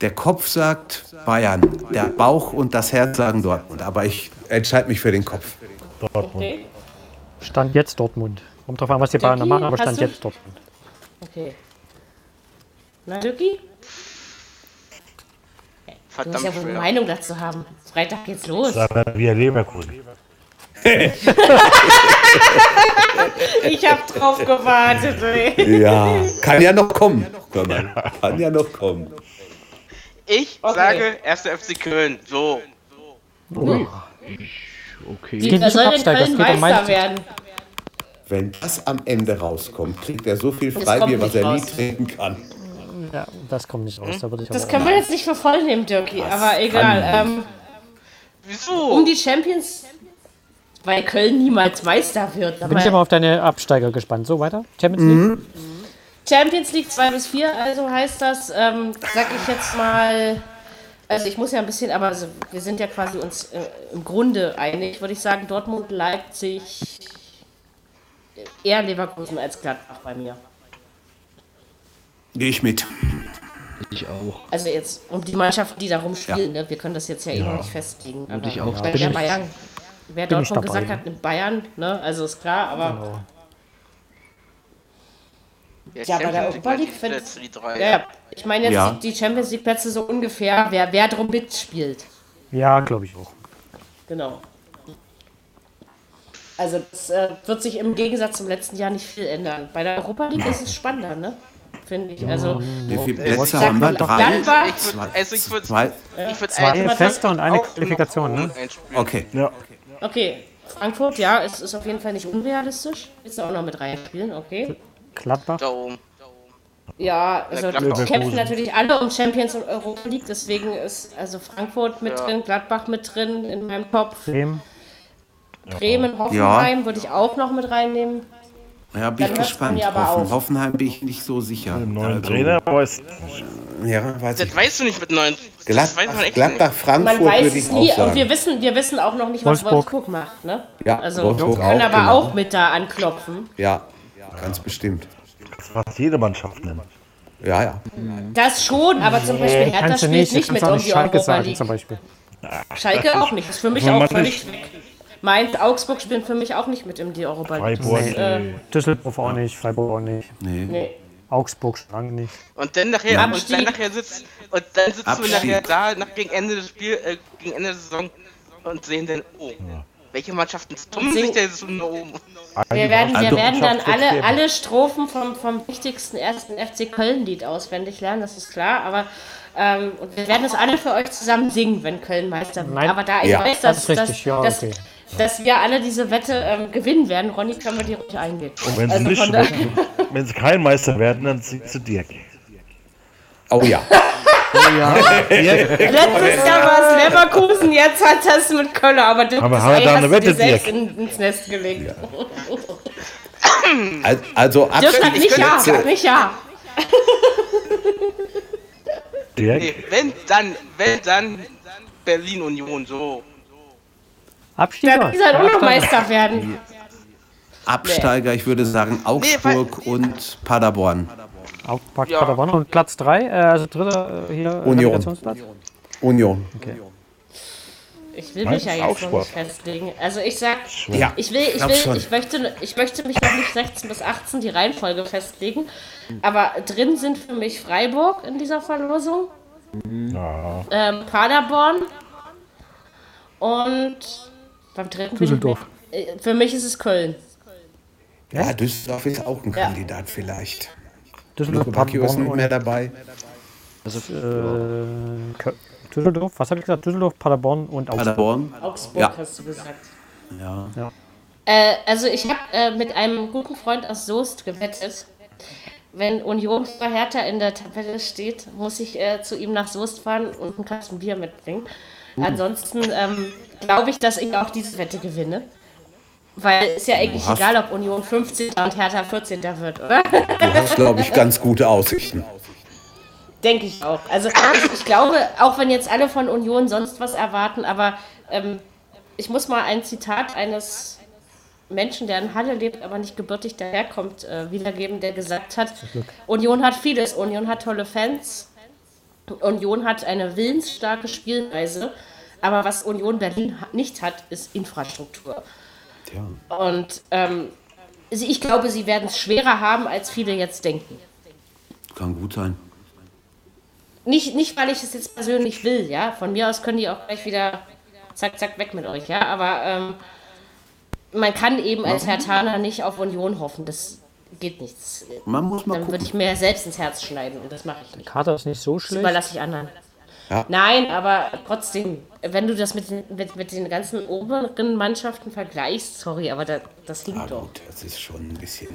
Der Kopf sagt Bayern, der Bauch und das Herz sagen Dortmund. Aber ich entscheide mich für den Kopf. Dortmund. Okay. Stand jetzt Dortmund. Kommt drauf an, was die Bayern machen, aber Stand jetzt Dortmund. Okay. Na, Luki? Du musst verdammt ja wohl eine. Meinung dazu haben. Freitag geht's los. Wir Leverkusen. Ich hab drauf gewartet. Ey. Ja, kann ja noch kommen. Kann ja noch kommen. Ich Okay. sage 1. FC Köln. So. Okay. geht Wer soll denn Köln Meister werden? Wenn das am Ende rauskommt, kriegt er so viel Freibier, was er nie trinken kann. Ja, das kommt nicht raus. Da würde ich Das können wir jetzt nicht für voll nehmen, Dirkie, aber egal. Ähm, Wieso? um die Champions, weil Köln niemals Meister wird. bin ich Aber auf deine Absteiger gespannt. So weiter? Champions League? Champions League 2 bis 4, also heißt das, ähm, sag ich jetzt mal, also ich muss ja ein bisschen, aber also wir sind ja quasi uns äh, im Grunde einig, würde ich sagen, Dortmund, Leipzig, eher Leverkusen als Gladbach bei mir. Gehe ich mit. Ich auch. Also jetzt um die Mannschaften, die da rumspielen, ne? wir können das jetzt ja, eben nicht festlegen. Aber ich auch. Wer ich- Bayern, wer bin Dortmund gesagt hat, nimmt Bayern, ne? also ist klar, aber Genau. Ja, bei der Europa League Plätze, find's- die drei. Ja, ja. Ich meine jetzt Ja. die, Champions League Plätze so ungefähr, wer, wer drum mitspielt. Ja, glaube ich auch. Genau. Also das äh, wird sich im Gegensatz zum letzten Jahr nicht viel ändern. Bei der Europa League ist es spannender, ne? Finde ich. Also Wie viele Äh, Plätze haben wir? Drei? Ich würd, also ich würde Zwei? ich würd Zwei feste und eine Qualifikation, ne? Okay. Ja. okay. Frankfurt, ja, es ist auf jeden Fall nicht unrealistisch. Willst du auch noch mit reinspielen, okay. Gladbach. Da oben. Ja, also die kämpfen natürlich alle um Champions und Europa League, deswegen ist also Frankfurt mit Ja. drin, Gladbach mit drin in meinem Kopf. Bremen. Bremen, Hoffenheim würde ich auch noch mit reinnehmen. Ja, bin ich Dann gespannt. Hoffen. Hoffenheim bin ich nicht so sicher. Im neuen Also, Trainer weiß Ja, weiß ich. Das weißt du nicht mit neun. Das weiß man Gladbach, Gladbach Man Frankfurt weiß würde es ich nie und wir sagen. wissen, wir wissen auch noch nicht, was Wolfsburg. Wolfsburg macht, ne? Ja, Also Wolfsburg können auch, aber genau. auch mit da anklopfen. Ja, ganz bestimmt. fast jede Mannschaft nennen. Ja, ja. Das schon, aber zum Beispiel Hertha Kannst du spielt nicht, nicht mit um die Schalke Europa sagen League. zum Beispiel. Schalke auch nicht. Das ist für mich Wenn auch völlig weg. Mainz, Augsburg spielen für mich auch nicht mit in die Europa League. Freiburg. Das ist, äh, Düsseldorf auch nicht, Freiburg auch nicht, Nee. nee. Augsburg schon nicht. Und dann nachher, und Abstieg. dann nachher sitzt, und dann sitzen wir Abstieg. nachher da, nach, gegen Ende des Spiels, äh, gegen Ende der Saison und sehen dann, oh, welche Mannschaften tummeln sing- sich denn so nach oben? Wir werden, wir werden dann alle, alle Strophen vom, vom wichtigsten ersten FC Köln-Lied auswendig lernen, das ist klar, aber ähm, und wir werden es alle für euch zusammen singen, wenn Köln Meister wird. Nein. Aber da ich Ja. weiß, Das dass, ist richtig, dass, ja, dass, okay. Dass wir alle diese Wette ähm, gewinnen werden, Ronny, können wir die ruhig eingehen. Wenn sie, Also nicht, von da- wenn, wenn sie kein Meister werden, dann sind sie Dirk. Oh ja. Letztes Jahr war es Leverkusen, jetzt hat das mit Köln, aber das Aber haben da hast eine du Wette, dir selbst Dirk? in, ins Nest gelegt. Al- Also Dirk sagt Abstieg- nicht ja, sag nicht ja. Dirk? Nee, wenn dann, wenn dann Berlin Union, so. Dann die sollen auch noch Meister werden. Absteiger, ich würde sagen Augsburg und Paderborn. Augsburg, Ja. Paderborn und Platz 3, äh, also dritter äh, hier äh, Union. Union. Ich will mich ja jetzt noch Augsburg. nicht festlegen. Also ich sag, Ja, ich will, ich will, ich möchte, ich möchte mich noch nicht 16 bis 18 die Reihenfolge festlegen. Aber drin sind für mich Freiburg in dieser Verlosung, Ja. ähm, Paderborn und beim dritten bin ich Düsseldorf. mir- äh, Für mich ist es Köln. Ja, Düsseldorf ist auch ein Ja. Kandidat vielleicht. Düsseldorf, ist Paderborn nicht und mehr dabei. Also, äh, Düsseldorf, was habe ich gesagt? Düsseldorf, Paderborn und Augsburg. Paderborn. Augsburg Ja. hast du gesagt. Ja. Äh, also ich habe äh, mit einem guten Freund aus Soest gewettet. Wenn Union vor Hertha in der Tabelle steht, muss ich äh, zu ihm nach Soest fahren und einen Kasten Bier mitbringen. Ansonsten ähm, glaube ich, dass ich auch diese Wette gewinne. Weil ist ja eigentlich hast- egal, ob Union 15. und Hertha 14. wird, oder? Du hast, glaube ich, ganz gute Aussichten. Denke ich auch. Also ich glaube, auch wenn jetzt alle von Union sonst was erwarten, aber ähm, ich muss mal ein Zitat eines Menschen, der in Halle lebt, aber nicht gebürtig daherkommt, äh, wiedergeben, der gesagt hat, Union hat vieles. Union hat tolle Fans. Union hat eine willensstarke Spielweise. Aber was Union Berlin nicht hat, ist Infrastruktur. Und ähm, ich glaube, sie werden es schwerer haben, als viele jetzt denken. Kann gut sein. Nicht, nicht, weil ich es jetzt persönlich will, ja. Von mir aus können die auch gleich wieder zack, zack, weg mit euch, ja. Aber ähm, man kann eben als Herr Taner nicht auf Union hoffen. Das geht nichts. Man muss mal Dann würde ich mir selbst ins Herz schneiden und das mache ich nicht. Kater ist nicht so Das schlecht. überlasse ich anderen. Ja. Nein, aber trotzdem, wenn du das mit, den- mit, mit den ganzen oberen Mannschaften vergleichst, sorry, aber da, das Ah, hinkt doch. gut, das ist schon ein bisschen.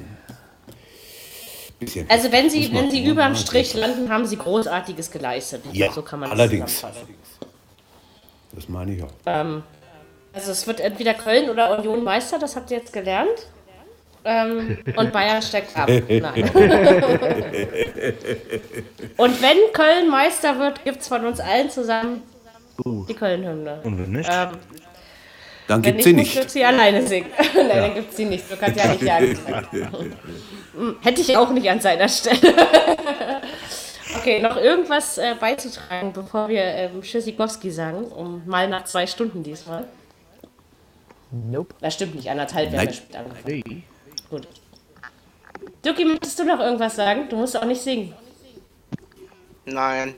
bisschen Also wenn sie, wenn sie überm ja, Strich landen, haben sie Großartiges geleistet. Ja, so kann man das allerdings. zusammenfassen. Das meine ich auch. Also es wird entweder Köln oder Union Meister, das habt ihr jetzt gelernt. Ähm, und Bayern steigt ab. Nein. und wenn Köln Meister wird, gibt es von uns allen zusammen die Köln-Hymne. Und wenn nicht? Ähm, Dann gibt sie muss nicht. Dirk sie alleine singen. Nein, dann gibt sie nicht. Du kannst ja nicht ja. Hm, Hätte ich auch nicht an seiner Stelle. okay, noch irgendwas äh, beizutragen, bevor wir ähm, Tschüssikowski sagen, um mal nach zwei Stunden diesmal. Nope. Das stimmt nicht, anderthalb, wir haben Nein. ja spät angefangen. Gut. Duki, möchtest du noch irgendwas sagen? Du musst auch nicht singen. Nein.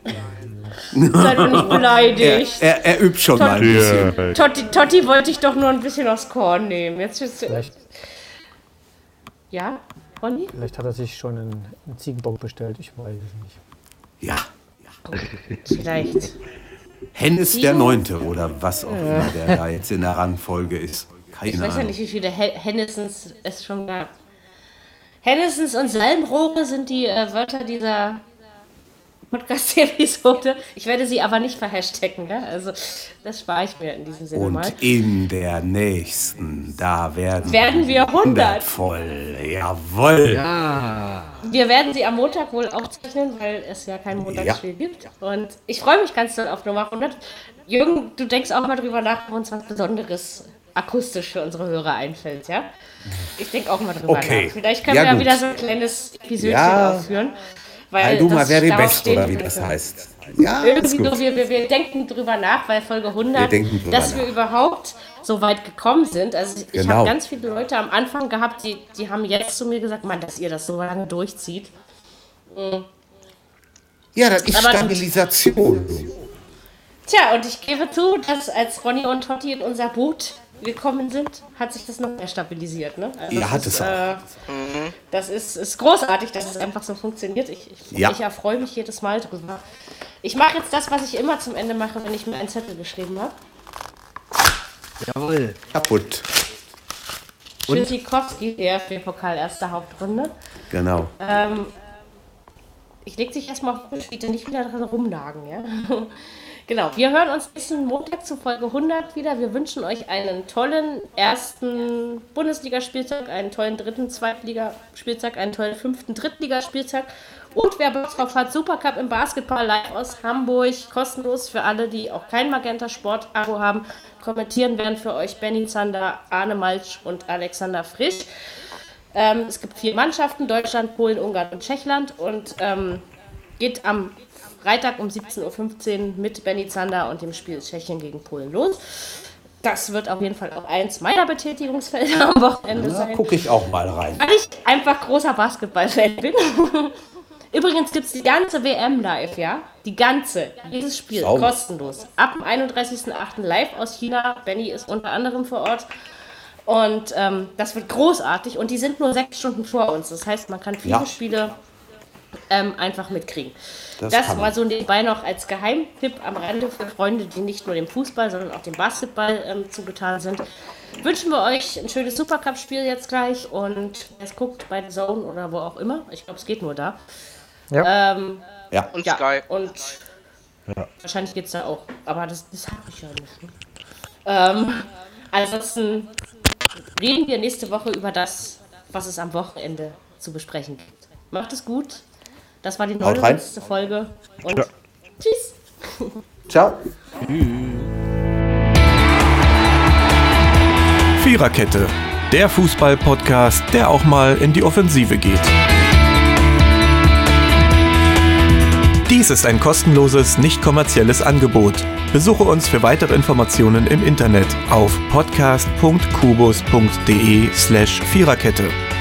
Sei doch nicht Er, beleidigt. er, er übt schon mal ein bisschen. Dirk. Totti, Totti wollte ich doch nur ein bisschen aufs Korn nehmen. Jetzt ist Vielleicht, Ja, Ronny? vielleicht hat er sich schon einen, einen Ziegenbock bestellt, ich weiß es nicht. Ja. Vielleicht. Hennes der? Neunte oder was auch immer der da jetzt in der Rangfolge ist. Keine Ich weiß ja nicht, wie viele He Hennessens es schon gab. Hennessens und Salmrohre sind die äh, Wörter dieser Podcast-Episode. Ich werde sie aber nicht verhashtaggen, ne? Also, das spare ich mir in diesem Sinne mal. Und in der nächsten, da werden, Werden wir 100. voll. Jawohl. Ja. Wir werden sie am Montag wohl aufzeichnen, weil es ja kein Montagsspiel gibt. Und ich freue mich ganz doll auf Nummer 100. Jürgen, du denkst auch mal drüber nach, ob uns was Besonderes akustisch für unsere Hörer einfällt, ja? Ich denke auch mal drüber Okay. nach. Vielleicht können Ja, wir ja wieder so ein kleines Episodchen Ja. aufführen. Weil mal, darauf Best oder wie das heißt. Ja, Irgendwie so, wir, wir, wir denken drüber nach, weil Folge 100, Wir dass wir nach. überhaupt so weit gekommen sind. Also ich Genau. habe ganz viele Leute am Anfang gehabt, die, die haben jetzt zu mir gesagt, Mann, dass ihr das so lange durchzieht. Ja, das ist Aber- Stabilisation. Tja, und ich gebe zu, dass als Ronny und Totti in unser Boot gekommen sind, hat sich das noch mehr stabilisiert. Ne? Also Ja, das hat ist, es auch. Äh, das ist, ist großartig, dass es einfach so funktioniert. Ich, ich, Ja. ich erfreue mich jedes Mal drüber. Ich mache jetzt das, was ich immer zum Ende mache, wenn ich mir einen Zettel geschrieben habe. Jawohl. Kaputt. Tschüssikowski, DFB-Pokal erste Hauptrunde. Genau. Ähm, ich leg dich erstmal auf den Tisch, bitte nicht wieder dran rumnagen, ja? Genau, wir hören uns nächsten Montag zu Folge 100 wieder. Wir wünschen euch einen tollen ersten Bundesligaspieltag, einen tollen dritten Zweitligaspieltag, einen tollen fünften Drittligaspieltag. Und wer Bock drauf hat, Supercup im Basketball live aus Hamburg, kostenlos für alle, die auch kein Magenta Sport Abo haben. Kommentieren werden für euch Benny Zander, Arne Malsch und Alexander Frisch. Ähm, es gibt vier Mannschaften, Deutschland, Polen, Ungarn und Tschechland. Und ähm, geht am Freitag um 17.15 Uhr mit Benny Zander und dem Spiel Tschechien gegen Polen los. Das wird auf jeden Fall auch eins meiner Betätigungsfelder am Wochenende Da sein. gucke ich auch mal rein. Weil ich einfach großer Basketball-Fan bin. Übrigens gibt es die ganze WM live, ja? Die ganze. Dieses Spiel Sauber. kostenlos. Ab dem 31.08. live aus China. Benny ist unter anderem vor Ort. Und ähm, das wird großartig. Und die sind nur sechs Stunden vor uns. Das heißt, man kann viele Ja. Spiele ähm, einfach mitkriegen. Das Das, mal so nebenbei noch als Geheimtipp am Rande für Freunde, die nicht nur dem Fußball, sondern auch dem Basketball ähm, zugetan sind. Wünschen wir euch ein schönes Supercup-Spiel jetzt gleich und es guckt bei The Zone oder wo auch immer. Ich glaube, es geht nur da. Ja. Ähm, Ja. Und ja, Sky. und wahrscheinlich geht es da auch. Aber das, das habe ich ja nicht. Ne? Ähm, ansonsten reden wir nächste Woche über das, was es am Wochenende zu besprechen gibt. Macht es gut. Das war die Haut rein. 99. Folge. Und Ja. tschüss. Ciao. Viererkette, der Fußball-Podcast, der auch mal in die Offensive geht. Dies ist ein kostenloses, nicht kommerzielles Angebot. Besuche uns für weitere Informationen im Internet auf podcast.kubus.de slash Viererkette.